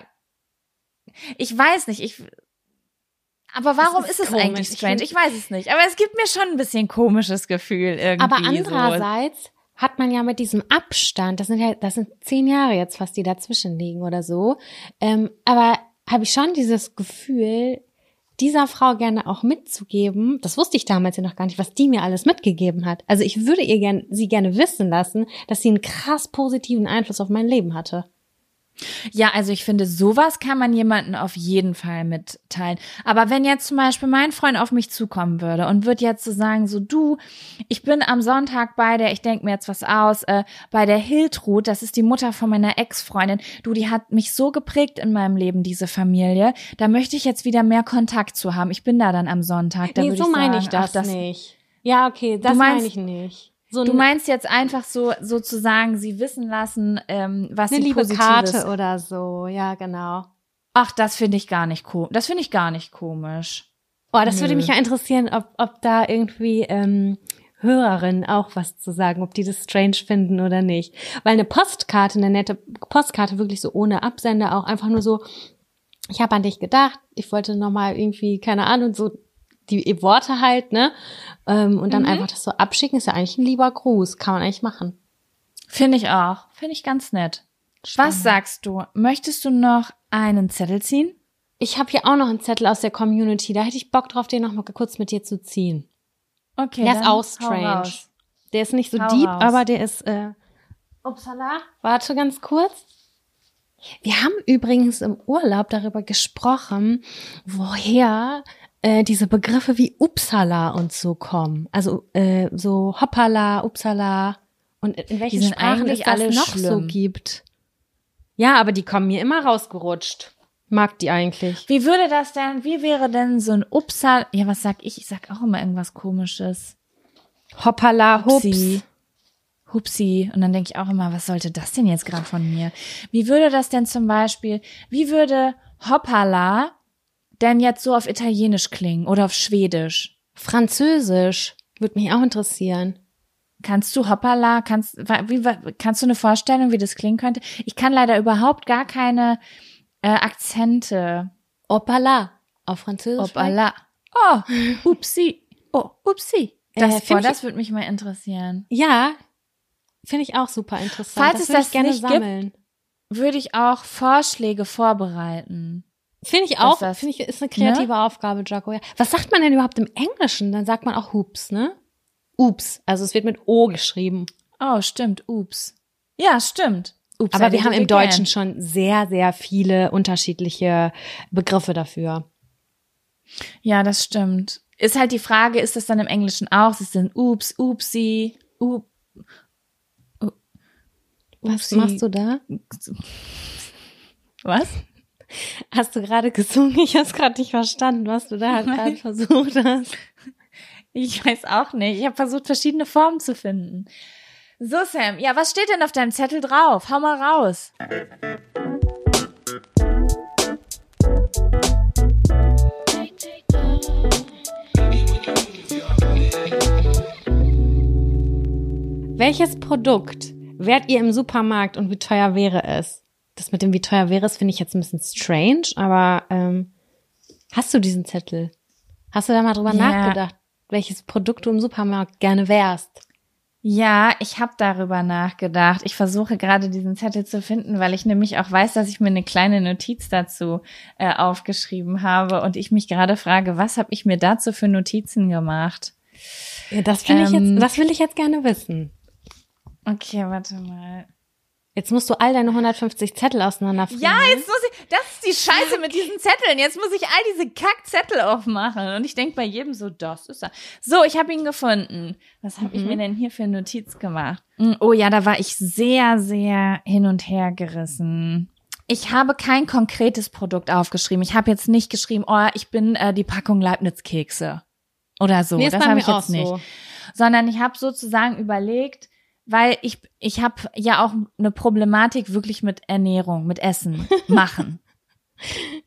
Speaker 2: ich weiß nicht, ich, aber warum
Speaker 1: ist
Speaker 2: ist, es
Speaker 1: komisch.
Speaker 2: eigentlich
Speaker 1: Ich
Speaker 2: strange? Ich weiß es nicht, aber es gibt mir schon ein bisschen komisches Gefühl irgendwie.
Speaker 1: Aber
Speaker 2: so.
Speaker 1: andererseits hat man ja mit diesem Abstand, das sind ja, das sind zehn Jahre jetzt fast, die dazwischen liegen oder so, ähm, aber habe ich schon dieses Gefühl, dieser Frau gerne auch mitzugeben, das wusste ich damals ja noch gar nicht, was die mir alles mitgegeben hat. Also ich würde ihr gern, sie gerne wissen lassen, dass sie einen krass positiven Einfluss auf mein Leben hatte.
Speaker 2: Ja, also ich finde, sowas kann man jemanden auf jeden Fall mitteilen. Aber wenn jetzt zum Beispiel mein Freund auf mich zukommen würde und würde jetzt so sagen, so du, ich bin am Sonntag bei der, ich denke mir jetzt was aus, äh, bei der Hiltrud, das ist die Mutter von meiner Ex-Freundin, du, die hat mich so geprägt in meinem Leben, diese Familie, da möchte ich jetzt wieder mehr Kontakt zu haben. Ich bin da dann am Sonntag. Da
Speaker 1: nee, so
Speaker 2: ich
Speaker 1: meine
Speaker 2: sagen,
Speaker 1: ich das,
Speaker 2: ach,
Speaker 1: nicht. Ja, okay, das meine ich nicht. So
Speaker 2: Du
Speaker 1: ein-
Speaker 2: meinst jetzt einfach so sozusagen sie wissen lassen, ähm, was
Speaker 1: eine
Speaker 2: sie
Speaker 1: liebe
Speaker 2: Positives
Speaker 1: Karte oder so, ja, genau.
Speaker 2: Ach, das finde ich gar nicht komisch. Das finde ich gar nicht komisch.
Speaker 1: Oh, das würde
Speaker 2: Nö.
Speaker 1: mich ja interessieren, ob, ob da irgendwie ähm, Hörerinnen auch was zu sagen, ob die das strange finden oder nicht. Weil eine Postkarte, eine nette Postkarte, wirklich so ohne Absender, auch einfach nur so, ich habe an dich gedacht, ich wollte nochmal irgendwie, keine Ahnung, so die Worte halt, ne? Ähm, und dann
Speaker 2: Mhm.
Speaker 1: einfach das so abschicken, ist ja eigentlich ein lieber Gruß, kann man eigentlich machen.
Speaker 2: Finde ich auch. Finde ich ganz nett. Was sagst du? Möchtest du noch einen Zettel ziehen?
Speaker 1: Ich habe hier auch noch einen Zettel aus der Community, da hätte ich Bock drauf, den noch mal kurz mit dir zu ziehen.
Speaker 2: Okay.
Speaker 1: Der ist auch strange. Der ist nicht so
Speaker 2: Hau
Speaker 1: deep,
Speaker 2: raus.
Speaker 1: aber der ist. Äh, Upsala. Warte ganz kurz. Wir haben übrigens im Urlaub darüber gesprochen, woher äh, diese Begriffe wie Upsala und so kommen. Also äh, so Hoppala, Upsala und in welchen
Speaker 2: sind
Speaker 1: Sprachen
Speaker 2: eigentlich
Speaker 1: es das
Speaker 2: alle
Speaker 1: noch so
Speaker 2: schlimm.
Speaker 1: gibt. Ja, aber die kommen mir immer rausgerutscht. Mag die eigentlich.
Speaker 2: Wie würde das denn, wie wäre denn so ein Upsal, ja, was sag ich? Ich sag auch immer irgendwas komisches.
Speaker 1: Hoppala, Hups.
Speaker 2: Hupsi. Hupsi. Und dann denke ich auch immer, was sollte das denn jetzt gerade von mir? Wie würde das denn zum Beispiel, wie würde Hoppala denn jetzt so auf Italienisch klingen oder auf Schwedisch?
Speaker 1: Französisch. Würde mich auch interessieren.
Speaker 2: Kannst du Hoppala, kannst, wie, kannst du eine Vorstellung, wie das klingen könnte? Ich kann leider überhaupt gar keine äh, Akzente.
Speaker 1: Hoppala. Auf Französisch.
Speaker 2: Hoppala. Oh, (laughs) upsi. Oh, upsi. Das,
Speaker 1: Äh,
Speaker 2: boah,
Speaker 1: find ich-
Speaker 2: das würde mich mal interessieren.
Speaker 1: Ja, finde ich auch super interessant.
Speaker 2: Falls
Speaker 1: das
Speaker 2: es das
Speaker 1: ich gerne
Speaker 2: nicht gibt,
Speaker 1: sammeln.
Speaker 2: Würde ich auch Vorschläge vorbereiten.
Speaker 1: Finde ich auch, finde ich, ist eine kreative Aufgabe, Jaco. Ja. Was sagt man denn überhaupt im Englischen? Dann sagt man auch Hoops, ne? Oops. Also es wird mit O geschrieben.
Speaker 2: Oh, stimmt. Ups. Ja, stimmt. Ups,
Speaker 1: Aber wir haben im. Deutschen schon sehr, sehr viele unterschiedliche Begriffe dafür.
Speaker 2: Ja, das stimmt. Ist halt die Frage, ist das dann im Englischen auch? Ist es denn Ups, Upsi, Up,
Speaker 1: Was
Speaker 2: Upsi.
Speaker 1: machst du da?
Speaker 2: was?
Speaker 1: Hast du gerade gesungen? Ich habe es gerade nicht verstanden, was du da gerade versucht hast.
Speaker 2: Ich weiß auch nicht. Ich habe versucht, verschiedene Formen zu finden. So, Sam, ja, was steht denn auf deinem Zettel drauf? Hau mal raus.
Speaker 1: Welches Produkt wärt ihr im Supermarkt und wie teuer wäre es? Das mit dem wie teuer wäre es, finde ich jetzt ein bisschen strange, aber ähm, hast du diesen Zettel? Hast du da mal drüber
Speaker 2: Ja.
Speaker 1: nachgedacht, welches Produkt du im Supermarkt gerne wärst?
Speaker 2: Ja, ich habe darüber nachgedacht. Ich versuche gerade diesen Zettel zu finden, weil ich nämlich auch weiß, dass ich mir eine kleine Notiz dazu äh, aufgeschrieben habe und ich mich gerade frage, was habe ich mir dazu für Notizen gemacht?
Speaker 1: Ja, das ich
Speaker 2: Ähm,
Speaker 1: jetzt, das will ich jetzt gerne wissen.
Speaker 2: Okay, warte mal.
Speaker 1: Jetzt musst du all deine 150 Zettel auseinanderfrieden.
Speaker 2: Ja, jetzt muss ich, das ist die Scheiße mit diesen Zetteln. Jetzt muss ich all diese Kackzettel aufmachen. Und ich denke bei jedem so, das ist er. So, ich habe ihn gefunden. Was habe ich mir denn hier für eine Notiz gemacht? Mm, Oh ja, da war ich sehr, sehr hin und her gerissen. Ich habe kein konkretes Produkt aufgeschrieben. Ich habe jetzt nicht geschrieben, oh, ich bin äh, die Packung Leibniz-Kekse. Oder so.
Speaker 1: Nee,
Speaker 2: das habe ich jetzt
Speaker 1: auch
Speaker 2: nicht
Speaker 1: so.
Speaker 2: sondern ich habe sozusagen überlegt, weil ich ich habe ja auch eine Problematik wirklich mit Ernährung, mit Essen (laughs) machen.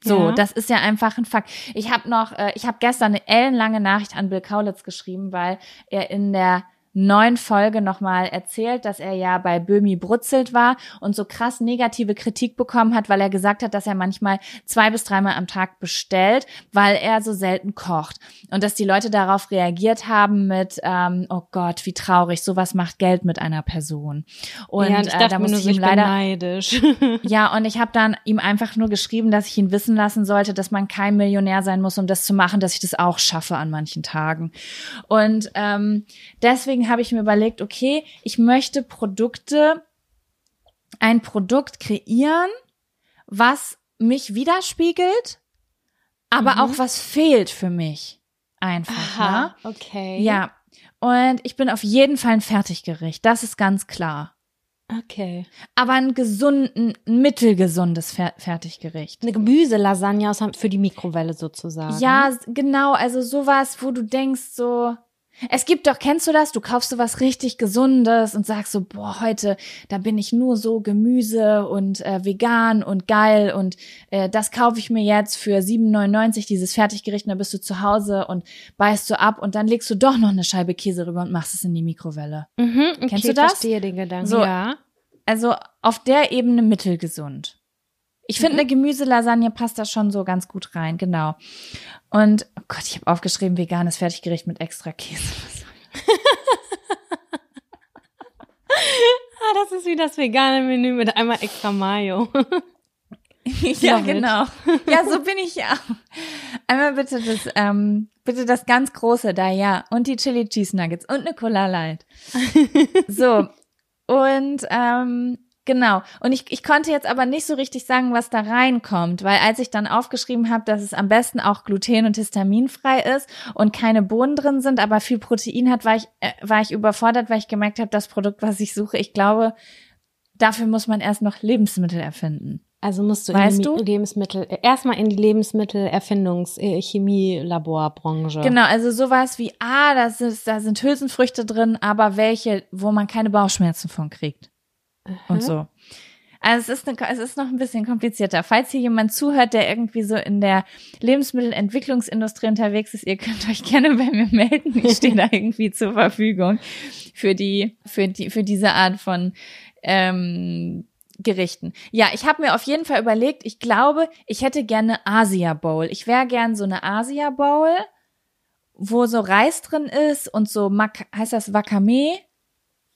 Speaker 2: So,
Speaker 1: Ja.
Speaker 2: das ist ja einfach ein Fakt. Ich habe noch, äh, ich habe gestern eine ellenlange Nachricht an Bill Kaulitz geschrieben, weil er in der neuen Folge nochmal erzählt, dass er ja bei Böhmi brutzelt war und so krass negative Kritik bekommen hat, weil er gesagt hat, dass er manchmal zwei bis dreimal am Tag bestellt, weil er so selten kocht. Und dass die Leute darauf reagiert haben mit, ähm, oh Gott, wie traurig, sowas macht Geld mit einer Person. Und,
Speaker 1: ja, und ich
Speaker 2: äh, da muss ich ihm leider
Speaker 1: neidisch. (laughs)
Speaker 2: ja, und ich habe dann ihm einfach nur geschrieben, dass ich ihn wissen lassen sollte, dass man kein Millionär sein muss, um das zu machen, dass ich das auch schaffe an manchen Tagen. Und ähm, deswegen habe ich mir überlegt, okay, ich möchte Produkte, ein Produkt kreieren, was mich widerspiegelt, aber
Speaker 1: Mhm.
Speaker 2: auch was fehlt für mich. Einfach. Ne?
Speaker 1: okay.
Speaker 2: Ja. Und ich bin auf jeden Fall ein Fertiggericht. Das ist ganz klar
Speaker 1: Okay.
Speaker 2: aber ein gesunden, ein mittelgesundes Fer Fertiggericht.
Speaker 1: Eine Gemüselasagne für die Mikrowelle sozusagen.
Speaker 2: Ja, genau, also sowas, wo du denkst so, es gibt doch, kennst du das? Du kaufst so was richtig Gesundes und sagst so, boah, heute, da bin ich nur so Gemüse und äh, vegan und geil und äh, das kaufe ich mir jetzt für 7,99 dieses Fertiggericht und dann bist du zu Hause und beißt du ab und dann legst du doch noch eine Scheibe Käse rüber und machst es in die Mikrowelle.
Speaker 1: Mhm, okay,
Speaker 2: Kennst du das?
Speaker 1: verstehe den Gedanken.
Speaker 2: So.
Speaker 1: Ja.
Speaker 2: Also auf der Ebene mittelgesund. Ich finde,
Speaker 1: Mhm.
Speaker 2: eine Gemüselasagne passt da schon so ganz gut rein, genau. Und, oh Gott, ich habe aufgeschrieben, veganes Fertiggericht mit extra Käse. (laughs)
Speaker 1: Ah, das ist wie das vegane Menü mit einmal extra Mayo. (laughs)
Speaker 2: ja, genau. Ja, so bin ich ja. Einmal bitte das, ähm, bitte das ganz große da, ja. Und die Chili Cheese Nuggets und eine Cola Light. So. (laughs) Und ähm, genau. Und ich, ich konnte jetzt aber nicht so richtig sagen, was da reinkommt, weil als ich dann aufgeschrieben habe, dass es am besten auch gluten- und histaminfrei ist und keine Bohnen drin sind, aber viel Protein hat, war ich, äh, war ich überfordert, weil ich gemerkt habe, das Produkt, was ich suche, ich glaube, dafür muss man erst noch Lebensmittel erfinden.
Speaker 1: Also musst du
Speaker 2: Weißt
Speaker 1: in die
Speaker 2: du?
Speaker 1: Lebensmittel, äh, erstmal in die Lebensmittelerfindungs-, äh.
Speaker 2: Genau, also sowas wie, ah, das ist, da sind Hülsenfrüchte drin, aber welche, wo man keine Bauchschmerzen von kriegt. Und so. Also es ist, eine, es ist noch ein bisschen komplizierter. Falls hier jemand zuhört, der irgendwie so in der Lebensmittelentwicklungsindustrie unterwegs ist, ihr könnt euch gerne bei mir melden. Ich stehe da (laughs) irgendwie zur Verfügung für die, für die, für diese Art von ähm, Gerichten. Ja, ich habe mir auf jeden Fall überlegt, ich glaube, ich hätte gerne Asia Bowl. Ich wäre gern so eine Asia Bowl, wo so Reis drin ist und so Mak heißt das Wakame?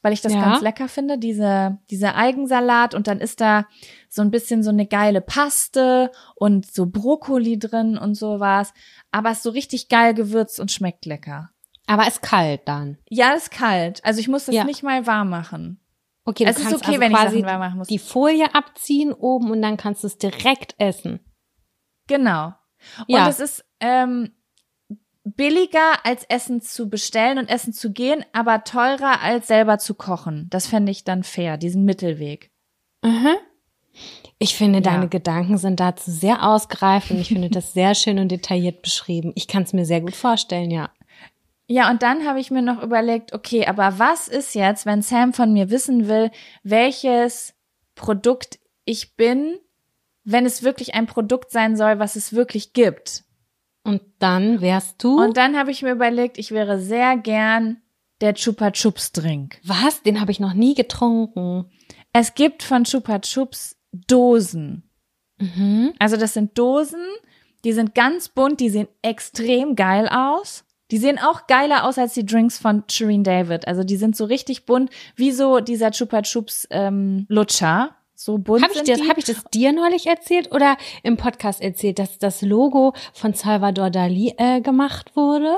Speaker 2: Weil ich das
Speaker 1: Ja.
Speaker 2: ganz lecker finde, diese, dieser Algensalat und dann ist da so ein bisschen so eine geile Paste und so Brokkoli drin und sowas. Aber es ist so richtig geil gewürzt und schmeckt lecker.
Speaker 1: Aber ist kalt dann.
Speaker 2: Ja, ist kalt. Also ich muss das
Speaker 1: Ja.
Speaker 2: nicht mal warm machen.
Speaker 1: Okay, du
Speaker 2: Es ist okay,
Speaker 1: also
Speaker 2: wenn ich
Speaker 1: quasi
Speaker 2: Sachen warm machen muss.
Speaker 1: die Folie abziehen oben und dann kannst du es direkt essen.
Speaker 2: Genau.
Speaker 1: Ja.
Speaker 2: Und es ist ähm, billiger als Essen zu bestellen und Essen zu gehen, aber teurer als selber zu kochen. Das fände ich dann fair, diesen Mittelweg.
Speaker 1: Mhm. Ich finde,
Speaker 2: Ja.
Speaker 1: deine Gedanken sind dazu sehr ausgereift und ich finde das sehr schön und detailliert beschrieben. Ich kann es mir sehr gut vorstellen, ja.
Speaker 2: Ja, und dann habe ich mir noch überlegt, okay, aber was ist jetzt, wenn Sam von mir wissen will, welches Produkt ich bin, wenn es wirklich ein Produkt sein soll, was es wirklich gibt?
Speaker 1: Und dann wärst du.
Speaker 2: Und dann habe ich mir überlegt, ich wäre sehr gern der Chupa Chups Drink.
Speaker 1: was? Den habe ich noch nie getrunken.
Speaker 2: Es gibt von Chupa Chups Dosen.
Speaker 1: Mhm.
Speaker 2: Also das sind Dosen, die sind ganz bunt, die sehen extrem geil aus. Die sehen auch geiler aus als die Drinks von Shireen David. Also die sind so richtig bunt, wie so dieser Chupa Chups ähm, Lutscher. So bunt
Speaker 1: Habe ich,
Speaker 2: sind
Speaker 1: dir,
Speaker 2: die.
Speaker 1: hab ich das dir neulich erzählt oder im Podcast erzählt, dass das Logo von Salvador Dali äh, gemacht wurde?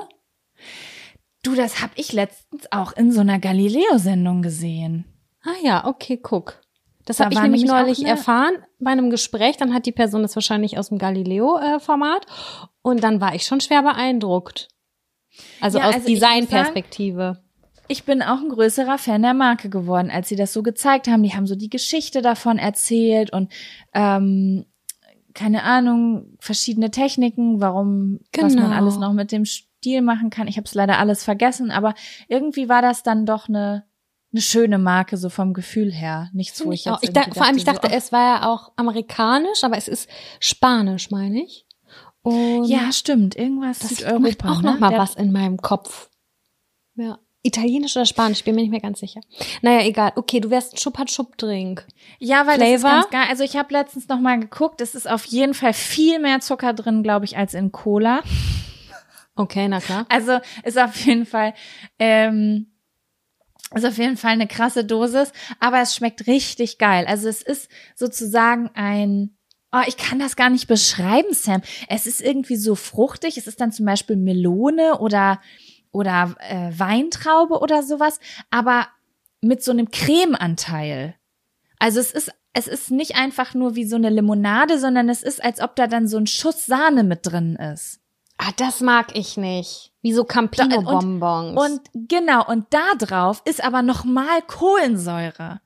Speaker 2: Du, das habe ich letztens auch in so einer Galileo-Sendung gesehen.
Speaker 1: Ah ja, okay, guck. Das
Speaker 2: Da
Speaker 1: habe ich nämlich
Speaker 2: nämlich
Speaker 1: neulich erfahren bei einem Gespräch. Dann hat die Person das wahrscheinlich aus dem Galileo-Format. und dann war ich schon schwer beeindruckt. Also
Speaker 2: Ja,
Speaker 1: aus
Speaker 2: also ich
Speaker 1: Designperspektive.
Speaker 2: Ich bin auch ein größerer Fan der Marke geworden, als sie das so gezeigt haben. Die haben so die Geschichte davon erzählt und ähm, keine Ahnung, verschiedene Techniken, warum, was man
Speaker 1: Genau.
Speaker 2: alles noch mit dem Stil machen kann. Ich habe es leider alles vergessen, aber irgendwie war das dann doch eine eine schöne Marke so vom Gefühl her. Nichts, wo ich
Speaker 1: ich
Speaker 2: jetzt.
Speaker 1: Ich da, vor allem, ich dachte,
Speaker 2: so,
Speaker 1: es war ja auch amerikanisch, aber es ist Spanisch, meine ich. Und
Speaker 2: ja, stimmt, irgendwas
Speaker 1: das
Speaker 2: Südeuropa.
Speaker 1: macht auch
Speaker 2: ne?
Speaker 1: noch mal
Speaker 2: Der-
Speaker 1: was in meinem Kopf. Ja. Italienisch oder Spanisch, ich bin mir nicht mehr ganz sicher. Naja, egal. Okay, du wärst ein Chupa-Chup-Drink.
Speaker 2: Ja, weil das ist
Speaker 1: Flavor?
Speaker 2: ganz geil. Also ich habe letztens noch mal geguckt, es ist auf jeden Fall viel mehr Zucker drin, glaube ich, als in Cola.
Speaker 1: Okay, na klar.
Speaker 2: Also ist auf jeden Fall ähm, ist auf jeden Fall eine krasse Dosis, aber es schmeckt richtig geil. Also es ist sozusagen ein Oh, ich kann das gar nicht beschreiben, Sam. Es ist irgendwie so fruchtig. Es ist dann zum Beispiel Melone oder oder äh, Weintraube oder sowas, aber mit so einem Cremeanteil. Also es ist es ist nicht einfach nur wie so eine Limonade, sondern es ist, als ob da dann so ein Schuss Sahne mit drin ist.
Speaker 1: Ah, das mag ich nicht. Wie so Campino-Bonbons.
Speaker 2: Und genau, und da drauf ist aber nochmal Kohlensäure.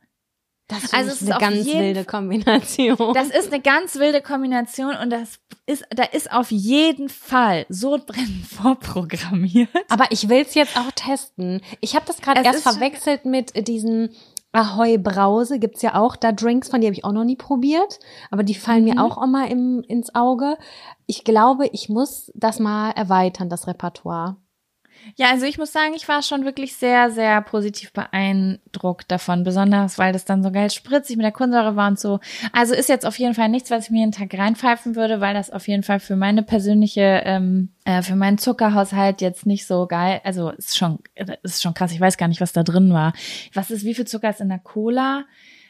Speaker 1: Das
Speaker 2: also
Speaker 1: also ist
Speaker 2: ist
Speaker 1: eine
Speaker 2: auf
Speaker 1: ganz
Speaker 2: jeden
Speaker 1: wilde Kombination.
Speaker 2: Das ist eine ganz wilde Kombination und das ist, da ist auf jeden Fall Sodbrennen (laughs) vorprogrammiert.
Speaker 1: Aber ich will's jetzt auch testen. Ich habe das gerade erst
Speaker 2: ist
Speaker 1: verwechselt mit diesen Ahoi Brause. Gibt's ja auch da Drinks, von die habe ich auch noch nie probiert. Aber die fallen
Speaker 2: Mhm.
Speaker 1: mir auch immer im, ins Auge. Ich glaube, ich muss das mal erweitern, das Repertoire.
Speaker 2: Ja, also ich muss sagen, ich war schon wirklich sehr, sehr positiv beeindruckt davon, besonders weil das dann so geil spritzig mit der Kohlensäure war und so. Also ist jetzt auf jeden Fall nichts, was ich mir jeden Tag reinpfeifen würde, weil das auf jeden Fall für meine persönliche, ähm, äh, für meinen Zuckerhaushalt jetzt nicht so geil. Also ist schon, ist schon krass. Ich weiß gar nicht, was da drin war. Was ist, wie viel Zucker ist in der Cola?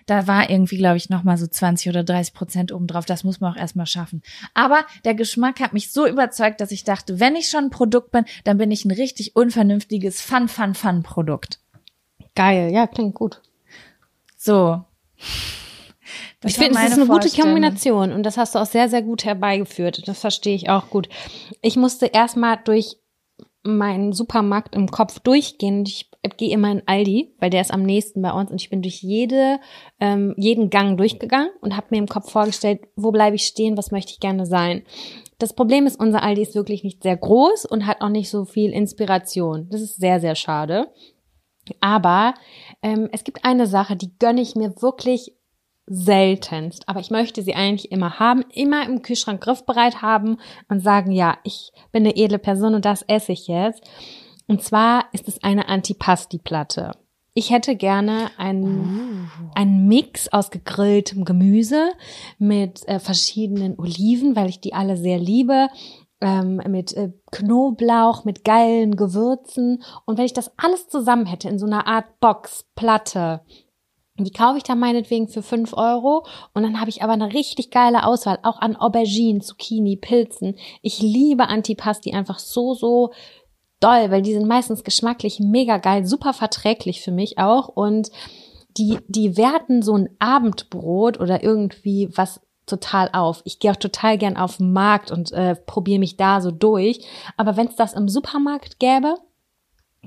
Speaker 2: Da war irgendwie, glaube ich, noch mal so 20 oder 30 Prozent obendrauf. Das muss man auch erstmal schaffen. Aber der Geschmack hat mich so überzeugt, dass ich dachte, wenn ich schon ein Produkt bin, dann bin ich ein richtig unvernünftiges Fun, Fun, Fun Produkt.
Speaker 1: Geil, ja, klingt gut.
Speaker 2: So. Das
Speaker 1: ich finde, es ist eine gute. Kombination und das hast du auch sehr, sehr gut herbeigeführt. Das verstehe ich auch gut. Ich musste erstmal durch meinen Supermarkt im Kopf durchgehen. Ich gehe immer in Aldi, weil der ist am nächsten bei uns und ich bin durch jede, ähm, jeden Gang durchgegangen und habe mir im Kopf vorgestellt, wo bleibe ich stehen, was möchte ich gerne sein. Das Problem ist, unser Aldi ist wirklich nicht sehr groß und hat auch nicht so viel Inspiration. Das ist sehr, sehr schade. Aber ähm, es gibt eine Sache, die gönne ich mir wirklich seltenst, aber ich möchte sie eigentlich immer haben, immer im Kühlschrank griffbereit haben und sagen, ja, ich bin eine edle Person und das esse ich jetzt. Und zwar ist es eine Antipasti-Platte. Ich hätte gerne einen, einen Mix aus gegrilltem Gemüse mit äh, verschiedenen Oliven, weil ich die alle sehr liebe. ähm, mit äh, Knoblauch, mit geilen Gewürzen. Und wenn ich das alles zusammen hätte in so einer Art Box, Platte, die kaufe ich dann meinetwegen für fünf Euro und dann habe ich aber eine richtig geile Auswahl, auch an Auberginen, Zucchini, Pilzen. Ich liebe Antipasti einfach so, so doll, weil die sind meistens geschmacklich mega geil, super verträglich für mich auch und die, die werten so ein Abendbrot oder irgendwie was total auf. Ich gehe auch total gern auf den Markt und äh, probiere mich da so durch. Aber wenn es das im Supermarkt gäbe,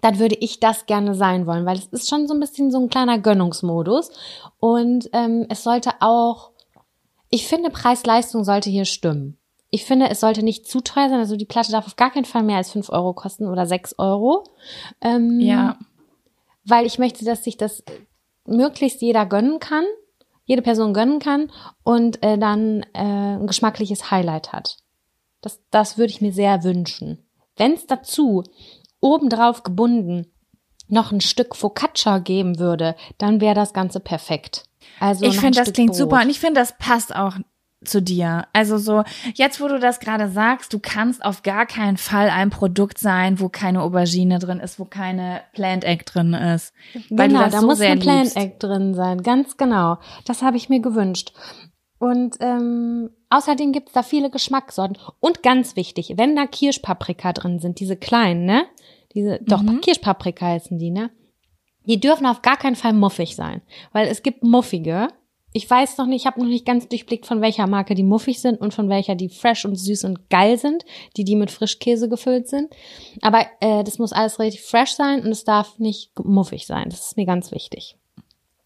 Speaker 1: dann würde ich das gerne sein wollen, weil es ist schon so ein bisschen so ein kleiner Gönnungsmodus. Und ähm, es sollte auch, ich finde, Preis-Leistung sollte hier stimmen. Ich finde, es sollte nicht zu teuer sein. Also die Platte darf auf gar keinen Fall mehr als fünf Euro kosten oder sechs Euro. Ähm,
Speaker 2: Ja.
Speaker 1: Weil ich möchte, dass sich das möglichst jeder gönnen kann, jede Person gönnen kann und äh, dann äh, ein geschmackliches Highlight hat. Das, das würde ich mir sehr wünschen. Wenn es dazu obendrauf gebunden noch ein Stück Focaccia geben würde, dann wäre das Ganze perfekt. Also
Speaker 2: ich finde, das klingt
Speaker 1: Brot.
Speaker 2: super und ich finde, das passt auch zu dir. Also so, jetzt wo du das gerade sagst, du kannst auf gar keinen Fall ein Produkt sein, wo keine Aubergine drin ist, wo keine Plant Egg drin ist. Weil
Speaker 1: genau,
Speaker 2: du das
Speaker 1: da
Speaker 2: so
Speaker 1: muss ein Plant. Egg drin sein, ganz genau. Das habe ich mir gewünscht. Und ähm, außerdem gibt's da viele Geschmackssorten. Und ganz wichtig, wenn da Kirschpaprika drin sind, diese kleinen, ne? Diese, doch,
Speaker 2: Mhm.
Speaker 1: Kirschpaprika heißen die, ne? Die dürfen auf gar keinen Fall muffig sein. Weil es gibt muffige. Ich weiß noch nicht, ich habe noch nicht ganz durchblickt, von welcher Marke die muffig sind und von welcher die fresh und süß und geil sind, die die mit Frischkäse gefüllt sind. Aber äh, das muss alles relativ fresh sein und es darf nicht muffig sein. Das ist mir ganz wichtig.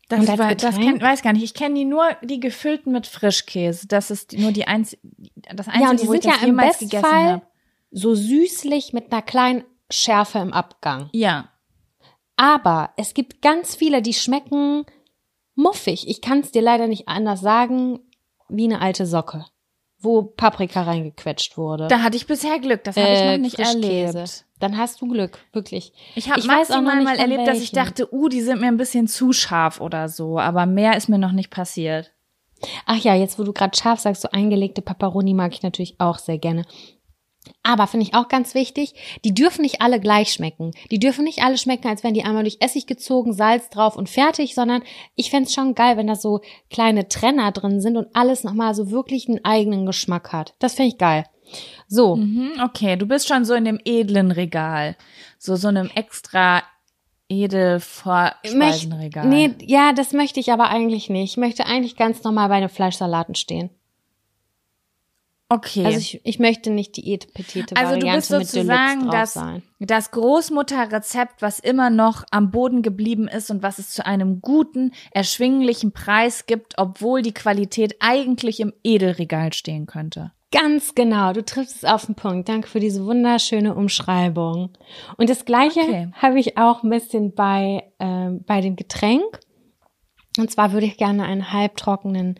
Speaker 2: Das, war, das kenn, weiß gar nicht. Ich kenne die nur die gefüllten mit Frischkäse. Das ist nur die einz, das einzige,
Speaker 1: ja, und die
Speaker 2: wo ich
Speaker 1: sind ja
Speaker 2: das
Speaker 1: im
Speaker 2: jemals gegessen
Speaker 1: Bestfall
Speaker 2: habe.
Speaker 1: so süßlich mit einer kleinen Schärfe im Abgang.
Speaker 2: Ja.
Speaker 1: Aber es gibt ganz viele, die schmecken muffig. Ich kann es dir leider nicht anders sagen, wie eine alte Socke, wo Paprika reingequetscht wurde.
Speaker 2: Da hatte ich bisher Glück. Das habe ich
Speaker 1: Äh,
Speaker 2: noch nicht
Speaker 1: Frischkäse.
Speaker 2: erlebt.
Speaker 1: Dann hast du Glück, wirklich.
Speaker 2: Ich habe maximal
Speaker 1: nicht
Speaker 2: mal erlebt, dass ich dachte, uh, die sind mir ein bisschen zu scharf oder so. Aber mehr ist mir noch nicht passiert.
Speaker 1: Ach ja, jetzt wo du gerade scharf sagst, so eingelegte Paparoni mag ich natürlich auch sehr gerne. Aber finde ich auch ganz wichtig, die dürfen nicht alle gleich schmecken. Die dürfen nicht alle schmecken, als wären die einmal durch Essig gezogen, Salz drauf und fertig, sondern ich fänd's schon geil, wenn da so kleine Trenner drin sind und alles nochmal so wirklich einen eigenen Geschmack hat. Das finde ich geil. So,
Speaker 2: Mhm, okay, du bist schon so in dem edlen Regal. So, so einem extra edel Vorspeisenregal.
Speaker 1: nee, ja, das möchte ich aber eigentlich nicht. Ich möchte eigentlich ganz normal bei den Fleischsalaten stehen.
Speaker 2: Okay.
Speaker 1: Also ich, ich möchte nicht die etepetete
Speaker 2: Also du bist sozusagen das, das Großmutterrezept, was immer noch am Boden geblieben ist und was es zu einem guten, erschwinglichen Preis gibt, obwohl die Qualität eigentlich im Edelregal stehen könnte.
Speaker 1: Ganz genau, du triffst es auf den Punkt. Danke für diese wunderschöne Umschreibung. Und das Gleiche
Speaker 2: Okay.
Speaker 1: habe ich auch ein bisschen bei, ähm, bei dem Getränk. Und zwar würde ich gerne einen halbtrockenen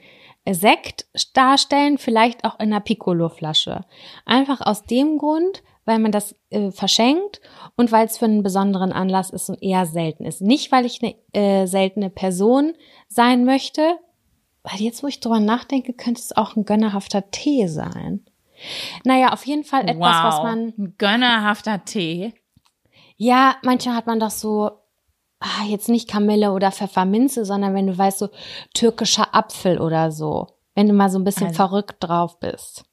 Speaker 1: Sekt darstellen, vielleicht auch in einer Piccolo-Flasche. Einfach aus dem Grund, weil man das äh, verschenkt und weil es für einen besonderen Anlass ist und eher selten ist. Nicht, weil ich eine äh, seltene Person sein möchte, weil jetzt, wo ich drüber nachdenke, könnte es auch ein gönnerhafter Tee sein. Naja, auf jeden Fall etwas,
Speaker 2: wow.
Speaker 1: was man
Speaker 2: Ein gönnerhafter Tee.
Speaker 1: ja, manchmal hat man doch so, ah, jetzt nicht Kamille oder Pfefferminze, sondern wenn du weißt, so türkischer Apfel oder so. Wenn du mal so ein bisschen
Speaker 2: Also-
Speaker 1: verrückt drauf bist.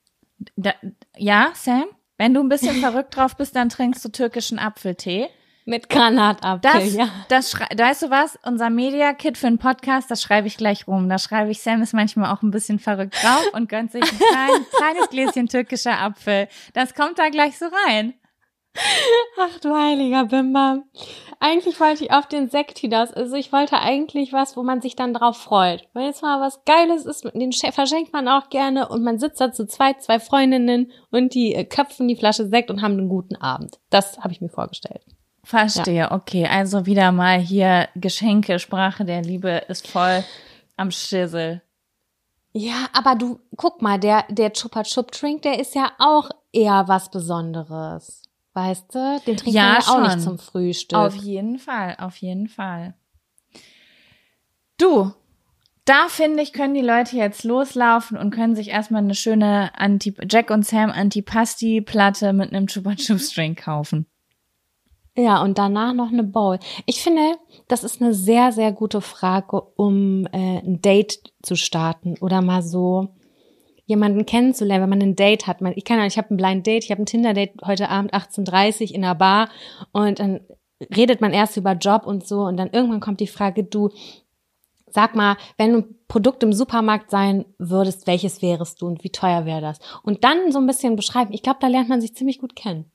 Speaker 2: Da, ja, Sam? Wenn du ein bisschen (laughs) verrückt drauf bist, dann trinkst du türkischen Apfeltee.
Speaker 1: Mit Granatapfel,
Speaker 2: Das,
Speaker 1: ja.
Speaker 2: das weißt du was? Unser Media-Kit für einen Podcast, das schreibe ich gleich rum. Da schreibe ich, Sam ist manchmal auch ein bisschen verrückt drauf und gönnt sich ein klein, (laughs) kleines Gläschen türkischer Apfel. Das kommt da gleich so rein.
Speaker 1: Ach du heiliger Bimba. Eigentlich wollte ich auf den Sekt hinaus. Also ich wollte eigentlich was, wo man sich dann drauf freut. Wenn jetzt mal was Geiles ist, den sch- verschenkt man auch gerne und man sitzt da zu zweit, zwei Freundinnen und die äh, köpfen die Flasche Sekt und haben einen guten Abend. Das habe ich mir vorgestellt.
Speaker 2: Verstehe, okay. Also wieder mal hier Geschenke, Sprache der Liebe ist voll am Schissel.
Speaker 1: Ja, aber du, guck mal, der, der Chupa Chup Drink, der ist ja auch eher was Besonderes. Weißt du? Den trinkt
Speaker 2: Ja,
Speaker 1: man ja auch
Speaker 2: schon.
Speaker 1: nicht zum Frühstück.
Speaker 2: Auf jeden Fall, auf jeden Fall. Du, Da finde ich, können die Leute jetzt loslaufen und können sich erstmal eine schöne Anti Jack und Sam Antipasti-Platte mit einem Chupa Chups Drink kaufen.
Speaker 1: Ja, und danach noch eine Bowl. Ich finde, das ist eine sehr, sehr gute Frage, um äh, ein Date zu starten oder mal so jemanden kennenzulernen, wenn man ein Date hat. Ich kann ich habe ein Blind Date, ich habe ein Tinder Date heute Abend 18:30 in einer Bar und dann redet man erst über Job und so und dann irgendwann kommt die Frage, du sag mal, wenn du Produkt im Supermarkt sein würdest, welches wärest du und wie teuer wäre das? Und dann so ein bisschen beschreiben. Ich glaube, da lernt man sich ziemlich gut kennen.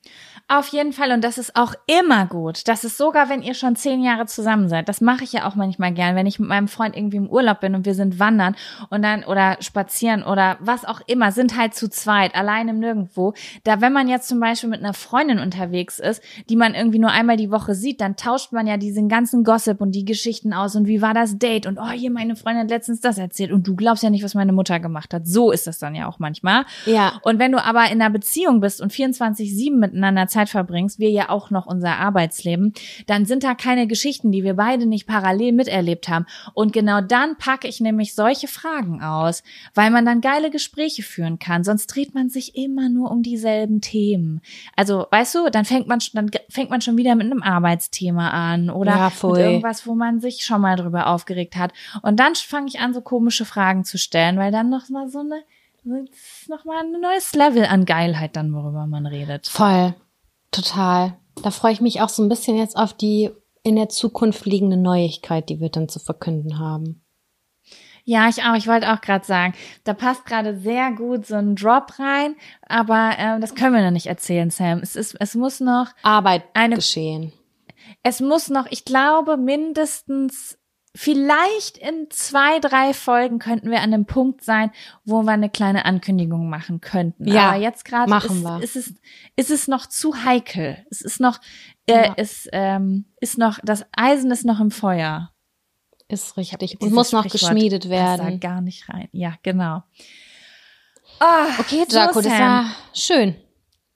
Speaker 2: Auf jeden Fall. Und das ist auch immer gut. Das ist sogar, wenn ihr schon zehn Jahre zusammen seid. Das mache ich ja auch manchmal gern, wenn ich mit meinem Freund irgendwie im Urlaub bin und wir sind wandern und dann oder spazieren oder was auch immer, sind halt zu zweit, alleine nirgendwo. Da, wenn man jetzt zum Beispiel mit einer Freundin unterwegs ist, die man irgendwie nur einmal die Woche sieht, dann tauscht man ja diesen ganzen Gossip und die Geschichten aus und wie war das Date und oh, hier meine Freundin hat letztens das erzählt und du glaubst ja nicht, was meine Mutter gemacht hat. So ist das dann ja auch manchmal.
Speaker 1: Ja.
Speaker 2: Und wenn du aber in einer Beziehung bist und 24-7 miteinander Zeit verbringst, wir ja auch noch unser Arbeitsleben, dann sind da keine Geschichten, die wir beide nicht parallel miterlebt haben. Und genau dann packe ich nämlich solche Fragen aus, weil man dann geile Gespräche führen kann. Sonst dreht man sich immer nur um dieselben Themen. Also, weißt du, dann fängt man, dann fängt man schon wieder mit einem Arbeitsthema an oder
Speaker 1: Ja,
Speaker 2: mit irgendwas, wo man sich schon mal drüber aufgeregt hat. Und dann fange ich an, so komische Fragen zu stellen, weil dann noch mal so eine, noch mal ein neues Level an Geilheit dann, worüber man redet.
Speaker 1: Voll. Total. Da freue ich mich auch so ein bisschen jetzt auf die in der Zukunft liegende Neuigkeit, die wir dann zu verkünden haben.
Speaker 2: Ja, ich auch. Ich wollte auch gerade sagen, da passt gerade sehr gut so ein Drop rein, aber ähm, das können wir noch nicht erzählen, Sam. Es ist, es muss noch,
Speaker 1: Arbeit
Speaker 2: Eine-
Speaker 1: geschehen.
Speaker 2: es muss noch, ich glaube, mindestens vielleicht in zwei, drei Folgen könnten wir an dem Punkt sein, wo wir eine kleine Ankündigung machen könnten.
Speaker 1: Ja,
Speaker 2: aber jetzt gerade
Speaker 1: machen
Speaker 2: ist,
Speaker 1: wir.
Speaker 2: ist es, ist es noch zu heikel. Es ist noch, äh,
Speaker 1: Ja.
Speaker 2: es ähm, ist noch, das Eisen ist noch im Feuer.
Speaker 1: Ist richtig. Und muss noch geschmiedet
Speaker 2: passt Da
Speaker 1: werden.
Speaker 2: gar nicht rein. Ja, genau. Ah,
Speaker 1: Okay,
Speaker 2: so,
Speaker 1: Jaco, das
Speaker 2: Sam.
Speaker 1: war schön.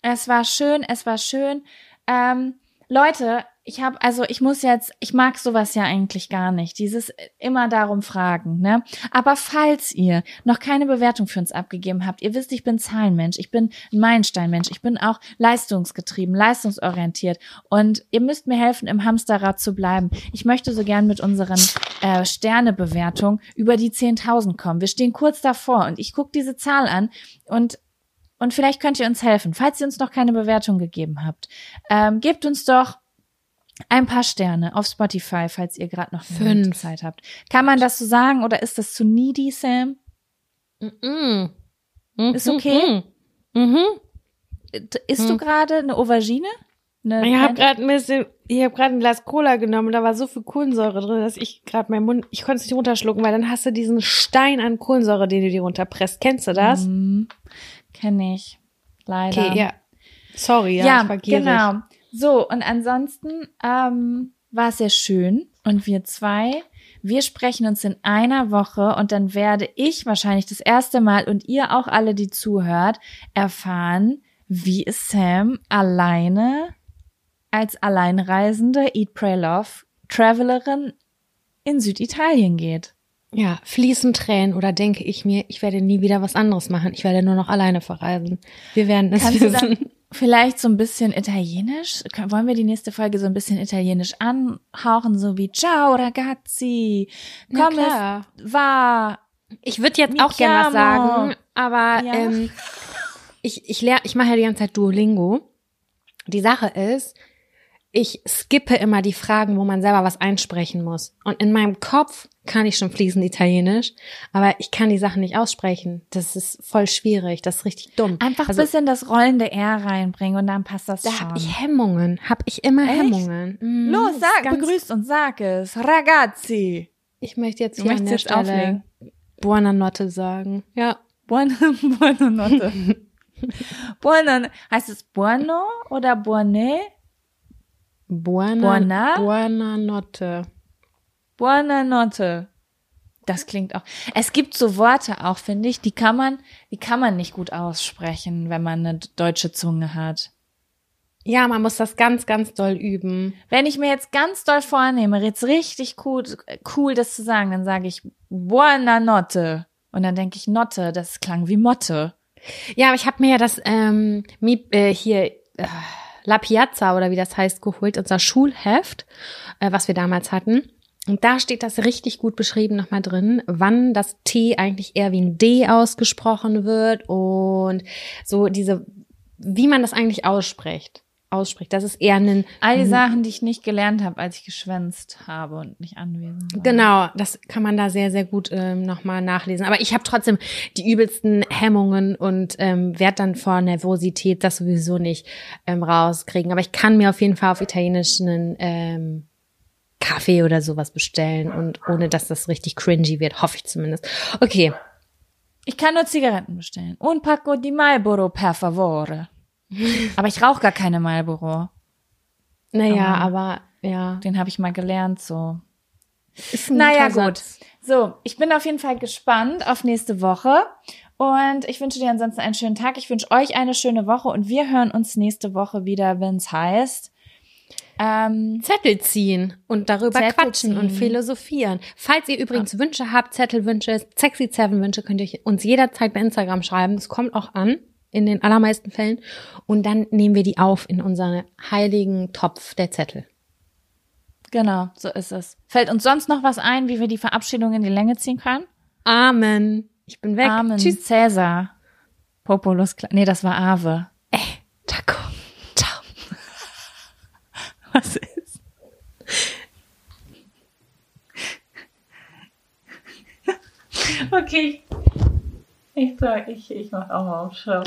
Speaker 2: Es war schön, es war schön. Ähm, Leute, ich habe, also ich muss jetzt, ich mag sowas ja eigentlich gar nicht, dieses immer darum fragen, ne? Aber falls ihr noch keine Bewertung für uns abgegeben habt, ihr wisst, ich bin Zahlenmensch, ich bin ein Meilensteinmensch, ich bin auch leistungsgetrieben, leistungsorientiert und ihr müsst mir helfen, im Hamsterrad zu bleiben. Ich möchte so gern mit unseren äh, Sternebewertungen über die 10.000 kommen. Wir stehen kurz davor und ich gucke diese Zahl an und und vielleicht könnt ihr uns helfen, falls ihr uns noch keine Bewertung gegeben habt. Ähm, gebt uns doch ein paar Sterne auf Spotify, falls ihr gerade noch
Speaker 1: Fünf.
Speaker 2: Zeit habt. Kann man das so sagen oder ist das zu needy, Sam?
Speaker 1: Mhm.
Speaker 2: Ist okay?
Speaker 1: Mhm.
Speaker 2: Isst du gerade eine Aubergine? Eine
Speaker 1: Ich habe gerade ein bisschen, ich habe gerade ein Glas Cola genommen und da war so viel Kohlensäure drin, dass ich gerade meinen Mund, ich konnte es nicht runterschlucken, weil dann hast du diesen Stein an Kohlensäure, den du dir runterpresst. Kennst du das?
Speaker 2: Mhm. Kenn ich. Leider.
Speaker 1: Okay, ja. Sorry, ja,
Speaker 2: ja,
Speaker 1: ich war gierig.
Speaker 2: genau. So, und ansonsten ähm, war es sehr schön. Und wir zwei, wir sprechen uns in einer Woche und dann werde ich wahrscheinlich das erste Mal und ihr auch alle, die zuhört, erfahren, wie es Sam alleine als Alleinreisende Eat, Pray, Love Travelerin in Süditalien geht.
Speaker 1: Ja, fließen Tränen oder denke ich mir, ich werde nie wieder was anderes machen. Ich werde nur noch alleine verreisen. Wir werden es
Speaker 2: Kannst
Speaker 1: wissen.
Speaker 2: Vielleicht so ein bisschen italienisch? Wollen wir die nächste Folge so ein bisschen italienisch anhauchen, so wie Ciao ragazzi, komm
Speaker 1: klar.
Speaker 2: es war.
Speaker 1: Ich würde jetzt
Speaker 2: Mi
Speaker 1: auch gerne was sagen, aber
Speaker 2: Ja.
Speaker 1: ähm, ich, ich lerne, ich mache ja die ganze Zeit Duolingo. Die Sache ist, ich skippe immer die Fragen, wo man selber was einsprechen muss. Und in meinem Kopf kann ich schon fließend Italienisch, aber ich kann die Sachen nicht aussprechen. Das ist voll schwierig, das ist richtig dumm.
Speaker 2: Einfach
Speaker 1: Also-
Speaker 2: ein bisschen das rollende R reinbringen und dann passt das
Speaker 1: Da
Speaker 2: schon.
Speaker 1: habe ich Hemmungen, habe ich immer
Speaker 2: Echt?
Speaker 1: Hemmungen. Mhm,
Speaker 2: Los, sag, begrüßt und sag es. Ragazzi.
Speaker 1: Ich möchte jetzt hier an der
Speaker 2: jetzt
Speaker 1: Stelle
Speaker 2: auflegen.
Speaker 1: Buonanotte sagen. Ja.
Speaker 2: Buona, (laughs) buonanotte. (laughs) Buona, heißt es buono oder buone?
Speaker 1: Buona,
Speaker 2: Buona?
Speaker 1: Buonanotte.
Speaker 2: Buonanotte. Das klingt auch. Es gibt so Worte auch, finde ich, die kann man, die kann man nicht gut aussprechen, wenn man eine deutsche Zunge hat.
Speaker 1: Ja, man muss das ganz, ganz doll üben.
Speaker 2: Wenn ich mir jetzt ganz doll vornehme, jetzt richtig cool, cool das zu sagen, dann sage ich Buona Notte. Und dann denke ich Notte, das klang wie Motte.
Speaker 1: Ja, aber ich habe mir ja das ähm, äh, hier äh, La Piazza oder wie das heißt geholt, unser Schulheft, äh, was wir damals hatten. Und da steht das richtig gut beschrieben nochmal drin, wann das T eigentlich eher wie ein D ausgesprochen wird und so diese, wie man das eigentlich ausspricht. Ausspricht. Das ist eher ein
Speaker 2: All die Sachen, die ich nicht gelernt habe, als ich geschwänzt habe und nicht anwesend war.
Speaker 1: Genau, das kann man da sehr, sehr gut ähm, nochmal nachlesen. Aber ich habe trotzdem die übelsten Hemmungen und ähm, werde dann vor Nervosität das sowieso nicht ähm, rauskriegen. Aber ich kann mir auf jeden Fall auf Italienisch einen ähm, Kaffee oder sowas bestellen und ohne dass das richtig cringy wird, hoffe ich zumindest. Okay,
Speaker 2: Ich kann nur Zigaretten bestellen. Un pacco di Marlboro, per favore. (laughs) Aber ich rauche gar keine Marlboro.
Speaker 1: naja, aber ja.
Speaker 2: Den habe ich mal gelernt, so.
Speaker 1: Ist ein
Speaker 2: Naja, gut.
Speaker 1: Satz.
Speaker 2: So, ich bin auf jeden Fall gespannt auf nächste Woche. Und ich wünsche dir ansonsten einen schönen Tag. Ich wünsche euch eine schöne Woche und wir hören uns nächste Woche wieder, wenn es heißt. Ähm,
Speaker 1: Zettel ziehen und darüber
Speaker 2: Zettel
Speaker 1: quatschen und
Speaker 2: ziehen.
Speaker 1: philosophieren. Falls ihr übrigens Wünsche habt, Zettelwünsche, sexy Seven Wünsche, könnt ihr uns jederzeit bei Instagram schreiben. Es kommt auch an, in den allermeisten Fällen. Und dann nehmen wir die auf in unseren heiligen Topf der Zettel.
Speaker 2: genau, so ist es. Fällt uns sonst noch was ein, wie wir die Verabschiedung in die Länge ziehen können?
Speaker 1: Amen. Ich bin weg.
Speaker 2: Amen.
Speaker 1: Tschüss.
Speaker 2: Cäsar. Populus. Nee, das war Ave.
Speaker 1: Taco. Ciao. (laughs)
Speaker 2: Was ist? (laughs) okay. Ich, ich, ich mach auch mal auf Stopp.